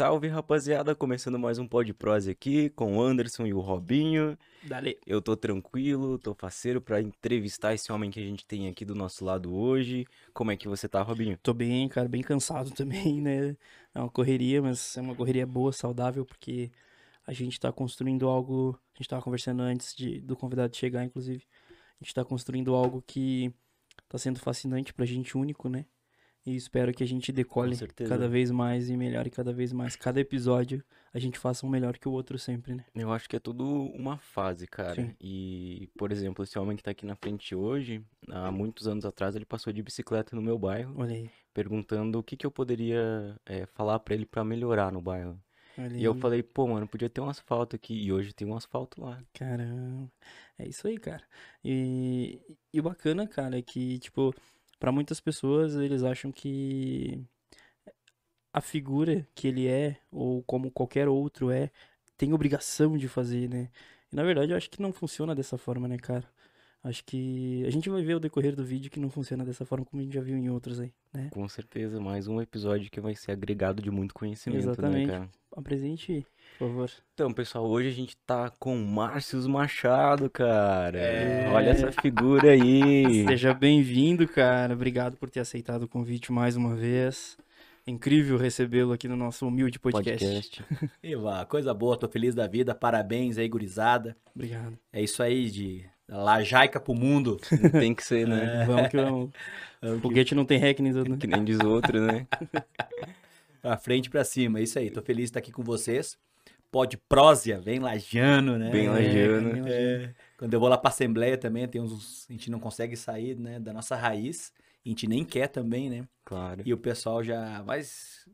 Salve, rapaziada! Começando mais um Pod Prose aqui com o Anderson e o Robinho. Dale. Eu tô tranquilo, tô faceiro pra entrevistar esse homem que a gente tem aqui do nosso lado hoje. Como é que você tá, Robinho? Tô bem, cara, bem cansado também, né? É uma correria, mas é uma correria boa, saudável, porque a gente tá construindo algo. A gente tava conversando antes de, do convidado chegar, inclusive. A gente tá construindo algo que tá sendo fascinante pra gente, único, né? E espero que a gente decole cada vez mais e melhore cada vez mais. Cada episódio a gente faça um melhor que o outro sempre, né? Eu acho que é tudo uma fase, cara. Sim. E, por exemplo, esse homem que tá aqui na frente hoje, há muitos anos atrás, ele passou de bicicleta no meu bairro, Olha aí. perguntando o que que eu poderia eh, falar pra ele pra melhorar no bairro. Olha E eu aí. falei, pô, mano, podia ter um asfalto aqui. E hoje tem um asfalto lá. Caramba. É isso aí, cara. E, e o bacana, cara, é que, tipo, pra muitas pessoas eles acham que a figura que ele é, ou como qualquer outro é, tem obrigação de fazer, né? E na verdade eu acho que não funciona dessa forma, né, cara? Acho que a gente vai ver o decorrer do vídeo que não funciona dessa forma como a gente já viu em outros aí, né? Com certeza, mais um episódio que vai ser agregado de muito conhecimento, Exatamente. né, cara? Apresente, por favor. Então, pessoal, hoje a gente tá com o Márcios Machado, cara. É. Olha essa figura aí. Seja bem-vindo, cara. Obrigado por ter aceitado o convite mais uma vez. Incrível recebê-lo aqui no nosso humilde podcast. Podcast. Eva, coisa boa, tô feliz da vida, parabéns aí, gurizada. Obrigado. É isso aí, de lajaica pro mundo. Tem que ser, né? Vamos que vamos. Vamos que- Foguete não tem ré que nem né? Que nem diz outro, né? Pra frente e pra cima, é isso aí, tô feliz de estar aqui com vocês. Pode prósia, vem lajano, né? Bem É, bem lajeano. É, quando eu vou lá pra Assembleia também, tem uns, a gente não consegue sair, né, da nossa raiz. A gente nem quer também, né? Claro. E o pessoal já, mas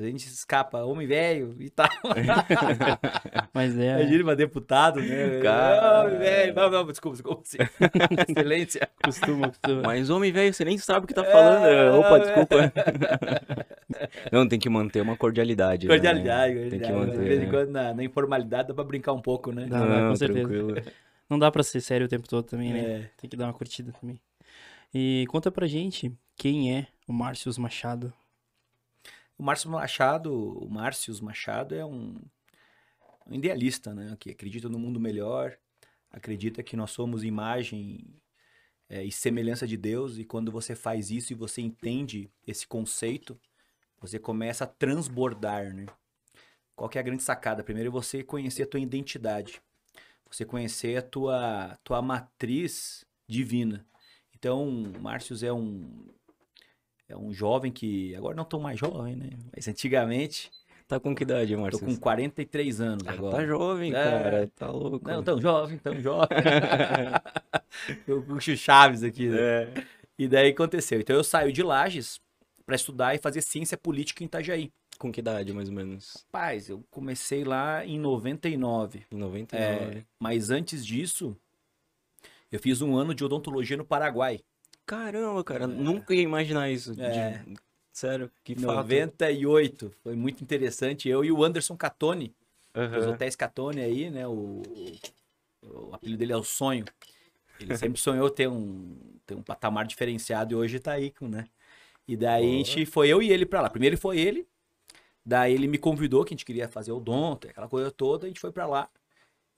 a gente escapa, homem velho e tal. Mas é. Imagina uma deputado, né? Cara. Homem velho, não, não, desculpa, desculpa. Excelência. Costuma, costuma. Mas, homem velho, você nem sabe o que tá falando. É. Opa, desculpa. Não, tem que manter uma cordialidade. né? Cordialidade, Tem que cordialidade. manter. De vez em né? quando na, na informalidade dá pra brincar um pouco, né? Dá, Não, com certeza. tranquilo. Não dá pra ser sério o tempo todo também, né? É. Tem que dar uma curtida também. E conta pra gente quem é o Márcios Machado. O Márcio Machado, o Márcios Machado é um, idealista, né? Que acredita no mundo melhor, acredita que nós somos imagem é, e semelhança de Deus, e quando você faz isso e você entende esse conceito, você começa a transbordar, né? Qual é a grande sacada? Primeiro é você conhecer a tua identidade. Você conhecer a tua, tua matriz divina. Então, Márcios é um é um jovem que agora não tão mais jovem, né? Mas antigamente, Tá com que idade, tô Márcio? com 43 anos Ah, agora. tá jovem, É. cara. Tá louco. Não, tão jovem, tão jovem. eu puxo Chaves aqui, né? É. E daí aconteceu. Então eu saio de Lages para estudar e fazer ciência política em Itajaí. Com que idade, mais ou menos? Paz, eu comecei lá em 99. Em 99. É, mas antes disso, eu fiz um ano de odontologia no Paraguai. Caramba, cara. Nunca ia imaginar isso. de- É. Sério, que Em fato. 98. Foi muito interessante. Eu e o Anderson Catone, Aham. os hotéis Catone aí, né? O, o apelido dele é o Sonho. Ele sempre sonhou ter um, ter um patamar diferenciado e hoje tá aí, com, né? E daí a gente foi eu e ele pra lá. Primeiro foi ele, daí ele me convidou que a gente queria fazer odonto, aquela coisa toda, a gente foi pra lá.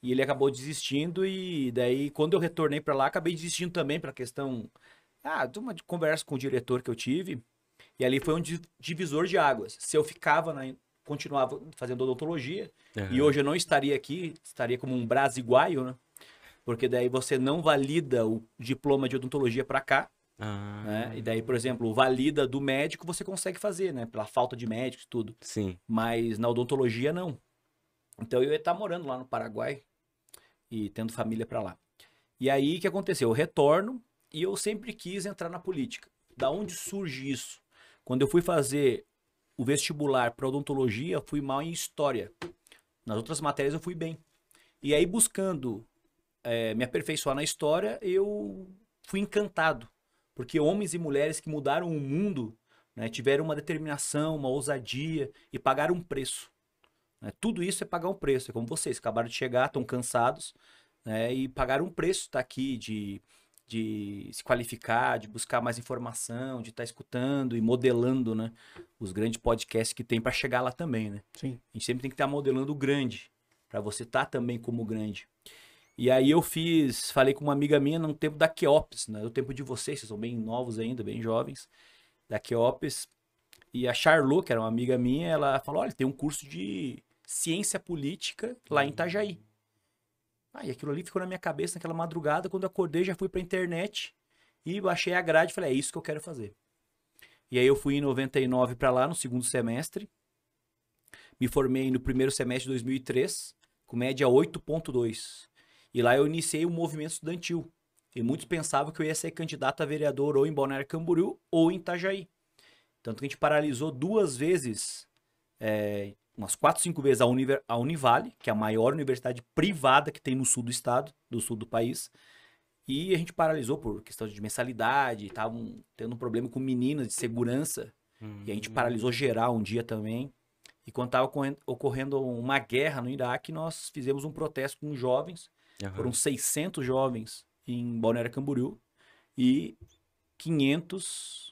E ele acabou desistindo e daí quando eu retornei pra lá, acabei desistindo também pela questão ah, de uma conversa com o diretor que eu tive. E ali foi um di- divisor de águas. Se eu ficava na continuava fazendo odontologia, Aham. e hoje eu não estaria aqui, estaria como um brasiguaio, né? Porque daí você não valida o diploma de odontologia para cá, Ah, né? E daí, por exemplo, valida do médico você consegue fazer, né? Pela falta de médicos e tudo. Sim. Mas na odontologia não. Então eu ia estar morando lá no Paraguai e tendo família para lá. E aí o que aconteceu? Eu retorno e eu sempre quis entrar na política. Da onde surge isso? Quando eu fui fazer o vestibular para odontologia, fui mal em história. Nas outras matérias eu fui bem. E aí buscando eh, me aperfeiçoar na história, eu fui encantado. Porque homens e mulheres que mudaram o mundo né, tiveram uma determinação, uma ousadia e pagaram um preço. né? Tudo isso é pagar um preço. É como vocês, acabaram de chegar, estão cansados né, e pagaram um preço. Está aqui de, de se qualificar, de buscar mais informação, de estar escutando e modelando, né? Os grandes podcasts que tem para chegar lá também, né? Sim. A gente sempre tem que estar modelando o grande, para você estar também como grande. E aí eu fiz, falei com uma amiga minha no tempo da Queops, né? No tempo de vocês, vocês são bem novos ainda, bem jovens, da Queops. E a Charlot, que era uma amiga minha, ela falou: olha, tem um curso de ciência política lá em Itajaí. Ah, e aquilo ali ficou na minha cabeça naquela madrugada. Quando eu acordei, já fui pra internet e baixei a grade e falei: é isso que eu quero fazer. E aí eu fui em 99 para lá, no segundo semestre. Me formei no primeiro semestre de 2003, com média 8.2. E lá eu iniciei o movimento estudantil. E muitos pensavam que eu ia ser candidato a vereador ou em Balneário Camboriú ou em Itajaí. Tanto que a gente paralisou duas vezes, é, umas quatro, cinco vezes a, Univer, a Univale, que é a maior universidade privada que tem no sul do estado, do sul do país. E a gente paralisou por questão de mensalidade, estavam tendo um problema com meninas de segurança. E a gente Hum. paralisou geral um dia também. E quando estava ocorrendo uma guerra no Iraque, nós fizemos um protesto com jovens. Aham. Foram 600 jovens em Balneário Camboriú e 500,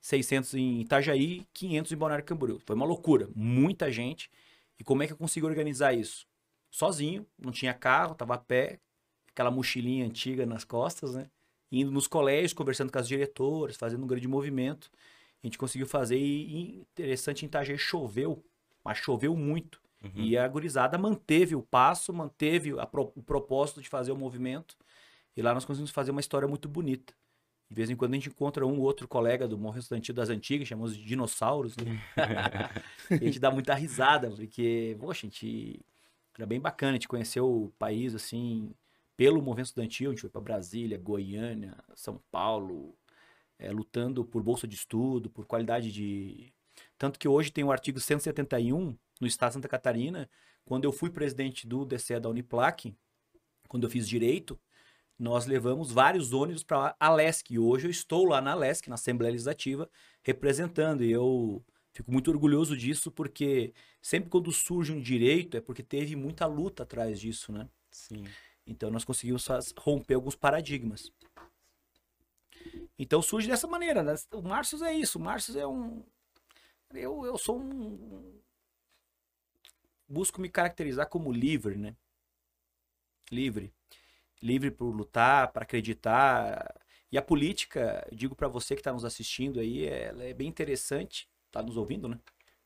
600 em Itajaí, 500 em Balneário Camboriú. Foi uma loucura, muita gente. E como é que eu consegui organizar isso? Sozinho, não tinha carro, tava a pé, aquela mochilinha antiga nas costas, né? Indo nos colégios, conversando com as diretoras, fazendo um grande movimento. A gente conseguiu fazer e, interessante, em Itajaí choveu, mas choveu muito. Uhum. E a gurizada manteve o passo, manteve pro- o propósito de fazer o movimento. E lá nós conseguimos fazer uma história muito bonita. De vez em quando a gente encontra um ou outro colega do movimento estudantil das antigas, chamamos de dinossauros, né? e a gente dá muita risada, porque, poxa, a gente era bem bacana, a gente conheceu o país, assim, pelo movimento estudantil, a gente foi para Brasília, Goiânia, São Paulo, eh, lutando por bolsa de estudo, por qualidade de... Tanto que hoje tem o artigo 171 no estado de Santa Catarina, quando eu fui presidente do DCE da Uniplac, quando eu fiz direito, nós levamos vários ônibus para a LESC. E hoje eu estou lá na LESC, na Assembleia Legislativa, representando. E eu fico muito orgulhoso disso, porque sempre quando surge um direito é porque teve muita luta atrás disso, né? Sim. Então nós conseguimos romper alguns paradigmas. Então surge dessa maneira, né? O Márcio é isso. O Márcio é um. Eu, eu sou um. Busco me caracterizar como livre, né? Livre. Livre por lutar, para acreditar. E a política, digo para você que está nos assistindo aí, ela é bem interessante. Tá nos ouvindo, né?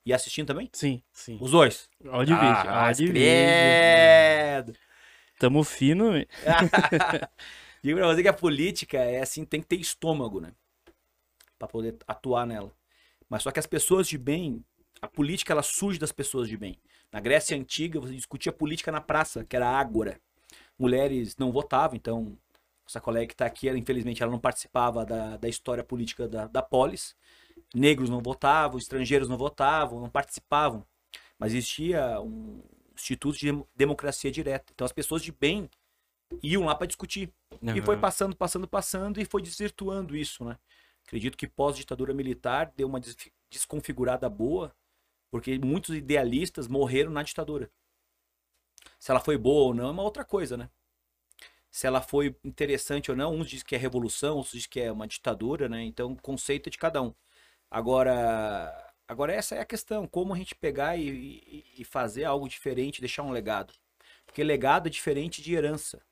E assistindo também? Sim. Sim. Os dois. Ó de vídeo. Ah, de vídeo. credo. Tamo fino. Digo pra você que a política é assim, tem que ter estômago, né? Pra poder atuar nela. Mas só que as pessoas de bem, a política ela surge das pessoas de bem. Na Grécia Antiga, você discutia política na praça, que era a ágora. Mulheres não votavam, então, essa colega que tá aqui, ela, infelizmente, ela não participava da, da história política da, da polis. Negros não votavam, estrangeiros não votavam, não participavam. Mas existia um instituto de dem- democracia direta. Então, as pessoas de bem iam lá para discutir. E foi passando, passando, passando e foi desvirtuando isso, né? Acredito que pós-ditadura militar deu uma des- desconfigurada boa, porque muitos idealistas morreram na ditadura. Se ela foi boa ou não é uma outra coisa, né? Se ela foi interessante ou não, uns dizem que é revolução, outros dizem que é uma ditadura, né? Então, conceito é de cada um. Agora, agora essa é a questão, como a gente pegar e, e- fazer algo diferente, deixar um legado. Porque legado é diferente de herança.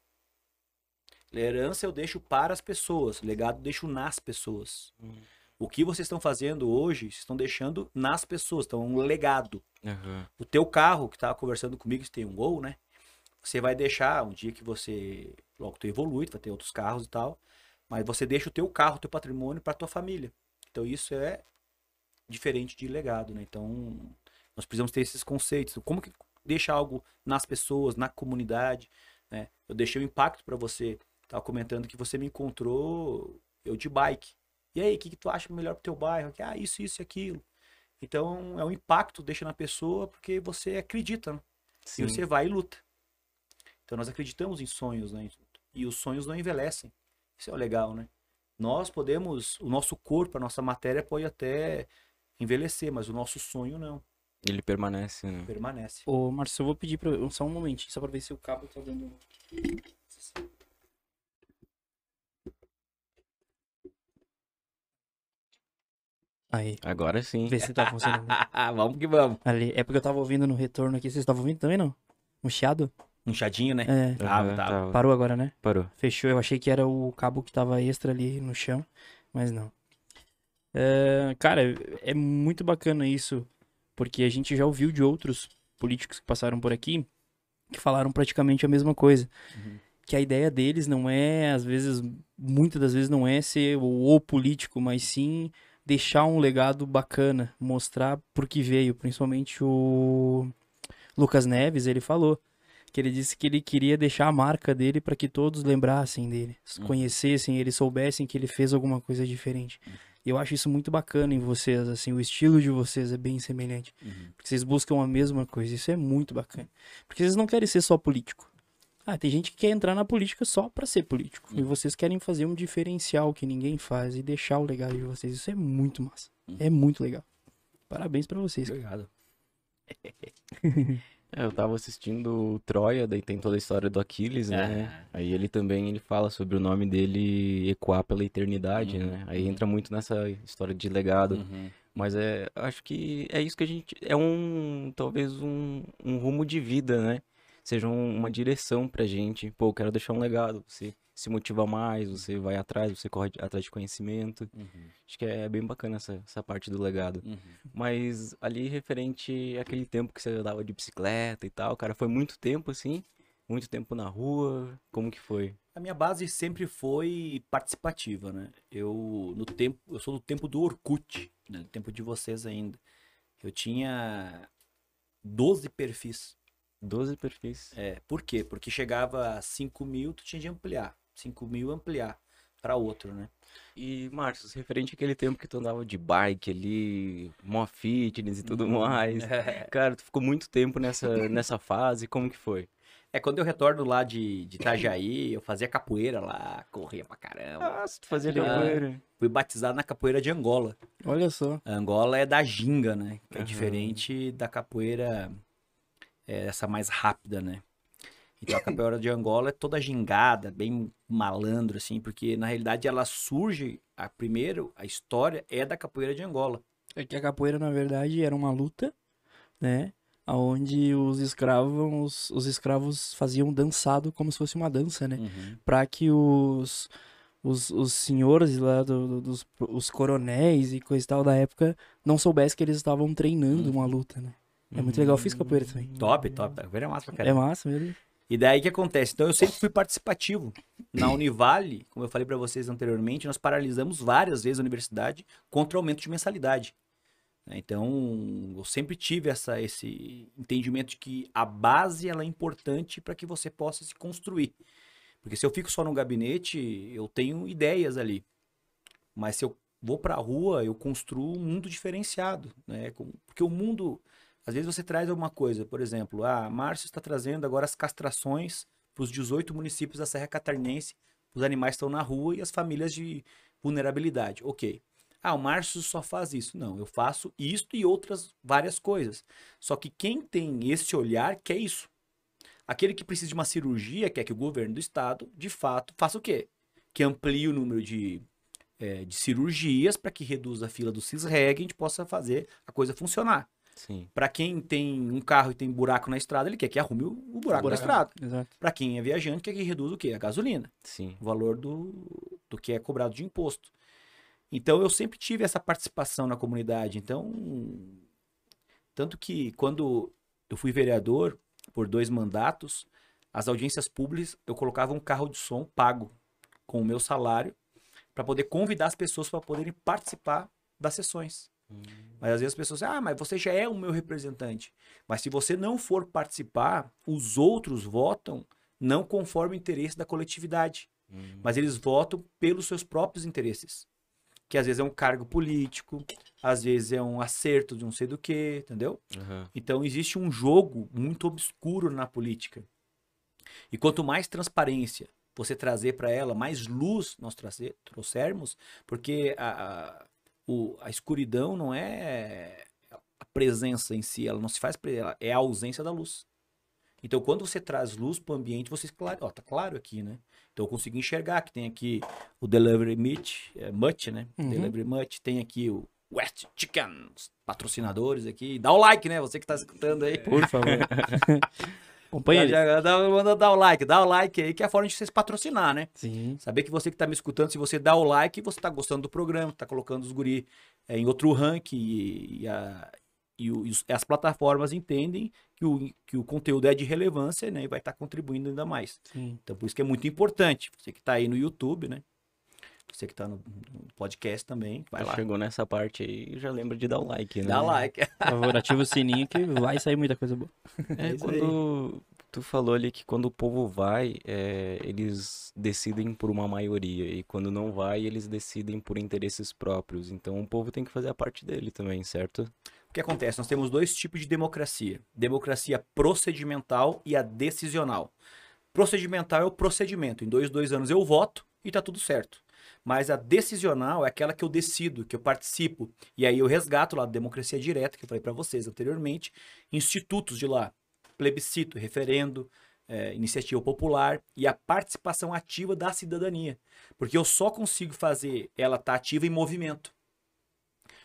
Herança eu deixo para as pessoas, legado eu deixo nas pessoas. Uhum. O que vocês estão fazendo hoje, vocês estão deixando nas pessoas, então é um legado. Aham. O teu carro, que tava conversando comigo, que tem um Gol, né? Você vai deixar, um dia que você, logo tu evolui, tu vai ter outros carros e tal, mas você deixa o teu carro, o teu patrimônio para tua família. Então isso é diferente de legado, né? Então nós precisamos ter esses conceitos. Como que deixa algo nas pessoas, na comunidade, né? Eu deixei um impacto para você. Tava comentando que você me encontrou eu de bike. E aí, o que, que tu acha melhor pro teu bairro? Que, ah, isso, isso e aquilo. Então, é um impacto, deixa na pessoa, porque você acredita, né? Sim. E você vai e luta. Então, nós acreditamos em sonhos, né? E os sonhos não envelhecem. Isso é o legal, né? Nós podemos, o nosso corpo, a nossa matéria pode até envelhecer, mas o nosso sonho não, Ele permanece, né? permanece. Ô, Márcio, eu vou pedir pra, só um momentinho, só pra ver se o cabo tá dando. Aí, Agora sim. vê se tá funcionando. vamos que vamos. Ali, é porque eu tava ouvindo no retorno aqui. Vocês estavam ouvindo também, não? Um chiado? Um chadinho, né? É. Tava. Parou agora, né? Parou. Fechou. Eu achei que era o cabo que tava extra ali no chão, mas não. É, cara, é muito bacana isso, porque a gente já ouviu de outros políticos que passaram por aqui que falaram praticamente a mesma coisa. Uhum. Que a ideia deles não é, às vezes, muitas das vezes não é ser o, o político, mas sim deixar um legado bacana, mostrar por que veio, principalmente o Lucas Neves, ele falou que ele disse que ele queria deixar a marca dele para que todos lembrassem dele, Uhum. conhecessem ele, soubessem que ele fez alguma coisa diferente. E eu acho isso muito bacana em vocês, assim, o estilo de vocês é bem semelhante. Uhum. Porque vocês buscam a mesma coisa, isso é muito bacana. Porque vocês não querem ser só político. Ah, tem gente que quer entrar na política só pra ser político. E vocês querem fazer um diferencial que ninguém faz e deixar o legado de vocês. Isso é muito massa. É muito legal. Parabéns pra vocês. Obrigado. É, eu tava assistindo o Troia, daí tem toda a história do Aquiles, né? Aí ele também ele fala sobre o nome dele ecoar pela eternidade, Uhum, né? Aí uhum. entra muito nessa história de legado. Uhum. Mas é, acho que é isso que a gente. É um. Talvez um, um rumo de vida, né? Seja um- uma direção pra gente. Pô, eu quero deixar um legado. Você se motiva mais, você vai atrás, você corre atrás de conhecimento. Uhum. Acho que é bem bacana essa, essa parte do legado. Uhum. Mas ali referente àquele tempo que você andava de bicicleta e tal, cara, foi muito tempo assim? Muito tempo na rua? Como que foi? A minha base sempre foi participativa, né? Eu no tempo, eu sou do tempo do Orkut, né? Do tempo de vocês ainda. Eu tinha 12 perfis. 12 perfis. É, por quê? Porque chegava a 5 mil, tu tinha de ampliar. 5 mil ampliar para outro, né? E, Márcio, referente àquele tempo que tu andava de bike ali, mó fitness e tudo mais. Cara, tu ficou muito tempo nessa, nessa fase, como que foi? É, quando eu retorno lá de, de Itajaí, eu fazia capoeira lá, corria pra caramba. Ah, tu fazia Ah. capoeira. Fui batizado na capoeira de Angola. Olha só. A Angola é da ginga, né? Que é Aham. diferente da capoeira, é, essa mais rápida, né? Então a capoeira de Angola é toda gingada, bem malandro, assim, porque na realidade ela surge, a primeiro, a história é da capoeira de Angola. É que a capoeira, na verdade, era uma luta, né? Onde os escravos, os escravos faziam dançado como se fosse uma dança, né? Pra que os, os, os senhores lá, do, do- dos os coronéis e coisa e tal da época, não soubessem que eles estavam treinando uma luta, né? É muito legal, eu fiz capoeira também. Top, top. A capoeira é massa pra É caramba. massa mesmo. E daí o que acontece? Então eu sempre fui participativo. Na Univale, como eu falei pra vocês anteriormente, nós paralisamos várias vezes a universidade contra o aumento de mensalidade. né? Então, eu sempre tive essa, esse entendimento de que a base ela é importante para que você possa se construir. Porque se eu fico só no gabinete, eu tenho ideias ali. Mas se eu vou para a rua, eu construo um mundo diferenciado. Né? Porque o mundo, às vezes você traz alguma coisa, por exemplo, ah, Márcio está trazendo agora as castrações para os 18 municípios da Serra Catarinense, os animais estão na rua e as famílias de vulnerabilidade. Ok. Ah, o Márcio só faz isso. Não, eu faço isto e outras várias coisas. Só que quem tem esse olhar quer isso. Aquele que precisa de uma cirurgia quer que o governo do estado, de fato, faça o quê? Que amplie o número de, eh, de cirurgias para que reduza a fila do CISREG e a gente possa fazer a coisa funcionar. Para quem tem um carro e tem buraco na estrada, ele quer que arrume o, o buraco na estrada. Para quem é viajante, quer que reduza o quê? A gasolina Sim. o valor do, do que é cobrado de imposto. Então eu sempre tive essa participação na comunidade. Então, tanto que quando eu fui vereador por dois mandatos, as audiências públicas eu colocava um carro de som pago com o meu salário para poder convidar as pessoas para poderem participar das sessões. Mas às vezes as pessoas dizem, ah, mas você já é o meu representante. Mas se você não for participar, os outros votam não conforme o interesse da coletividade Hum. mas eles votam pelos seus próprios interesses. Que às vezes é um cargo político, às vezes é um acerto de não sei do que, entendeu? Aham. Então existe um jogo muito obscuro na política. E quanto mais transparência você trazer para ela, mais luz nós trazer, trouxermos, porque a, a, o- a escuridão não é a presença em si, ela não se faz, pre- ela é a ausência da luz. Então, quando você traz luz para o ambiente, você claro, ó, tá claro aqui, né? Então, eu consigo enxergar que tem aqui o delivery much, é, much né? Uhum. Delivery much, tem aqui o West Chicken, os patrocinadores aqui. Dá o like, né? Você que tá escutando aí. Por favor. Acompanha Já- ele. já- dá, manda dar o like, dá o like aí, que é a forma de vocês patrocinar, né? Sim. Saber que você que tá me escutando, se você dá o like, você tá gostando do programa, tá colocando os guri é, em outro ranking e, e a- e o- e as plataformas entendem que o, que o conteúdo é de relevância, né? E vai estar contribuindo ainda mais. Sim. Então, por isso que é muito importante. Você que tá aí no YouTube, né? Você que tá no, podcast também, vai lá. Chegou nessa parte aí, já lembra de dar o like, né? Dá like. Por favor, ativa o sininho que vai sair muita coisa boa. É, aí. quando tu falou ali que quando o povo vai, é, eles decidem por uma maioria. E quando não vai, eles decidem por interesses próprios. Então o povo tem que fazer a parte dele também, certo? O que acontece? Nós temos dois tipos de democracia: democracia procedimental e a decisional. Procedimental é o procedimento. Em dois, dois anos eu voto e tá tudo certo. Mas a decisional é aquela que eu decido, que eu participo. E aí eu resgato lá democracia direta, que eu falei para vocês anteriormente, institutos de lá, plebiscito, referendo, eh, iniciativa popular e a participação ativa da cidadania. Porque eu só consigo fazer ela estar ativa em movimento.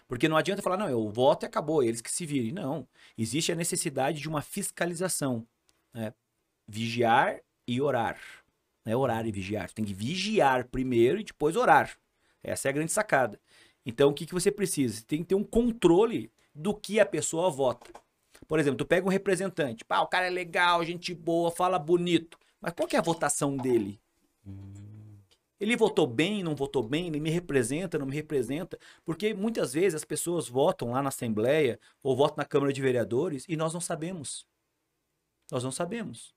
Porque não adianta falar, não, eu voto e acabou, eles que se virem. Não. Existe a necessidade de uma fiscalização. né? Vigiar e orar. Não é orar e vigiar. Você tem que vigiar primeiro e depois orar. Essa é a grande sacada. Então, o que, que você precisa? Você tem que ter um controle do que a pessoa vota. Por exemplo, tu pega um representante. Pá, o cara é legal, gente boa, fala bonito. Mas qual que é a votação dele? Ele votou bem, não votou bem, ele me representa, não me representa. Porque muitas vezes as pessoas votam lá na Assembleia ou votam na Câmara de Vereadores e nós não sabemos. Nós não sabemos.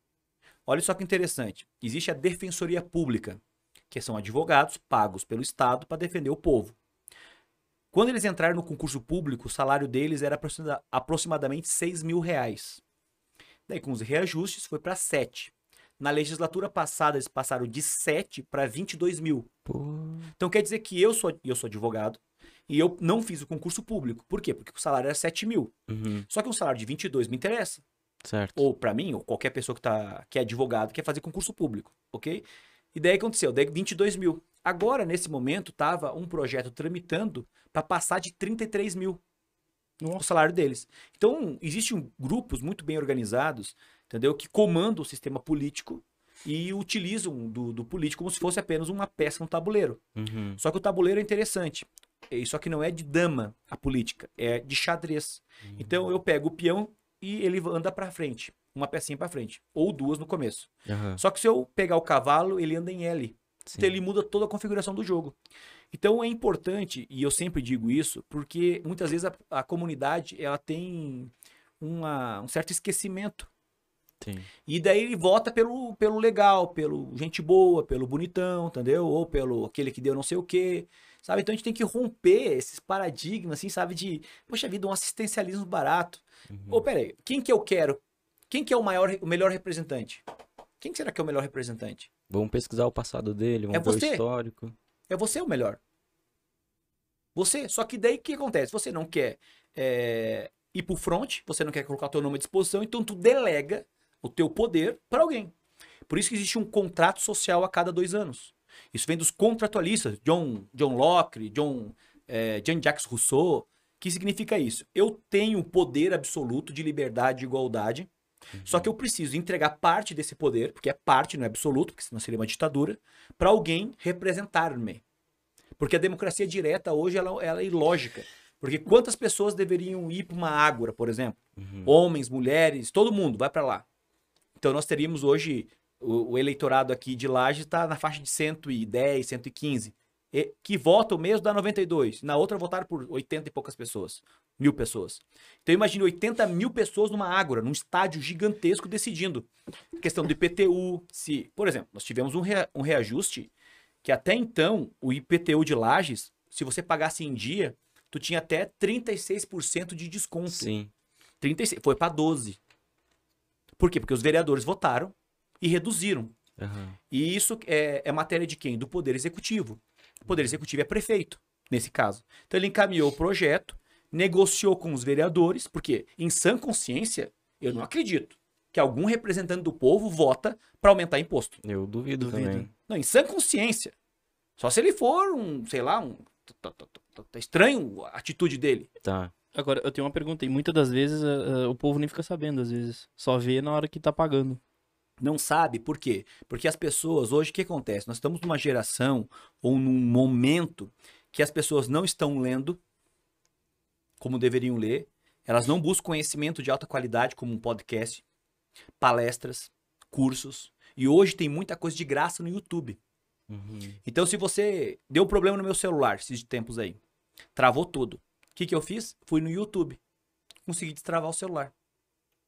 Olha só que interessante. Existe a Defensoria Pública, que são advogados pagos pelo Estado para defender o povo. Quando eles entraram no concurso público, o salário deles era aproxima- aproximadamente 6 mil reais. Daí, com os reajustes, foi para 7. Na legislatura passada, eles passaram de 7 para 22 mil. Pô, Então quer dizer que eu sou, eu sou advogado e eu não fiz o concurso público. Por quê? Porque o salário era 7 mil. uhum, Só que um salário de 22 me interessa. Certo. Ou para mim, ou qualquer pessoa que, tá, que é advogado quer fazer concurso público, ok? E daí aconteceu, daí 22 mil. Agora, nesse momento, tava um projeto tramitando para passar de 33 mil o salário deles. Então, existem grupos muito bem organizados, entendeu? Que comandam o sistema político e utilizam do, do político como se fosse apenas uma peça no tabuleiro. Uhum, Só que o tabuleiro é interessante. Só que não é de dama a política, é de xadrez. Então eu pego o peão e ele anda pra frente, uma pecinha pra frente, ou duas no começo. aham, Só que se eu pegar o cavalo, ele anda em L. sim. Então ele muda toda a configuração do jogo. Então é importante, e eu sempre digo isso, porque muitas vezes a, a comunidade ela tem uma- um certo esquecimento Sim. e daí ele vota pelo, pelo legal, pelo gente boa, pelo bonitão, entendeu? Ou pelo aquele que deu não sei o quê. Sabe? Então a gente tem que romper esses paradigmas, assim, sabe? De, poxa vida, um assistencialismo barato. Uhum. Ô, peraí, quem que eu quero? Quem que é o maior, o melhor representante? Quem que será que é o melhor representante? Vamos pesquisar o passado dele, vamos É ver o você. histórico. É você o melhor. Você. Só que daí o que acontece? Você não quer é, ir pro front, você não quer colocar o teu nome à disposição, então tu delega o teu poder para alguém. Por isso que existe um contrato social a cada dois anos. Isso vem dos contratualistas, John, John Locke, John, é, Jean-Jacques Rousseau. que significa isso? Eu tenho poder absoluto de liberdade e igualdade, só que eu preciso entregar parte desse poder, porque é parte, não é absoluto, porque senão seria uma ditadura, para alguém representar-me. Porque a democracia direta hoje ela, ela é ilógica. Porque quantas pessoas deveriam ir para uma ágora, por exemplo? Uhum. Homens, mulheres, todo mundo vai para lá. Então nós teríamos hoje o, o eleitorado aqui de Lages está na faixa de 110, 115, e, que votam mesmo dá 92. Na outra votaram por 80 e poucas pessoas, mil pessoas. Então imagine 80 mil pessoas numa ágora, num estádio gigantesco decidindo. Questão do IPTU, se, por exemplo, nós tivemos um, rea- um reajuste que até então o IPTU de Lages, se você pagasse em dia, tu tinha até 36% de desconto. Sim. 36, foi para 12. Por quê? Porque os vereadores votaram e reduziram. aham. E isso é, é matéria de quem? Do Poder Executivo. O Poder Executivo é prefeito, nesse caso. Então ele encaminhou o projeto, negociou com os vereadores, porque em sã consciência, eu não acredito que algum representante do povo vota para aumentar imposto. Eu duvido, Duvido. também. Não, em sã consciência. Só se ele for um, sei lá, um. tá, tá estranho a atitude dele. Tá. Agora, eu tenho uma pergunta, e muitas das vezes ah, o povo nem fica sabendo, às vezes. Só vê na hora que tá pagando. Não sabe por quê? Porque as pessoas, hoje, o que acontece? Nós estamos numa geração ou num momento que as pessoas não estão lendo como deveriam ler, elas não buscam conhecimento de alta qualidade, como um podcast, palestras, cursos. E hoje tem muita coisa de graça no YouTube. Uhum. Então, se você deu um problema no meu celular esses tempos aí, travou tudo. O que, que eu fiz? Fui no YouTube. Consegui destravar o celular.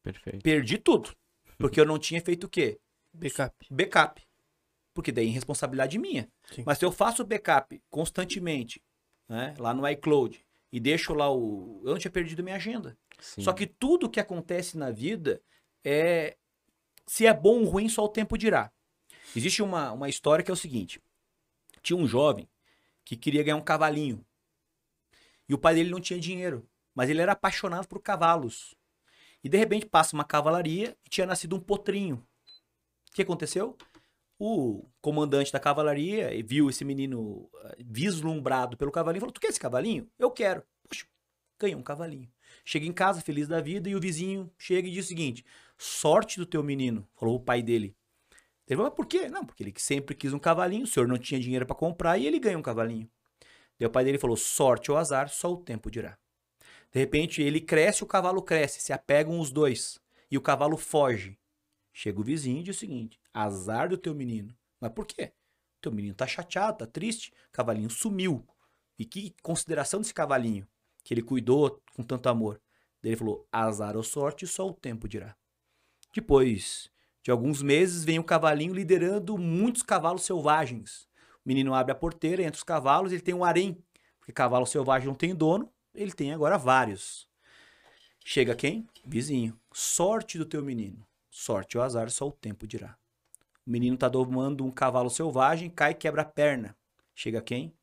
Perfeito. Perdi tudo. Porque eu não tinha feito o quê? Backup. Backup. Porque daí é responsabilidade minha. Sim. Mas se eu faço backup constantemente, né, lá no iCloud, e deixo lá o. Eu não tinha perdido minha agenda. Sim. Só que tudo que acontece na vida é. Se é bom ou ruim, só o tempo dirá. Existe uma, uma história que é o seguinte: tinha um jovem que queria ganhar um cavalinho. E o pai dele não tinha dinheiro. Mas ele era apaixonado por cavalos. E de repente passa uma cavalaria e tinha nascido um potrinho. O que aconteceu? O comandante da cavalaria viu esse menino eh, vislumbrado pelo cavalinho e falou: Tu quer esse cavalinho? Eu quero. Poxa, ganhou um cavalinho. Chega em casa, feliz da vida, e o vizinho chega e diz o seguinte: Sorte do teu menino, falou o pai dele. Ele falou: Mas por quê? Não, porque ele sempre quis um cavalinho, o senhor não tinha dinheiro para comprar e ele ganha um cavalinho. Daí o pai dele falou: Sorte ou azar, só o tempo dirá. De repente ele cresce, o cavalo cresce, se apegam os dois. E o cavalo foge. Chega o vizinho e diz o seguinte: azar do teu menino. Mas por quê? Teu menino tá chateado, tá triste. O cavalinho sumiu. E que consideração desse cavalinho? Que ele cuidou com tanto amor. Ele falou: azar ou sorte, só o tempo dirá. Depois de alguns meses, vem o cavalinho liderando muitos cavalos selvagens. O menino abre a porteira entre os cavalos, ele tem um harém. Porque cavalo selvagem não tem dono, ele tem agora vários. Chega quem? Vizinho. Sorte do teu menino. Sorte ou azar, só o tempo dirá. O menino tá domando um cavalo selvagem, cai e quebra a perna. Chega quem?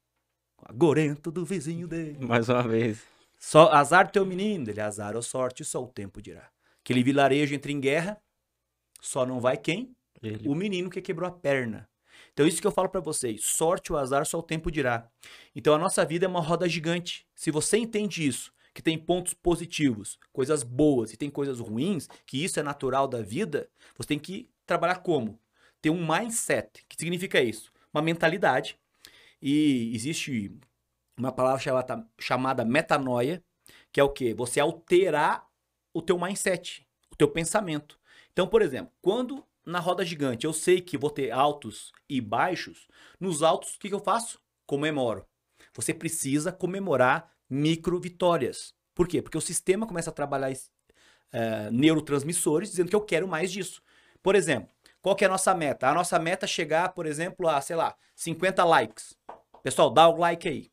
Agorento do vizinho dele. Mais uma vez. Só azar do teu menino, ele azar ou sorte, só o tempo dirá. Aquele vilarejo entra em guerra, só não vai quem? Ele. O menino que quebrou a perna. Então isso que eu falo pra vocês, sorte ou azar só o tempo dirá. Então a nossa vida é uma roda gigante. Se você entende isso, que tem pontos positivos, coisas boas e tem coisas ruins, que isso é natural da vida, você tem que trabalhar como? Ter um mindset. que significa isso? Uma mentalidade. E existe uma palavra chamada, chamada metanoia, que é o quê? Você alterar o teu mindset, o teu pensamento. Então, por exemplo, quando na roda gigante eu sei que vou ter altos e baixos, nos altos o que, que eu faço? Comemoro. Você precisa comemorar micro vitórias. Por quê? Porque o sistema começa a trabalhar eh, neurotransmissores dizendo que eu quero mais disso. Por exemplo, qual que é a nossa meta? A nossa meta é chegar, por exemplo, a, sei lá, 50 likes. Pessoal, dá o like aí.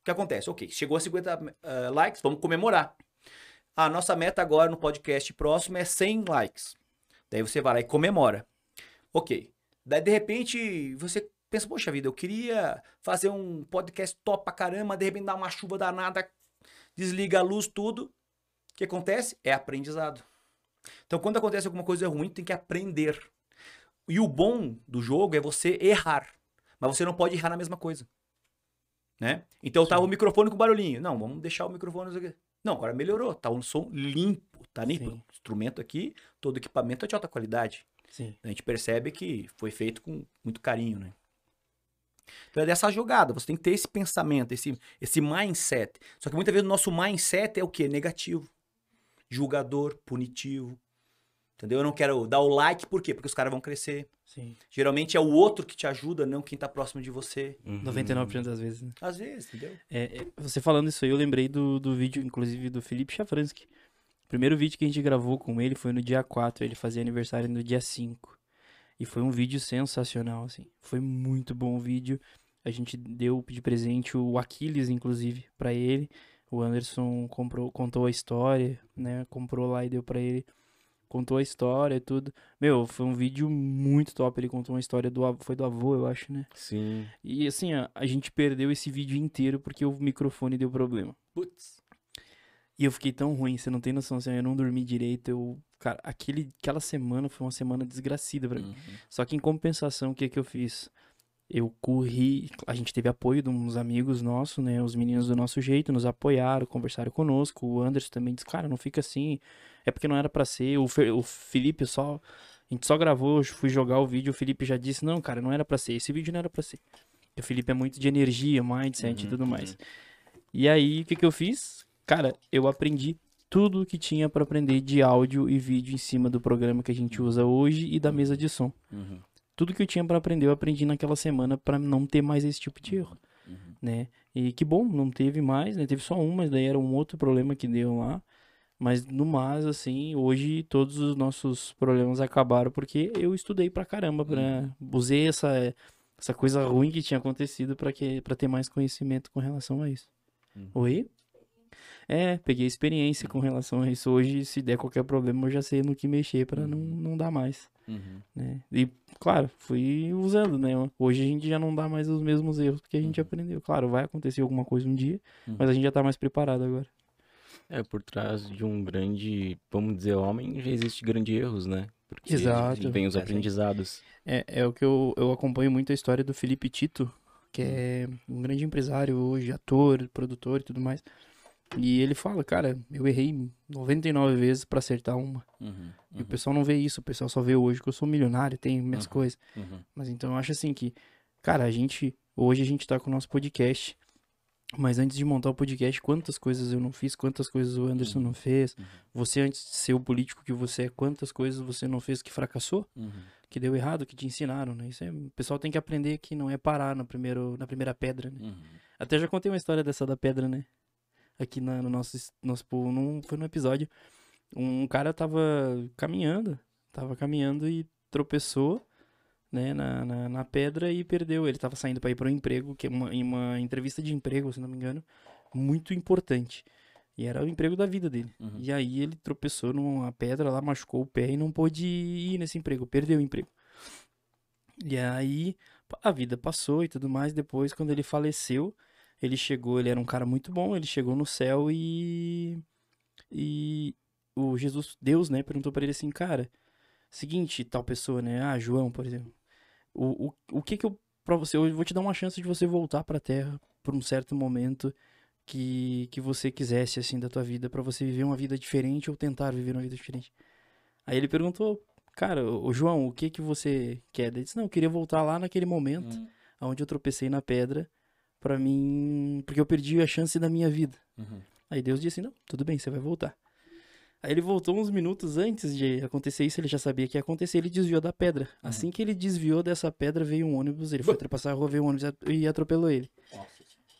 O que acontece? Ok, chegou a 50 eh, likes, vamos comemorar. A nossa meta agora no podcast próximo é 100 likes. Daí você vai lá e comemora. Ok. Daí, de repente, você pensa, poxa vida, eu queria fazer um podcast top pra caramba, de repente dá uma chuva danada, desliga a luz, tudo. O que acontece? É aprendizado. Então, quando acontece alguma coisa ruim, tem que aprender. E o bom do jogo é você errar. Mas você não pode errar na mesma coisa. Né? Então, tá o microfone com barulhinho. Não, vamos deixar o microfone... Não, agora melhorou. Tá um som limpo. Tá limpo. Sim. O instrumento aqui, todo equipamento é de alta qualidade. Sim. A gente percebe que foi feito com muito carinho, né? Então é dessa jogada, você tem que ter esse pensamento, esse, esse mindset. Só que muitas vezes o nosso mindset é o quê? Negativo. Julgador, punitivo. Entendeu? Eu não quero dar o like, por quê? Porque os caras vão crescer. Sim. Geralmente é o outro que te ajuda, não quem tá próximo de você. Uhum. 99% das vezes, né? Às vezes, entendeu? É, é, você falando isso aí, eu lembrei do, do vídeo, inclusive, do Felipe Chafransky. O primeiro vídeo que a gente gravou com ele foi no dia 4, ele fazia aniversário no dia 5. E foi um vídeo sensacional, assim. Foi muito bom o vídeo. A gente deu de presente o Aquiles, inclusive, pra ele. O Anderson comprou, contou a história, né? Comprou lá e deu pra ele. Contou a história e tudo. Meu, foi um vídeo muito top. Ele contou uma história do avô, foi do avô, eu acho, né? Sim. E assim, ó, a gente perdeu esse vídeo inteiro porque o microfone deu problema. Putz. E eu fiquei tão ruim, você não tem noção, assim, eu não dormi direito, eu... Cara, aquele, aquela semana foi uma semana desgracida pra mim. Uhum. Só que em compensação, o que que eu fiz? eu corri, a gente teve apoio de uns amigos nossos, né? Os meninos do nosso jeito nos apoiaram, conversaram conosco. O Anderson também disse, cara, não fica assim, é porque não era pra ser. O, Fe- o Felipe só, a gente só gravou, fui jogar o vídeo, o Felipe já disse, não, cara, não era pra ser, esse vídeo não era pra ser. E o Felipe é muito de energia, mindset e Uhum, tudo mais. E aí, o que que eu fiz? Cara, eu aprendi tudo que tinha pra aprender de áudio e vídeo em cima do programa que a gente usa hoje e da mesa de som. Uhum. Tudo que eu tinha pra aprender, eu aprendi naquela semana pra não ter mais esse tipo de erro, Uhum. né? E que bom, não teve mais, né? Teve só um, mas daí era um outro problema que deu lá. Mas no mais, assim, hoje todos os nossos problemas acabaram porque eu estudei pra caramba, pra... usei essa, essa coisa ruim que tinha acontecido pra que para ter mais conhecimento com relação a isso. Uhum. Oi? É, peguei experiência com relação a isso. Hoje, se der qualquer problema, eu já sei no que mexer pra não, não dar mais, Uhum. né? E, claro, fui usando, né? Hoje a gente já não dá mais os mesmos erros porque a gente aprendeu. Claro, vai acontecer alguma coisa um dia, Uhum. mas a gente já tá mais preparado agora. É, por trás de um grande, vamos dizer, homem, já existe grandes erros, né? Porque Exato. vem os É, aprendizados. É, é o que eu, eu acompanho muito a história do Felipe Tito, que é um grande empresário hoje, ator, produtor e tudo mais. E ele fala, cara, eu errei 99 vezes pra acertar uma. Uhum. E o pessoal não vê isso, o pessoal só vê hoje que eu sou milionário, tenho minhas Uhum. coisas. Uhum. Mas então eu acho assim que, cara, a gente, hoje a gente tá com o nosso podcast, mas antes de montar o podcast, quantas coisas eu não fiz, quantas coisas o Anderson Uhum. não fez. Uhum. Você, antes de ser o político que você é, quantas coisas você não fez que fracassou? Uhum. que deu errado, que te ensinaram, né? Isso é, o pessoal tem que aprender que não é parar no primeiro, na primeira pedra, né? Uhum. Até já contei uma história dessa da pedra, né? Aqui na, no nosso, nosso num, foi num episódio. Um cara tava caminhando, tava caminhando e tropeçou, né, na, na, na pedra e perdeu. Ele tava saindo pra ir para um emprego, que é uma, em uma entrevista de emprego, se não me engano, muito importante. E era o emprego da vida dele. Uhum. E aí ele tropeçou numa pedra lá, machucou o pé e não pôde ir nesse emprego, perdeu o emprego. E aí a vida passou e tudo mais. Depois, quando ele faleceu, ele chegou, ele era um cara muito bom, ele chegou no céu e. E o Jesus, Deus, né, perguntou pra ele assim, cara, seguinte, tal pessoa, né? Ah, João, por exemplo. O, o, o que que eu. Pra você, eu vou te dar uma chance de você voltar pra terra por um certo momento que, que você quisesse, assim, da tua vida, pra você viver uma vida diferente ou tentar viver uma vida diferente. Aí ele perguntou, cara, ô João, o que que você quer? Ele disse, não, eu queria voltar lá naquele momento Uhum. onde eu tropecei na pedra pra mim, porque eu perdi a chance da minha vida. Uhum. Aí Deus disse, não, tudo bem, você vai voltar. Aí ele voltou uns minutos antes de acontecer isso, ele já sabia que ia acontecer, ele desviou da pedra. Assim que ele desviou dessa pedra, veio um ônibus, ele foi ultrapassar a rua, veio um ônibus e atropelou ele. Nossa.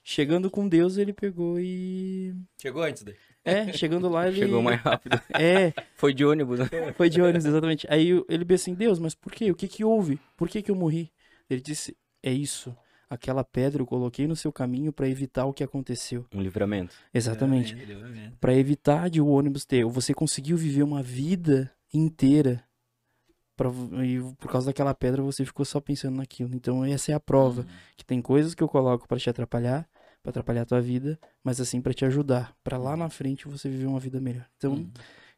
Chegando com Deus, ele pegou e... Chegou antes daí. É, chegando lá ele... Chegou mais rápido. É, Foi de ônibus, né? foi de ônibus, exatamente. Aí ele disse assim, Deus, mas por quê? O que que houve? Por que que eu morri? Ele disse, é isso. Aquela pedra eu coloquei no seu caminho pra evitar o que aconteceu. Um livramento. Exatamente. É. Pra evitar de o ônibus ter. Você conseguiu viver uma vida inteira. Pra, e por causa daquela pedra você ficou só pensando naquilo. Então essa é a prova. Uhum. Que tem coisas que eu coloco pra te atrapalhar, pra atrapalhar a tua vida, mas assim pra te ajudar, Pra lá na frente você viver uma vida melhor. Então, Uhum.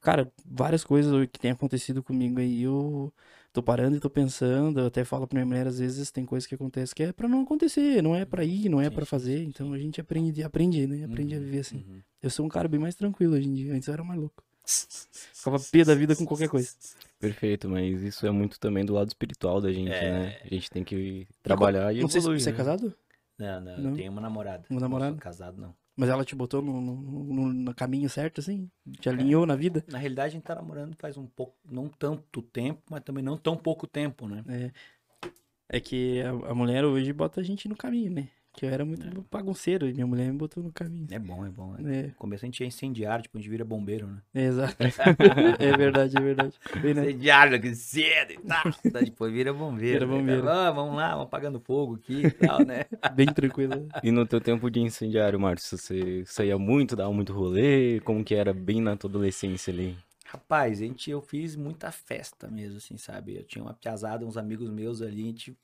Cara, várias coisas que tem acontecido comigo aí, eu tô parando e tô pensando, eu até falo pra minha mulher às vezes tem coisas que acontecem que é pra não acontecer, não é pra ir, não é sim, fazer. Então a gente aprende, aprende, né? Aprende a Uhum, viver assim. uhum. Eu sou um cara bem mais tranquilo hoje em dia. Antes eu era mais louco. Ficava pé da vida com qualquer coisa. Perfeito, mas isso é muito também do lado espiritual da gente, É. né? A gente tem que trabalhar e Não sei se evoluir, você é né? casado, Não, não, Não? eu tenho uma namorada. Uma namorada? Não sou casado, não. Mas ela te botou no, no, no- caminho certo, assim? Te alinhou na vida? Na realidade, a gente tá namorando faz um pouco, não tanto tempo, mas também não tão pouco tempo, né? É. É que a, a mulher hoje bota a gente no caminho, né? Que eu era muito bagunceiro e minha mulher me botou no caminho. É bom, é bom. É. É, No começo a gente é incendiário, tipo, a gente vira bombeiro, né? é exato. é verdade, é verdade. Bem, né? Incendiário, que cedo e tal. Daí depois vira bombeiro. Vira né? bombeiro. Ah, vamos lá, vamos apagando fogo aqui e tal, né? Bem tranquilo. E no teu tempo de incendiário, Márcio, você saía muito, dava muito rolê? Como que era bem na tua adolescência ali? Rapaz, a gente, eu fiz muita festa mesmo, assim, sabe? Eu tinha uma piazada, uns amigos meus ali, a gente...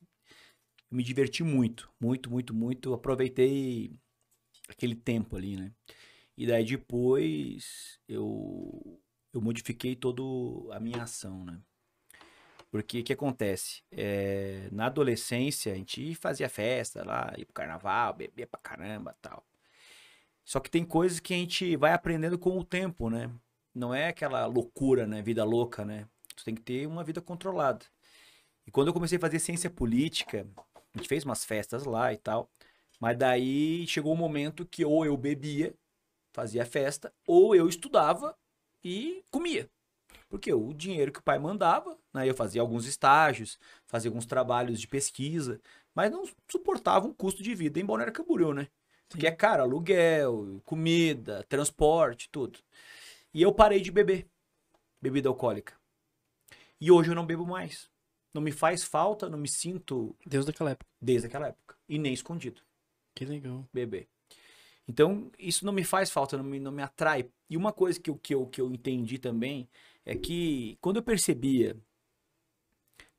Eu me diverti muito, muito, muito, muito. Aproveitei aquele tempo ali, né? E daí depois eu, eu modifiquei toda a minha ação, né? Porque o que acontece? É, na adolescência, a gente fazia festa lá, ia pro carnaval, bebia pra caramba tal. Só que tem coisas que a gente vai aprendendo com o tempo, né? Não é aquela loucura, né? Vida louca, né? Tu tem que ter uma vida controlada. E quando eu comecei a fazer ciência política, a gente fez umas festas lá e tal. Mas daí chegou um momento que ou eu bebia, fazia festa, ou eu estudava e comia. Porque o dinheiro que o pai mandava, né, eu fazia alguns estágios, fazia alguns trabalhos de pesquisa, mas não suportava um custo de vida em Balneário Camboriú, né? Porque é caro, aluguel, comida, transporte, tudo. E eu parei de beber bebida alcoólica. E hoje eu não bebo mais. Não me faz falta, não me sinto Deus daquela época. desde aquela época. E nem escondido Que legal. beber. Então, isso não me faz falta, não me, não me atrai. E uma coisa que eu, que, eu, que eu entendi também é que quando eu percebia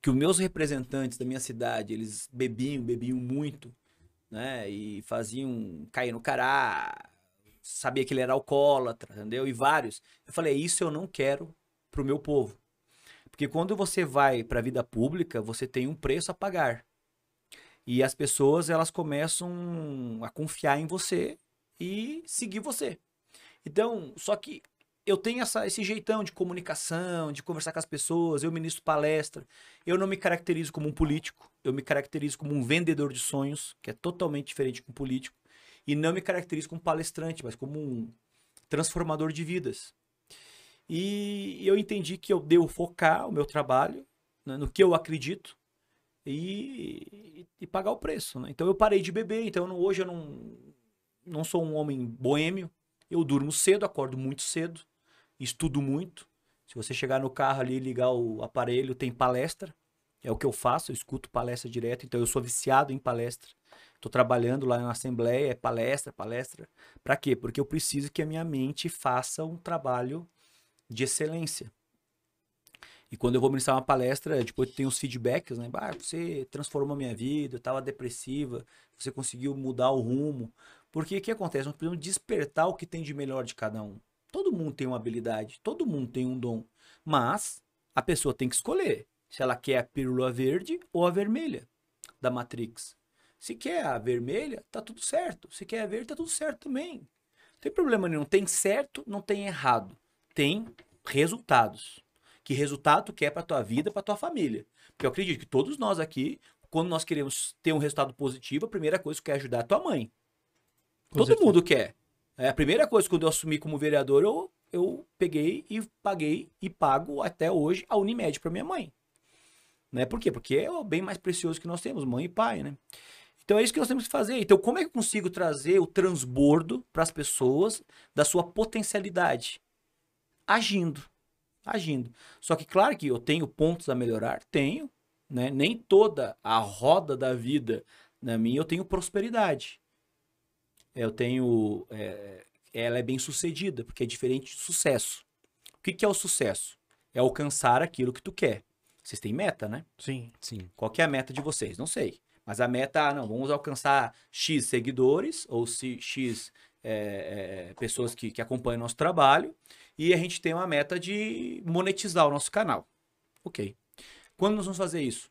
que os meus representantes da minha cidade, eles bebiam, bebiam muito, né? E faziam cair no cará, sabia que ele era alcoólatra, entendeu? E vários. Eu falei, isso eu não quero pro meu povo. Porque quando você vai para a vida pública, você tem um preço a pagar. E as pessoas, elas começam a confiar em você e seguir você. Então, só que eu tenho essa, esse jeitão de comunicação, de conversar com as pessoas, eu ministro palestra. Eu não me caracterizo como um político, eu me caracterizo como um vendedor de sonhos, que é totalmente diferente de um político. E não me caracterizo como palestrante, mas como um transformador de vidas. E eu entendi que eu devo focar o meu trabalho né, no que eu acredito e, e pagar o preço. Né? Então eu parei de beber, então eu não- hoje eu não, não sou um homem boêmio. Eu durmo cedo, acordo muito cedo, estudo muito. Se você chegar no carro ali e ligar o aparelho, tem palestra. É o que eu faço, eu escuto palestra direto, então eu sou viciado em palestra. Estou trabalhando lá na Assembleia, é palestra, palestra. Para quê? Porque eu preciso que a minha mente faça um trabalho de excelência. E quando eu vou ministrar uma palestra, depois tem os feedbacks, né? Ah, você transformou minha vida, eu estava depressiva, você conseguiu mudar o rumo. Porque o que acontece? Nós precisamos despertar o que tem de melhor de cada um. Todo mundo tem uma habilidade, todo mundo tem um dom. Mas a pessoa tem que escolher se ela quer a pílula verde ou a vermelha da Matrix. Se quer a vermelha, tá tudo certo. Se quer a verde, tá tudo certo também. Não tem problema nenhum. Tem certo, não tem errado. Tem resultados. Que resultado tu quer pra tua vida, pra tua família. Porque eu acredito que todos nós aqui, quando nós queremos ter um resultado positivo, a primeira coisa que quer ajudar é a tua mãe. Com Todo certeza. mundo quer. É, a primeira coisa, quando eu assumi como vereador, eu, eu peguei e paguei e pago até hoje a Unimed para minha mãe. Né? Por quê? Porque é o bem mais precioso que nós temos, mãe e pai, né? Então é isso que nós temos que fazer. Então, como é que eu consigo trazer o transbordo para as pessoas da sua potencialidade? Agindo. Agindo. Só que, claro que eu tenho pontos a melhorar, tenho. Né? Nem toda a roda da vida na minha eu tenho prosperidade. Eu tenho. é, ela é bem sucedida, porque é diferente de sucesso. O que, que é o sucesso? É alcançar aquilo que tu quer. Vocês têm meta, né? Sim. Sim. Qual que é a meta de vocês? Não sei. Mas a meta, ah, não, vamos alcançar X seguidores ou se X é, é, pessoas que, que acompanham nosso trabalho e a gente tem uma meta de monetizar o nosso canal. Ok. Quando nós vamos fazer isso?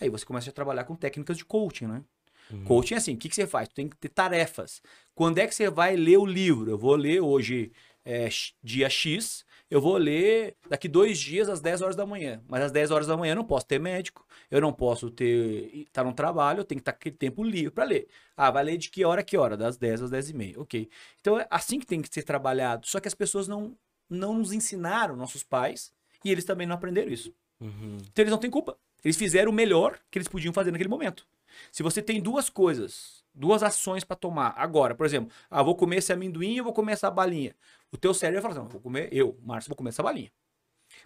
Aí você começa a trabalhar com técnicas de coaching, né? Uhum. Coaching é assim, o que, que você faz? Tu tem que ter tarefas. Quando é que você vai ler o livro? Eu vou ler hoje, é, dia X, eu vou ler daqui dois dias às 10 horas da manhã. Mas às 10 horas da manhã eu não posso ter médico, eu não posso ter estar no trabalho, eu tenho que estar com aquele tempo livre para ler. Ah, vai ler de que hora a que hora? Das 10 às 10 e meia. Ok. Então é assim que tem que ser trabalhado. Só que as pessoas não, não nos ensinaram, nossos pais, e eles também não aprenderam isso. Uhum. Então eles não têm culpa. Eles fizeram o melhor que eles podiam fazer naquele momento. Se você tem duas coisas, duas ações para tomar agora, por exemplo, ah, vou comer esse amendoim e vou comer essa balinha. O teu cérebro vai falar assim, "Não, vou comer, eu, Márcio, vou comer essa balinha.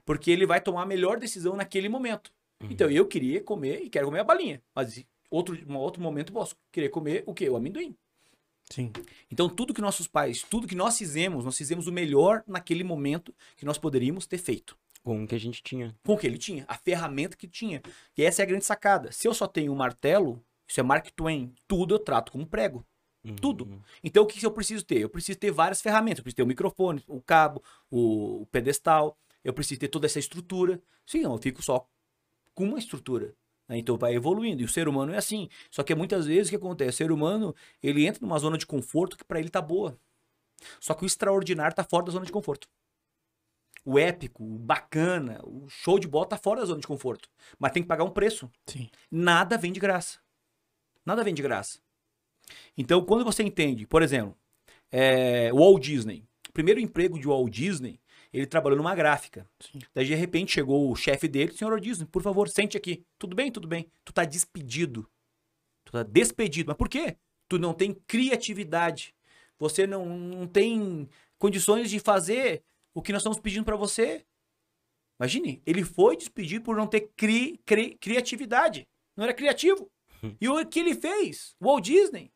Porque ele vai tomar a melhor decisão naquele momento. Uhum. Então eu queria comer e quero comer a balinha. Mas em outro, um outro momento posso querer comer o quê? O amendoim. Sim. Então, tudo que nossos pais, tudo que nós fizemos, nós fizemos o melhor naquele momento que nós poderíamos ter feito Com o que a gente tinha. com o que ele tinha, a ferramenta que tinha. E essa é a grande sacada. Se eu só tenho um martelo, isso é Mark Twain, tudo eu trato como prego. Tudo. Uhum. Então o que eu preciso ter? Eu preciso ter várias ferramentas. Eu preciso ter o microfone, o cabo, o, o pedestal. Eu preciso ter toda essa estrutura. Sim, eu fico só com uma estrutura. né? Então vai evoluindo. E o ser humano é assim. Só que muitas vezes o que acontece? O ser humano, ele entra numa zona de conforto que para ele tá boa. Só que o extraordinário tá fora da zona de conforto. O épico, o bacana, o show de bola tá fora da zona de conforto. Mas tem que pagar um preço. Sim. Nada vem de graça. Nada vem de graça. Então, quando você entende, por exemplo, é, Walt Disney. O primeiro emprego de Walt Disney, ele trabalhou numa gráfica. Sim. Daí, de repente, chegou o chefe dele, senhor Walt Disney, por favor, sente aqui. Tudo bem, tudo bem. Tu tá despedido. Tu tá despedido. Mas por quê? Tu não tem criatividade. Você não, não tem condições de fazer o que nós estamos pedindo para você. Imagine, ele foi despedido por não ter cri- cri- criatividade. Não era criativo. E o que ele fez? O Walt Disney.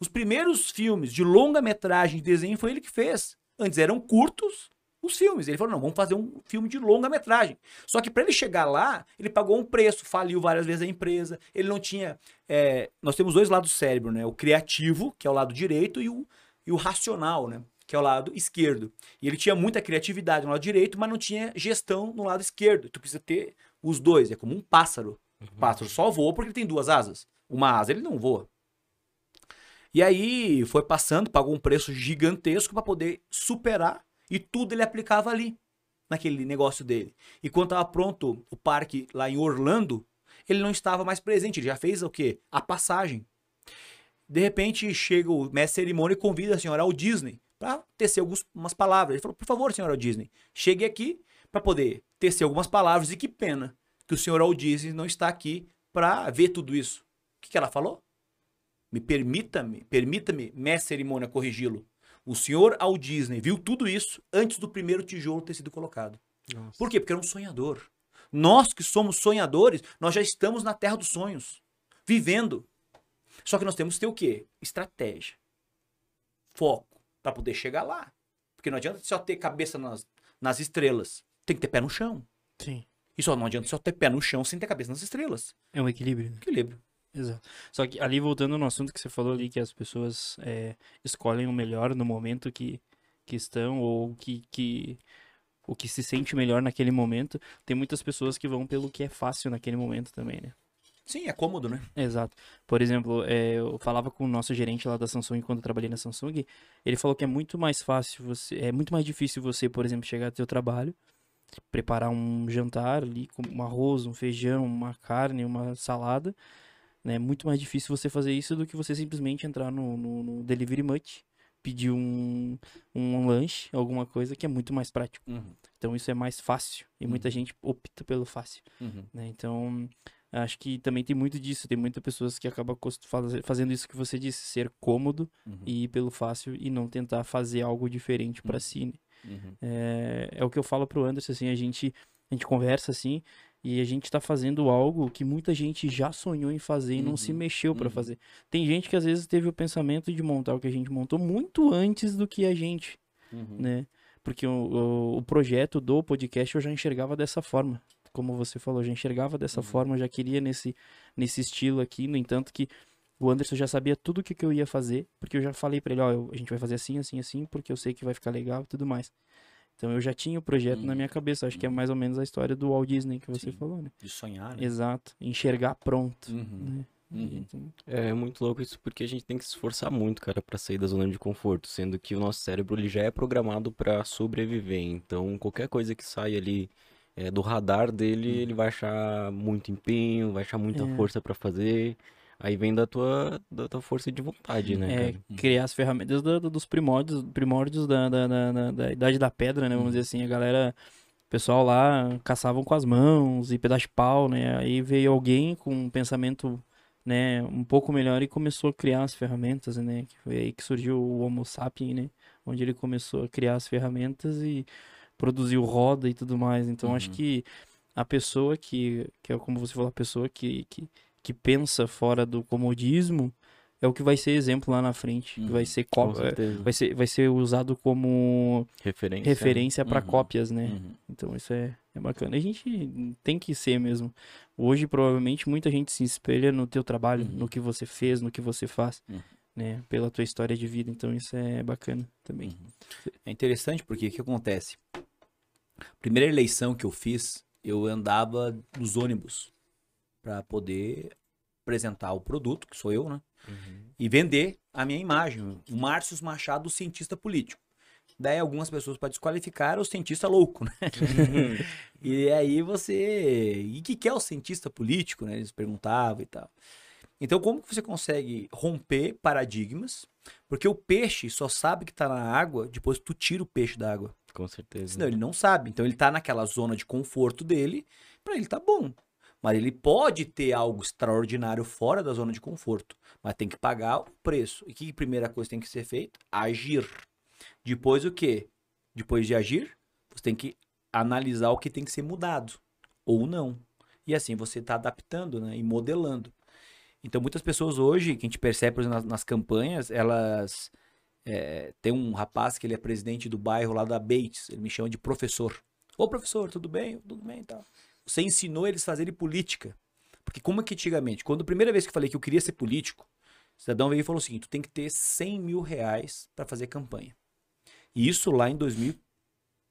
Os primeiros filmes de longa-metragem de desenho foi ele que fez. Antes eram curtos os filmes. Ele falou: não, vamos fazer um filme de longa-metragem. Só que para ele chegar lá, ele pagou um preço, faliu várias vezes a empresa. Ele não tinha. é, nós temos dois lados do cérebro, né? O criativo, que é o lado direito, e o, e o racional, né? Que é o lado esquerdo. E ele tinha muita criatividade no lado direito, mas não tinha gestão no lado esquerdo. Tu precisa ter os dois. É como um pássaro. O pássaro só voa porque ele tem duas asas. Uma asa ele não voa. E aí foi passando, pagou um preço gigantesco para poder superar e tudo ele aplicava ali, naquele negócio dele. E quando estava pronto o parque lá em Orlando, ele não estava mais presente, ele já fez o quê? A passagem. De repente chega o mestre cerimônia e convida a senhora ao Disney para tecer algumas palavras. Ele falou: por favor, senhora Walt Disney, chegue aqui para poder tecer algumas palavras. E que pena que o senhor Walt Disney não está aqui para ver tudo isso. O que, que ela falou? Me permita-me, permita-me, mestre cerimônia, corrigi-lo. O senhor Walt Disney viu tudo isso antes do primeiro tijolo ter sido colocado. Por quê? Porque era um sonhador. Nós que somos sonhadores, nós já estamos na terra dos sonhos, vivendo. Só que nós temos que ter o quê? Estratégia. Foco para poder chegar lá. Porque não adianta só ter cabeça nas, nas estrelas. Tem que ter pé no chão. Sim. E só não adianta só ter pé no chão sem ter cabeça nas estrelas. É um equilíbrio. né? Equilíbrio. Exato. Só que ali voltando no assunto que você falou ali, que as pessoas é, escolhem o melhor no momento que, que estão, ou que, que o que se sente melhor naquele momento, tem muitas pessoas que vão pelo que é fácil naquele momento também, né? Sim, é cômodo, né? Exato. Por exemplo, é, eu falava com o nosso gerente lá da Samsung quando eu trabalhei na Samsung, ele falou que é muito mais fácil você, é muito mais difícil você, por exemplo, chegar ao seu trabalho, preparar um jantar ali com um arroz, um feijão, uma carne, uma salada, né? É muito mais difícil você fazer isso do que você simplesmente entrar no, no, no Delivery Much, pedir um, um lanche, alguma coisa que é muito mais prático. Então isso é mais fácil e muita Uhum. gente opta pelo fácil Uhum. né? Então, acho que também tem muito disso. Tem muitas pessoas que acabam fazendo isso que você disse, ser cômodo Uhum. e ir pelo fácil e não tentar fazer algo diferente pra Uhum. si. né? Uhum. É, é o que eu falo pro Anderson, assim, a gente, a gente conversa assim e a gente tá fazendo algo que muita gente já sonhou em fazer e não se Uhum. mexeu pra Uhum. fazer. Tem gente que às vezes teve o pensamento de montar o que a gente montou muito antes do que a gente Uhum. né? Porque o, o, o projeto do podcast eu já enxergava dessa forma. Como você falou, eu já enxergava dessa Uhum. forma, já queria nesse, nesse estilo aqui. No entanto, que o Anderson já sabia tudo o que, que eu ia fazer, porque eu já falei pra ele: ó, eu- a gente vai fazer assim, assim, assim, porque eu sei que vai ficar legal e tudo mais. Então eu já tinha o projeto na Uhum. minha cabeça. Acho que é Uhum. mais ou menos a história do Walt Disney que você Sim. falou, né? De sonhar, né? Exato. Enxergar pronto. Uhum. Né? Uhum. Então, É muito louco isso porque a gente tem que se esforçar muito, cara, pra sair da zona de conforto, sendo que o nosso cérebro ele já é programado pra sobreviver. Então, qualquer coisa que sai ali é, do radar dele, ele vai achar muito empenho, vai achar muita É. força pra fazer. Aí vem da tua, da tua força de vontade, né, é, cara? criar as ferramentas do- do- dos primórdios, primórdios da, da, da, da- da idade da pedra, né? Vamos Uhum. dizer assim, a galera, o pessoal lá caçavam com as mãos e pedaço de pau, né? Aí veio alguém com um pensamento, né, um pouco melhor e começou a criar as ferramentas, né? Que foi aí que surgiu o Homo sapiens, né? Onde ele começou a criar as ferramentas e produziu roda e tudo mais. Então acho Uhum. que a pessoa que, que é como você falou, a pessoa que, que, que pensa fora do comodismo é o que vai ser exemplo lá na frente, que vai Uhum. ser Com có- certeza. vai ser vai ser usado como Referência. referência para Uhum. cópias, né? Uhum. Então isso é, é bacana. A gente tem que ser mesmo. Hoje provavelmente muita gente se espelha no teu trabalho, Uhum. no que você fez, no que você faz, Uhum. né? Pela tua história de vida. Então isso é bacana também. É interessante porque o que acontece? Primeira eleição que eu fiz, eu andava nos ônibus para poder apresentar o produto, que sou eu, né? Uhum. E vender a minha imagem. O Márcio Machado, cientista político. Daí algumas pessoas para desqualificar o cientista louco, né? e aí você. E o que, que é o cientista político, né? Eles perguntavam e tal. Então, como que você consegue romper paradigmas? Porque o peixe só sabe que tá na água depois que tu tira o peixe da água. Com certeza. Senão ele não sabe. Então ele tá naquela zona de conforto dele, para ele tá bom. Mas ele pode ter algo extraordinário fora da zona de conforto, mas tem que pagar o preço. E que primeira coisa tem que ser feita? Agir. Depois o quê? Depois de agir, você tem que analisar o que tem que ser mudado ou não. E assim você está adaptando, né, e modelando. Então muitas pessoas hoje, que a gente percebe por exemplo, nas, nas campanhas, elas é, tem um rapaz que ele é presidente do bairro lá da Bates, ele me chama de professor. Ô professor, tudo bem? Tudo bem e tal. Você ensinou eles a fazerem política. Porque como é que antigamente, quando a primeira vez que eu falei que eu queria ser político, o cidadão veio e falou o seguinte, tu tem que ter 100 mil reais para fazer campanha. E isso lá em 2000,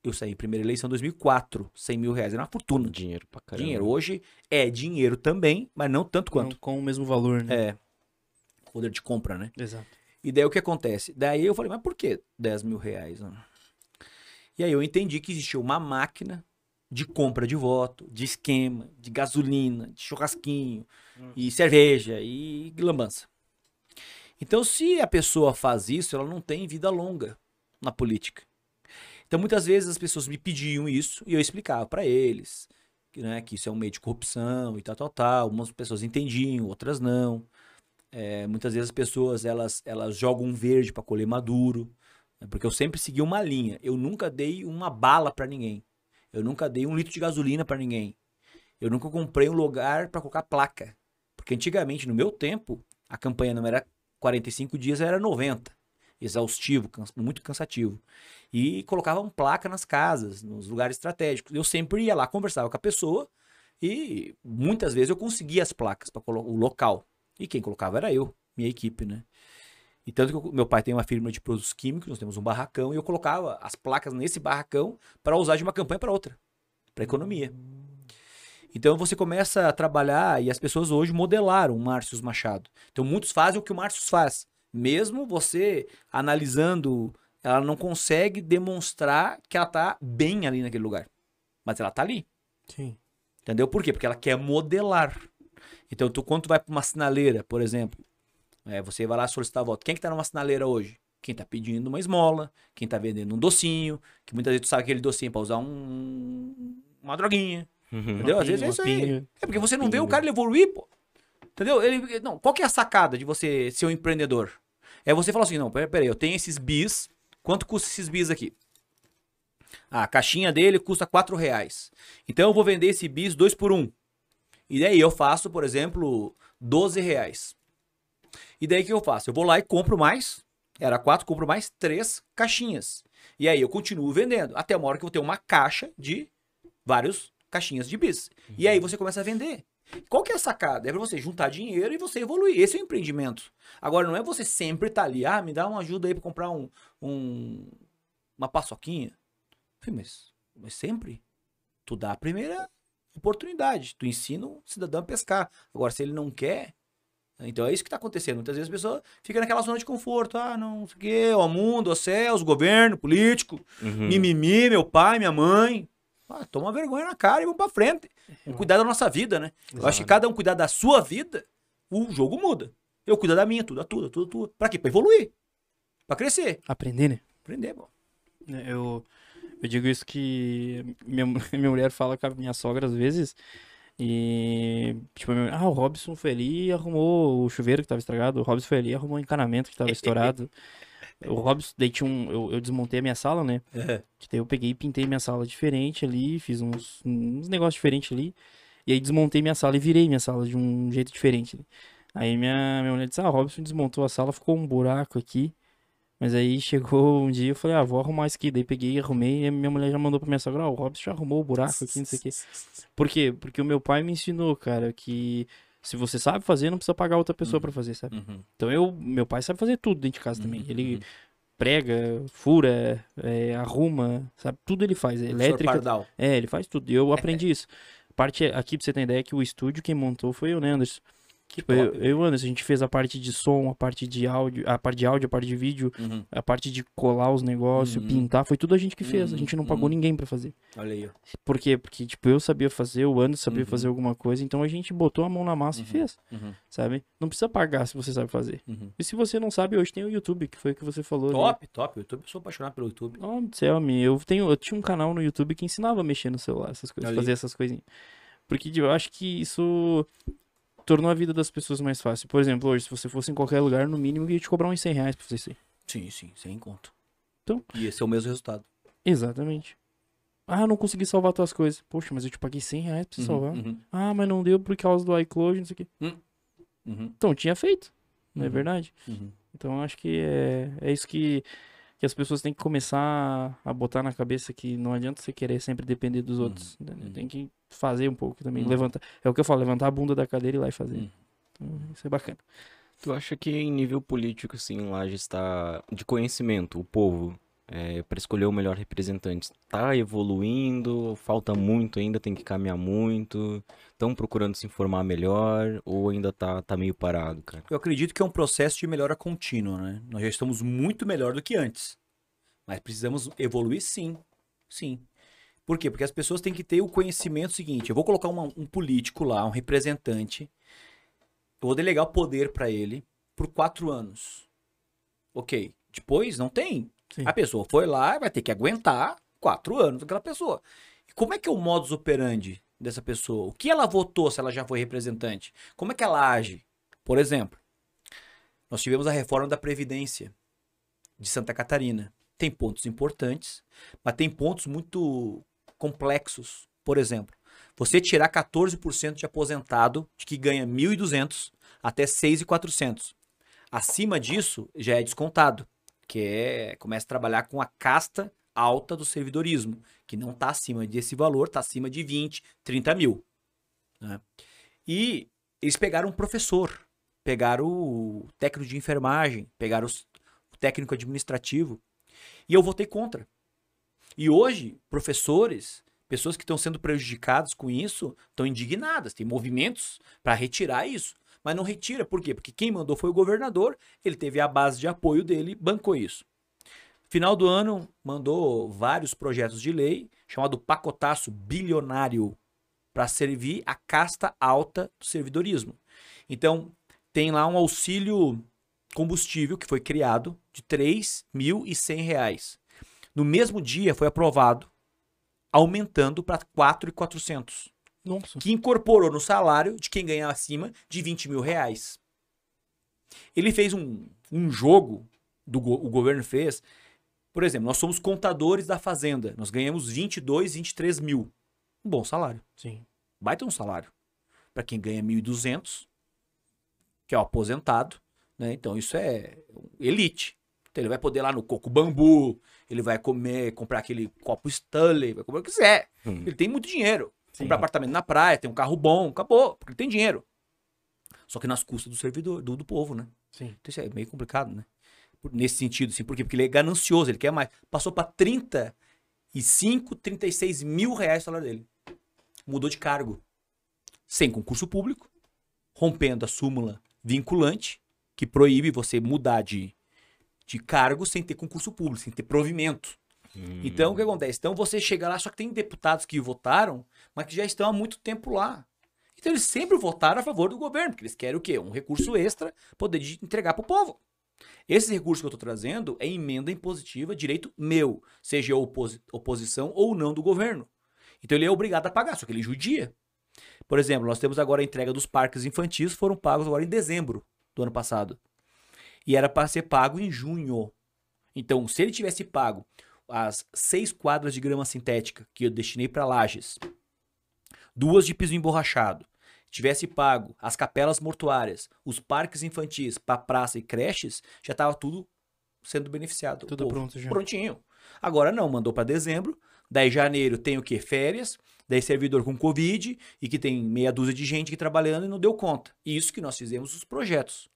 eu saí primeira eleição em 2004, 100 mil reais, era uma fortuna. Dinheiro pra caramba. Dinheiro. Hoje é dinheiro também, mas não tanto quanto. Com, com o mesmo valor, né? É. Poder de compra, né? Exato. E daí o que acontece? Daí eu falei, mas por que 10 mil reais? né? E aí eu entendi que existia uma máquina de compra de voto, de esquema, de gasolina, de churrasquinho, e cerveja, e lambança. Então, se a pessoa faz isso, ela não tem vida longa na política. Então, muitas vezes as pessoas me pediam isso e eu explicava para eles que, né, que isso é um meio de corrupção e tal, tal, tal. Algumas pessoas entendiam, outras não. É, muitas vezes as pessoas elas, elas jogam um verde para colher maduro, né, porque eu sempre segui uma linha. Eu nunca dei uma bala para ninguém. Eu nunca dei um litro de gasolina para ninguém. Eu nunca comprei um lugar para colocar placa. Porque antigamente, no meu tempo, a campanha não era 45 dias, era 90. Exaustivo, muito cansativo. E colocavam placa nas casas, nos lugares estratégicos. Eu sempre ia lá, conversava com a pessoa e muitas vezes eu conseguia as placas para o local. E quem colocava era eu, minha equipe, né? E tanto que o meu pai tem uma firma de produtos químicos, nós temos um barracão, e eu colocava as placas nesse barracão para usar de uma campanha para outra, para economia. Então você começa a trabalhar e as pessoas hoje modelaram o Márcio Machado. Então muitos fazem o que o Márcio faz. Mesmo você analisando, ela não consegue demonstrar que ela tá bem ali naquele lugar. Mas ela tá ali. Sim. Entendeu? Por quê? Porque ela quer modelar. Então, tu, quando tu vai para uma sinaleira, por exemplo, é, você vai lá solicitar voto. Quem que tá numa sinaleira hoje? Quem tá pedindo uma esmola, quem tá vendendo um docinho, que muitas vezes tu sabe aquele docinho pra usar um, uma droguinha. Uhum. Entendeu? Às vezes é isso aí. É porque você não vê o cara evoluir, pô. Entendeu? Ele, não, qual que é a sacada de você ser um empreendedor? É você falar assim, não, pera- peraí, eu tenho esses bis, quanto custa esses bis aqui? Ah, a caixinha dele custa 4 reais. Então eu vou vender esse bis 2 por 1. Um. E daí eu faço, por exemplo, 12 reais. E daí o que eu faço? Eu vou lá e compro mais. Era 4, compro mais 3 caixinhas. E aí eu continuo vendendo. Até uma hora que eu vou ter uma caixa de vários caixinhas de bis. E aí você começa a vender. Qual que é a sacada? É pra você juntar dinheiro e você evoluir. Esse é o empreendimento. Agora, não é você sempre estar ali, ah, me dá uma ajuda aí pra comprar um, um- uma paçoquinha. Mas, mas sempre? Tu dá a primeira oportunidade. Tu ensina o cidadão a pescar. Agora, se ele não quer, então é isso que tá acontecendo. Muitas vezes a pessoa fica naquela zona de conforto. Ah, não sei o quê, o mundo, os céus, governo, político, Uhum. mimimi, meu pai, minha mãe. Ah, toma vergonha na cara e vamos pra frente. Vamos cuidar da nossa vida, né? Eu acho que cada um cuidar da sua vida, o jogo muda. Eu cuido da minha, tudo, tudo, tudo, tudo. Pra quê? Pra evoluir. Pra crescer. Aprender, né? Aprender, bom. Eu, eu digo isso que minha, minha mulher fala com a minha sogra às vezes. E, tipo, ah, o Robson foi ali e arrumou o chuveiro que tava estragado. O Robson foi ali e arrumou o encanamento que tava estourado. O Robson, daí tinha um. Eu, eu desmontei a minha sala, né? É. Daí eu peguei e pintei minha sala diferente ali, fiz uns, uns negócios diferentes ali. E aí desmontei minha sala e virei minha sala de um jeito diferente. Aí minha, minha mulher disse, ah, o Robson desmontou a sala, ficou um buraco aqui. Mas aí chegou um dia, eu falei, ah, vou arrumar isso aqui. Daí peguei e arrumei, e minha mulher já mandou pra minha sogra, ah, o Robson já arrumou o buraco aqui, não sei o quê. Por quê? Porque o meu pai me ensinou, cara, que se você sabe fazer, não precisa pagar outra pessoa pra fazer, sabe? Uhum. Então eu, meu pai sabe fazer tudo dentro de casa também. Uhum, Ele uhum. prega, fura, é, arruma, sabe? Tudo ele faz. Professor Elétrica. É, ele faz tudo. E eu aprendi isso. Parte aqui, pra você ter ideia, que o estúdio quem montou foi né, Anderson? Que Tipo, eu, top. eu e o Anderson, a gente fez a parte de som, a parte de áudio, a parte de áudio, a parte de vídeo, Uhum. a parte de colar os negócios, Uhum. pintar, foi tudo a gente que fez. A Uhum, gente não pagou uhum. ninguém pra fazer. Olha aí, ó. Por quê? Porque, tipo, eu sabia fazer, o Anderson sabia Uhum. fazer alguma coisa, então a gente botou a mão na massa e fez, Uhum. sabe? Não precisa pagar se você sabe fazer. E se você não sabe, hoje tem o YouTube, que foi o que você falou. Top, top. Eu tô- eu sou apaixonado pelo YouTube. Oh, do céu, meu. Eu, tenho, eu tinha um canal no YouTube que ensinava a mexer no celular, essas coisas, fazer essas coisinhas. Porque tipo, eu acho que isso tornou a vida das pessoas mais fácil. Por exemplo, hoje, se você fosse em qualquer lugar, no mínimo, ia te cobrar uns 100 reais pra isso aí. Sim, sim, sem conto. Então. E esse é o mesmo resultado. Exatamente. Ah, não consegui salvar tuas coisas. Poxa, mas eu te paguei 100 reais pra você Uhum, salvar. uhum, Ah, mas não deu por causa do iCloud, não sei o quê. uhum, Então, tinha feito, não é Uhum. verdade? uhum. Então, acho que é, é isso que, que as pessoas têm que começar a botar na cabeça que não adianta você querer sempre depender dos outros. uhum. Tem que fazer um pouco também. Uhum. Levantar. É o que eu falo, levantar a bunda da cadeira e ir lá e fazer. Uhum. Então, isso é bacana. Tu acha que em nível político, assim, lá já está de conhecimento, o povo, é, para escolher o melhor representante, está evoluindo? Falta muito ainda, tem que caminhar muito? Estão procurando se informar melhor ou ainda tá, tá meio parado, cara? Eu acredito que é um processo de melhora contínua, né? Nós já estamos muito melhor do que antes. Mas precisamos evoluir sim. Sim. Por quê? Porque as pessoas têm que ter o conhecimento seguinte. Eu vou colocar uma- um político lá, um representante. Eu vou delegar o poder para ele por quatro anos. Ok. Depois não tem. Sim. A pessoa foi lá vai ter que aguentar quatro anos daquela pessoa. E como é que é o modus operandi dessa pessoa? O que ela votou se ela já foi representante? Como é que ela age? Por exemplo, nós tivemos a reforma da Previdência de Santa Catarina. Tem pontos importantes, mas tem pontos muito complexos. Por exemplo, você tirar 14% de aposentado de que ganha 1.200 até 6.400. Acima disso, já é descontado, que é começa a trabalhar com a casta alta do servidorismo, que não está acima desse valor, está acima de 20, 30 mil. né? E eles pegaram um professor, pegaram o técnico de enfermagem, pegaram o técnico administrativo, e eu votei contra. E hoje, professores, pessoas que estão sendo prejudicadas com isso, estão indignadas, tem movimentos para retirar isso. Mas não retira, por quê? Porque quem mandou foi o governador, ele teve a base de apoio dele, bancou isso. Final do ano, mandou vários projetos de lei, chamado pacotaço bilionário, para servir a casta alta do servidorismo. Então, tem lá um auxílio combustível que foi criado de 3.100 reais. No mesmo dia foi aprovado, aumentando para 4.400 Nossa. que incorporou no salário de quem ganha acima de 20 mil reais. Ele fez um, um jogo, do, o governo fez. Por exemplo, nós somos contadores da fazenda. Nós ganhamos 22, 23 mil. Um bom salário. Sim. Baita um salário. Para quem ganha 1.200, que é o aposentado. Né? Então isso é elite. Então ele vai poder ir lá no coco bambu, ele vai comer, comprar aquele copo Stanley, vai comer o que quiser. Hum. Ele tem muito dinheiro. Sim. Comprar apartamento na praia, tem um carro bom, acabou, porque ele tem dinheiro. Só que nas custas do servidor, do, do povo, né? Sim. Então isso é meio complicado, né? Por- Nesse sentido, assim, por quê? Porque ele é ganancioso, ele quer mais. Passou para 35, 36 mil reais o salário dele. Mudou de cargo. Sem concurso público, rompendo a súmula vinculante, que proíbe você mudar de, de cargo sem ter concurso público, sem ter provimento. Então, o que acontece? Então, você chega lá, só que tem deputados que votaram, mas que já estão há muito tempo lá. Então, eles sempre votaram a favor do governo, porque eles querem o quê? Um recurso extra, poder de- entregar para o povo. Esse recurso que eu estou trazendo é emenda impositiva, direito meu, seja oposi- oposição ou não do governo. Então, ele é obrigado a pagar, só que ele judia. Por exemplo, nós temos agora a entrega dos parques infantis, foram pagos agora em dezembro do ano passado. E era para ser pago em junho. Então, se ele tivesse pago as seis quadras de grama sintética que eu destinei para lajes, duas de piso emborrachado, tivesse pago as capelas mortuárias, os parques infantis para praça e creches, já estava tudo sendo beneficiado. Tudo pronto já. Prontinho. Agora não, mandou para dezembro, daí janeiro tem o quê? Férias, daí servidor com Covid e que tem meia dúzia de gente aqui trabalhando e não deu conta. E isso que nós fizemos os projetos.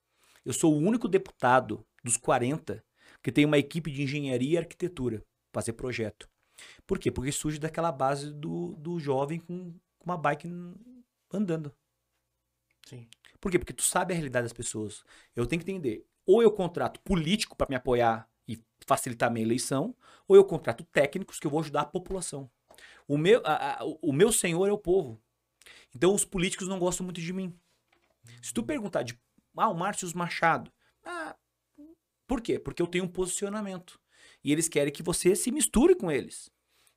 Eu sou o único deputado dos 40 que tem uma equipe de engenharia e arquitetura, fazer projeto. Por quê? Porque surge daquela base do, do jovem com uma bike andando. Sim. Por quê? Porque tu sabe a realidade das pessoas. Eu tenho que entender. Ou eu contrato político para me apoiar e facilitar a minha eleição, ou eu contrato técnicos que eu vou ajudar a população. O meu, a, a, o meu senhor é o povo. Então os políticos não gostam muito de mim. Se tu perguntar de ah, o Márcio Machado, ah, por quê? Porque eu tenho um posicionamento. E eles querem que você se misture com eles.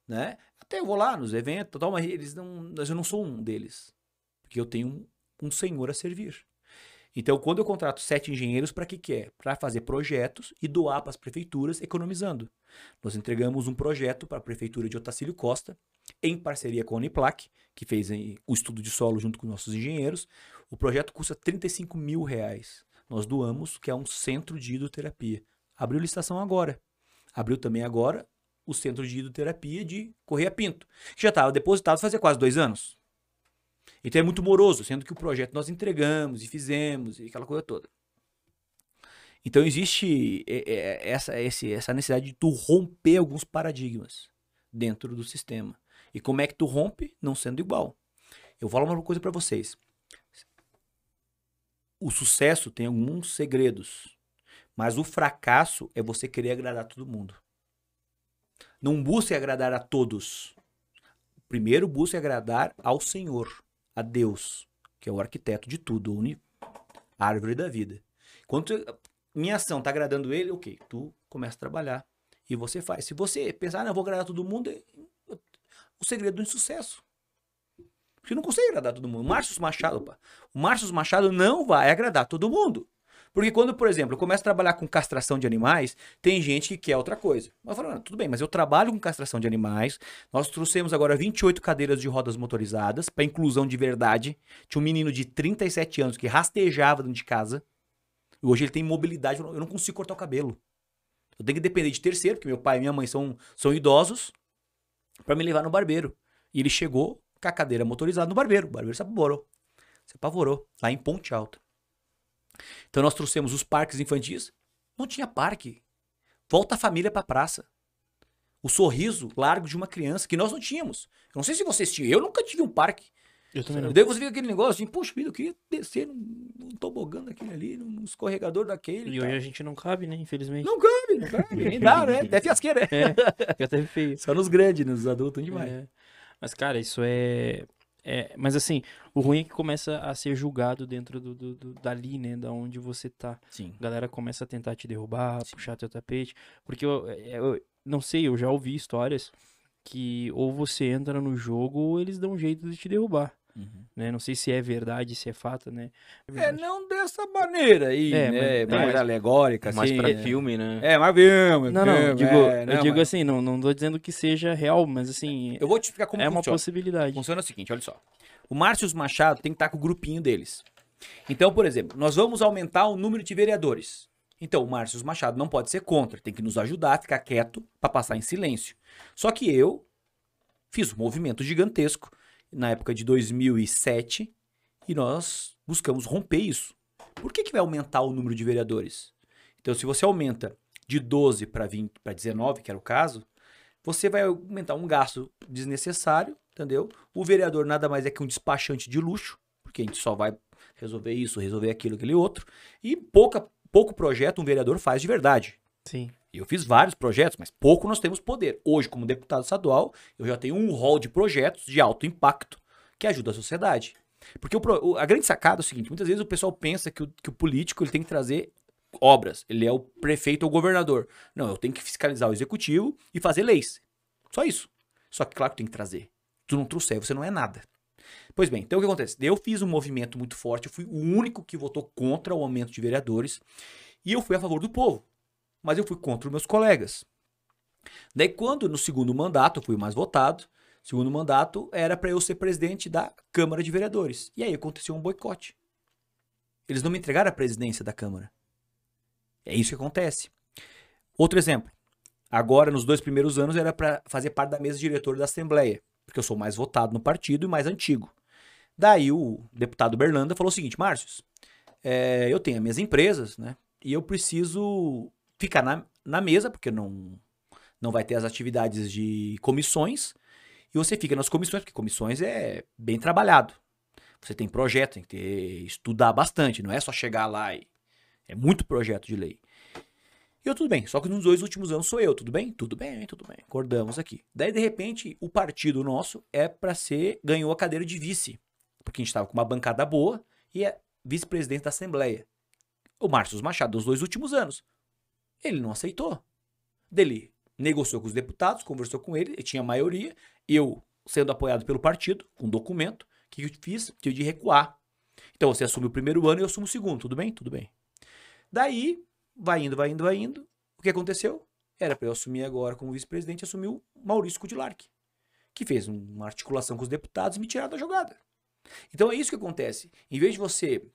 Né? Até eu vou lá nos eventos, tal, mas eles não, mas eu não sou um deles. Porque eu tenho um, um senhor a servir. Então, quando eu contrato sete engenheiros, para que, que é? Para fazer projetos e doar para as prefeituras, economizando. Nós entregamos um projeto para a prefeitura de Otacílio Costa, em parceria com a Uniplac, que fez o estudo de solo junto com nossos engenheiros. O projeto custa 35 mil reais. Nós doamos, que é um centro de hidroterapia. Abriu licitação agora. Abriu também agora o centro de hidroterapia de Correia Pinto, que já estava depositado fazia quase dois anos. Então é muito moroso, sendo que o projeto nós entregamos e fizemos e aquela coisa toda. Então existe é, é, essa, essa necessidade de tu romper alguns paradigmas dentro do sistema. E como é que tu rompe? Não sendo igual. Eu vou falar uma coisa para vocês. O sucesso tem alguns segredos, mas o fracasso é você querer agradar todo mundo. Não busque agradar a todos. Primeiro busque agradar ao Senhor a Deus, que é o arquiteto de tudo, a árvore da vida. Quando minha ação está agradando ele, ok, tu começa a trabalhar e você faz. Se você pensar, ah, não, vou agradar todo mundo, é o segredo do insucesso. Porque não consegue agradar todo mundo. Márcio Machado, opa, o Márcio Machado não vai agradar todo mundo. Porque quando, por exemplo, eu começo a trabalhar com castração de animais, tem gente que quer outra coisa. Mas falo, tudo bem, mas eu trabalho com castração de animais. Nós trouxemos agora 28 cadeiras de rodas motorizadas para inclusão de verdade. Tinha um menino de 37 anos que rastejava dentro de casa. E hoje ele tem mobilidade. Eu não consigo cortar o cabelo. Eu tenho que depender de terceiro, porque meu pai e minha mãe são, são idosos, para me levar no barbeiro. E ele chegou com a cadeira motorizada no barbeiro. O barbeiro se apavorou. Se apavorou, lá em Ponte Alta. Então nós trouxemos os parques infantis. Não tinha parque. Volta a família para a praça. O sorriso largo de uma criança que nós não tínhamos. Eu não sei se vocês tinham. Eu nunca tive um parque. Eu também não. Daí você fica aquele negócio assim, puxa vida, eu queria descer num, num tobogã daquele ali, num escorregador daquele. E hoje a gente não cabe, né? Infelizmente. Não cabe, não cabe. Nem dá, né? Até fiasqueira. É, até feio. Só nos grandes, nos adultos demais. É. Mas, cara, isso é. É, mas assim, o ruim é que começa a ser julgado dentro do, do, do dali, né? Da onde você tá. Sim. A galera começa a tentar te derrubar, Sim. puxar teu tapete. Porque eu, é, eu, não sei, eu já ouvi histórias que ou você entra no jogo ou eles dão um jeito de te derrubar. Uhum. Né? Não sei se é verdade, se é fato, né? É, não dessa maneira aí, É, né? mas- mais mas- alegórica, mais assim. pra é. filme, né? É, mais filme. Não, não, filme, digo, é, eu não, digo mas- assim, não, não tô dizendo que seja real, mas assim, Eu vou te explicar como é uma funciona. possibilidade. Funciona o seguinte, olha só. O Márcio Machado tem que estar com o grupinho deles. Então, por exemplo, nós vamos aumentar o número de vereadores. Então, o Márcio Machado não pode ser contra, tem que nos ajudar a ficar quieto para passar em silêncio. Só que eu fiz um movimento gigantesco na época de 2007 e nós buscamos romper isso. Por que, que vai aumentar o número de vereadores? Então, se você aumenta de 12 para 20 para 19, que era o caso, você vai aumentar um gasto desnecessário, entendeu? O vereador nada mais é que um despachante de luxo, porque a gente só vai resolver isso, resolver aquilo, aquele outro, e pouca, pouco projeto um vereador faz de verdade. Sim. Eu fiz vários projetos, mas pouco nós temos poder. Hoje, como deputado estadual, eu já tenho um rol de projetos de alto impacto que ajuda a sociedade. Porque o o- a grande sacada é o seguinte: muitas vezes o pessoal pensa que o, que o político ele tem que trazer obras, ele é o prefeito ou governador. Não, eu tenho que fiscalizar o executivo e fazer leis. Só isso. Só que, claro, que tem que trazer. Tu não trouxer, você não é nada. Pois bem, então o que acontece? Eu fiz um movimento muito forte, eu fui o único que votou contra o aumento de vereadores e eu fui a favor do povo mas eu fui contra os meus colegas. Daí, quando no segundo mandato eu fui mais votado, segundo mandato era para eu ser presidente da Câmara de Vereadores. E aí aconteceu um boicote. Eles não me entregaram a presidência da Câmara. É isso que acontece. Outro exemplo. Agora, nos dois primeiros anos, era para fazer parte da mesa diretora da Assembleia, porque eu sou mais votado no partido e mais antigo. Daí o deputado Berlanda falou o seguinte: Márcios, é, eu tenho as minhas empresas, né? E eu preciso ficar na, na mesa, porque não, não vai ter as atividades de comissões. E você fica nas comissões, porque comissões é bem trabalhado. Você tem projeto, tem que ter, estudar bastante, não é só chegar lá e. É muito projeto de lei. E eu, tudo bem, só que nos dois últimos anos sou eu, tudo bem? Tudo bem, tudo bem. Acordamos aqui. Daí, de repente, o partido nosso é para ser. ganhou a cadeira de vice. Porque a gente estava com uma bancada boa e é vice-presidente da Assembleia. O Márcio Machado, nos dois últimos anos. Ele não aceitou. Dele negociou com os deputados, conversou com ele, ele tinha maioria. Eu, sendo apoiado pelo partido, com documento, o que eu fiz? Tive de recuar. Então você assume o primeiro ano e eu assumo o segundo. Tudo bem? Tudo bem. Daí, vai indo, vai indo, vai indo. O que aconteceu? Era para eu assumir agora como vice-presidente, assumiu Maurício Kudilark, que fez uma articulação com os deputados e me tiraram da jogada. Então é isso que acontece. Em vez de você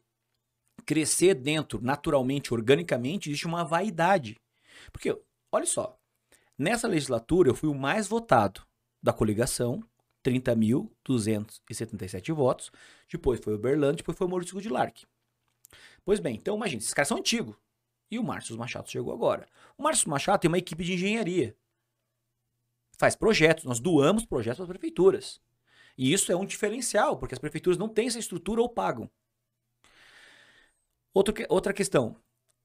crescer dentro, naturalmente, organicamente, existe uma vaidade. Porque, olha só, nessa legislatura eu fui o mais votado da coligação, 30.277 votos. Depois foi o Berlando, depois foi o Maurício Goodlark. Pois bem, então imagina, esses caras são antigos. E o Márcio Machado chegou agora. O Márcio Machado tem uma equipe de engenharia. Faz projetos, nós doamos projetos para as prefeituras. E isso é um diferencial, porque as prefeituras não têm essa estrutura ou pagam. Outro, outra questão.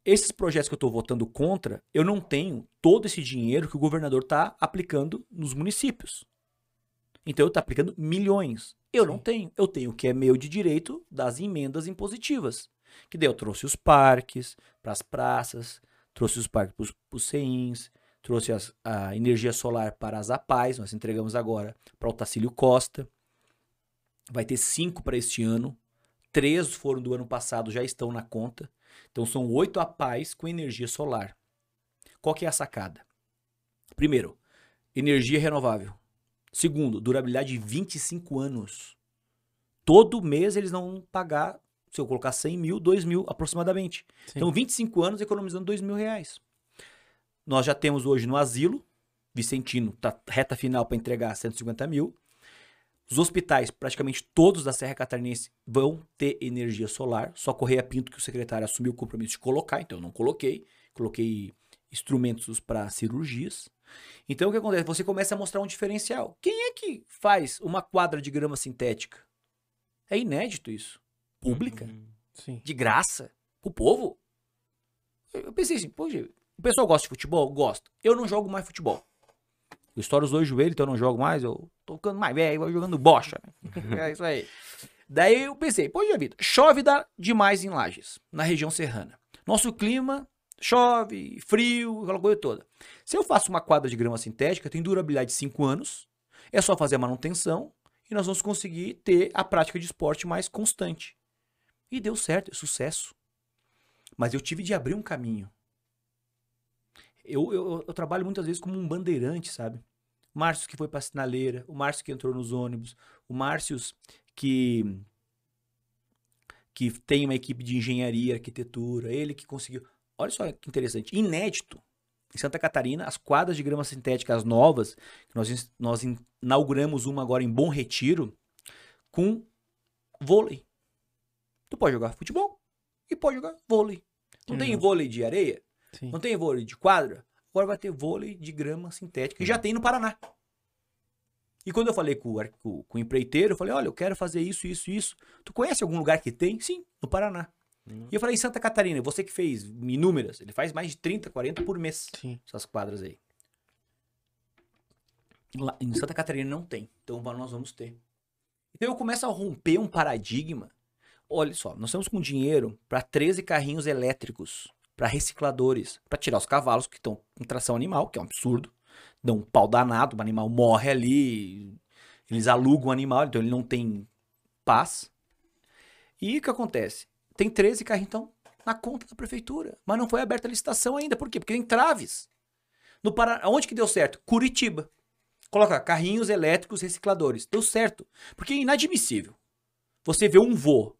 Esses projetos que eu estou votando contra, eu não tenho todo esse dinheiro que o governador está aplicando nos municípios. Então eu estou aplicando milhões. Eu Sim. não tenho. Eu tenho o que é meu de direito das emendas impositivas. Que daí eu trouxe os parques para as praças, trouxe os parques para os CEINs, trouxe as, a energia solar para as APAES, nós entregamos agora para o Tacílio Costa. Vai ter cinco para este ano. Três foram do ano passado, já estão na conta. Então são oito APAES com energia solar. Qual que é a sacada? Primeiro, energia renovável. Segundo, durabilidade de 25 anos. Todo mês eles não vão pagar, se eu colocar 100 mil, 2 mil aproximadamente. Sim. Então, 25 anos economizando 2 mil reais. Nós já temos hoje no asilo, Vicentino, tá reta final para entregar 150 mil. Os hospitais, praticamente todos da Serra Catarinense, vão ter energia solar. Só Correia Pinto, que o secretário assumiu o compromisso de colocar, então eu não coloquei. Coloquei instrumentos para cirurgias. Então o que acontece? Você começa a mostrar um diferencial. Quem é que faz uma quadra de grama sintética? É inédito isso. Pública. Uhum. De graça. O povo. Eu pensei assim, poxa, o pessoal gosta de futebol? Gosta. Eu não jogo mais futebol. Eu estouro os dois joelhos, então eu não jogo mais. Eu tô ficando mais velho, jogando bocha. É isso aí. Daí eu pensei, poxa vida, chove demais em Lages, na região serrana. Nosso clima chove, frio, aquela coisa toda. Se eu faço uma quadra de grama sintética, tem durabilidade de 5 anos, é só fazer a manutenção e nós vamos conseguir ter a prática de esporte mais constante. E deu certo, é sucesso. Mas eu tive de abrir um caminho. Eu, eu, eu trabalho muitas vezes como um bandeirante, sabe? Márcio que foi para sinaleira, o Márcio que entrou nos ônibus, o Márcio que que tem uma equipe de engenharia, arquitetura, ele que conseguiu. Olha só que interessante, inédito. Em Santa Catarina, as quadras de grama sintética, as novas, nós, nós inauguramos uma agora em Bom Retiro, com vôlei. Tu pode jogar futebol e pode jogar vôlei. Não uhum. tem vôlei de areia? Sim. Não tem vôlei de quadra? Agora vai ter vôlei de grama sintética. E já tem no Paraná. E quando eu falei com, com, com, o empreiteiro, eu falei, olha, eu quero fazer isso, isso, isso. Tu conhece algum lugar que tem? Sim, no Paraná. Uhum. E eu falei, em Santa Catarina, você que fez inúmeras, ele faz mais de 30, 40 por mês. Sim. Essas quadras aí. Lá, em Santa Catarina não tem. Então nós vamos ter. Então eu começo a romper um paradigma. Olha só, nós estamos com dinheiro para 13 carrinhos elétricos para recicladores, para tirar os cavalos que estão com tração animal, que é um absurdo. Dão um pau danado, o animal morre ali, eles alugam o animal, então ele não tem paz. E o que acontece? Tem 13 carrinhos, então, na conta da prefeitura. Mas não foi aberta a licitação ainda. Por quê? Porque tem traves. No onde que deu certo? Curitiba. Coloca carrinhos elétricos recicladores. Deu certo. Porque é inadmissível. Você vê um vô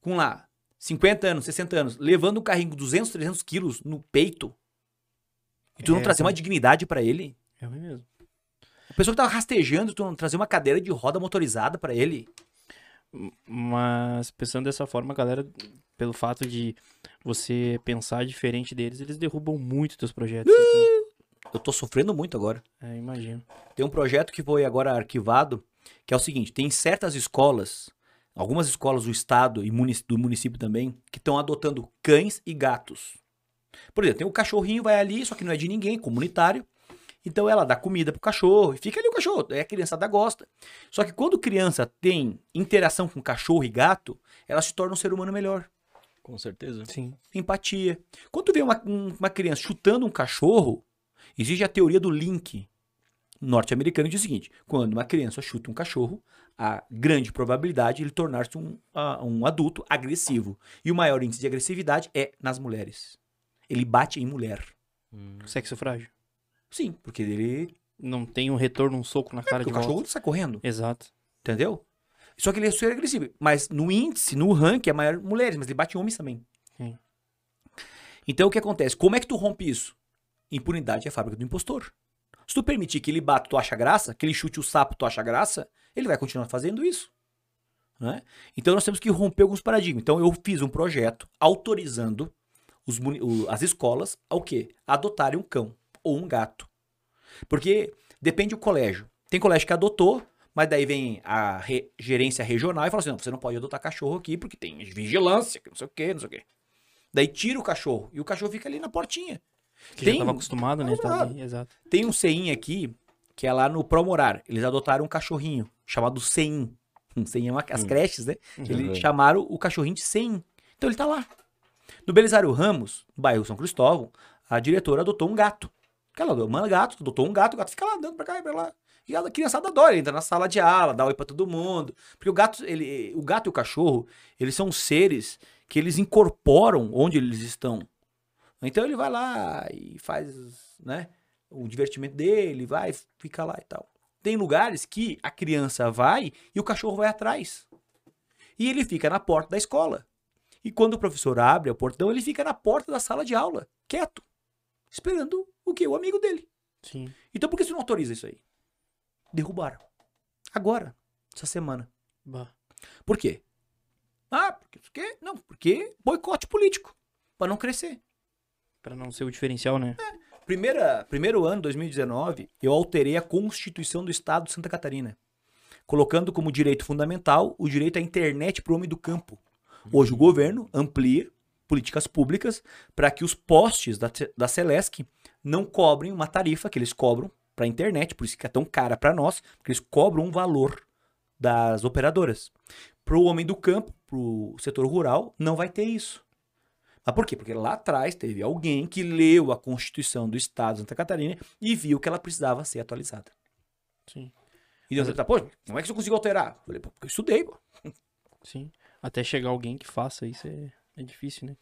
com lá 50 anos, 60 anos, levando um carrinho com 200, 300 quilos no peito, e tu é, não trazer uma dignidade para ele. É mesmo. A pessoa que tava rastejando, tu não trazer uma cadeira de roda motorizada para ele. Mas pensando dessa forma, galera, pelo fato de você pensar diferente deles, eles derrubam muito teus projetos. então, Eu tô sofrendo muito agora. é, imagino. Tem um projeto que foi agora arquivado, que é o seguinte: tem certas escolas, algumas escolas do estado e munici- do município também, que estão adotando cães e gatos. Por exemplo, tem o cachorrinho, vai ali, só que não é de ninguém, comunitário. Então ela dá comida pro cachorro, e fica ali o cachorro, aí a criançada gosta. Só que quando criança tem interação com cachorro e gato, ela se torna um ser humano melhor. Com certeza. Sim. Empatia. Quando tu vê uma, um- uma criança chutando um cachorro, existe a teoria do link norte-americano que diz o seguinte: quando uma criança chuta um cachorro, a grande probabilidade de ele tornar-se um, a- um adulto agressivo. E o maior índice de agressividade é nas mulheres. Ele bate em mulher. Hum. Sexo frágil. Sim, porque ele. Não tem um retorno, um soco na cara Porque de o cachorro volta. sai correndo, Exato. entendeu? Só que ele é super agressivo. Mas no índice, no ranking, é maior mulheres, mas ele bate em homens também. Sim. Então o que acontece? Como é que tu rompe isso? Impunidade é a fábrica do impostor. Se tu permitir que ele bata, tu acha graça, que ele chute o sapo, tu acha graça, ele vai continuar fazendo isso. né? Então nós temos que romper alguns paradigmas. Então eu fiz um projeto autorizando os as escolas ao quê? Adotarem um cão ou um gato. Porque depende do colégio. Tem colégio que adotou, mas daí vem a re- gerência regional e fala assim: não, você não pode adotar cachorro aqui porque tem vigilância, não sei o quê, não sei o quê. Daí tira o cachorro e o cachorro fica ali na portinha. Que Tem- já tava acostumado, né? Tá ali, Exato. Tem um CEIM aqui, que é lá no Promorar. Eles adotaram um cachorrinho chamado. Um CEIM é uma, as Hum. creches, né? Eles Uhum. chamaram o cachorrinho de CEIM. Então ele tá lá. No Belisário Ramos, no bairro São Cristóvão, a diretora adotou um gato. Ela um gato, adotou um gato, o gato fica lá andando pra cá e pra lá. E a criançada adora, ele entra na sala de aula, dá oi pra todo mundo. Porque o gato, ele, o gato e o cachorro, eles são seres que eles incorporam onde eles estão. Então ele vai lá e faz, né, o divertimento dele, vai, fica lá e tal. Tem lugares que a criança vai e o cachorro vai atrás. E ele fica na porta da escola. E quando o professor abre o portão, ele fica na porta da sala de aula, quieto, esperando o quê? O amigo dele. Sim. Então por que você não autoriza isso aí? Derrubaram. Agora, essa semana. Bah. Por quê? Ah, porque isso quê? Não, porque boicote político, Pra não crescer. Pra não ser o diferencial, né? Primeira, primeiro ano, 2019, eu alterei a Constituição do Estado de Santa Catarina, colocando como direito fundamental o direito à internet para o homem do campo. Hoje o governo amplia políticas públicas para que os postes da, da Celesc não cobrem uma tarifa que eles cobram para a internet, por isso que é tão cara para nós, porque eles cobram um valor das operadoras. Para o homem do campo, para o setor rural, não vai ter isso. Mas por quê? Porque lá atrás teve alguém que leu a Constituição do Estado de Santa Catarina e viu que ela precisava ser atualizada. Sim. E Deus tá, pô, como é que você conseguiu alterar? Eu falei, pô, porque eu estudei, pô. Sim. Até chegar alguém que faça isso é, é difícil, né?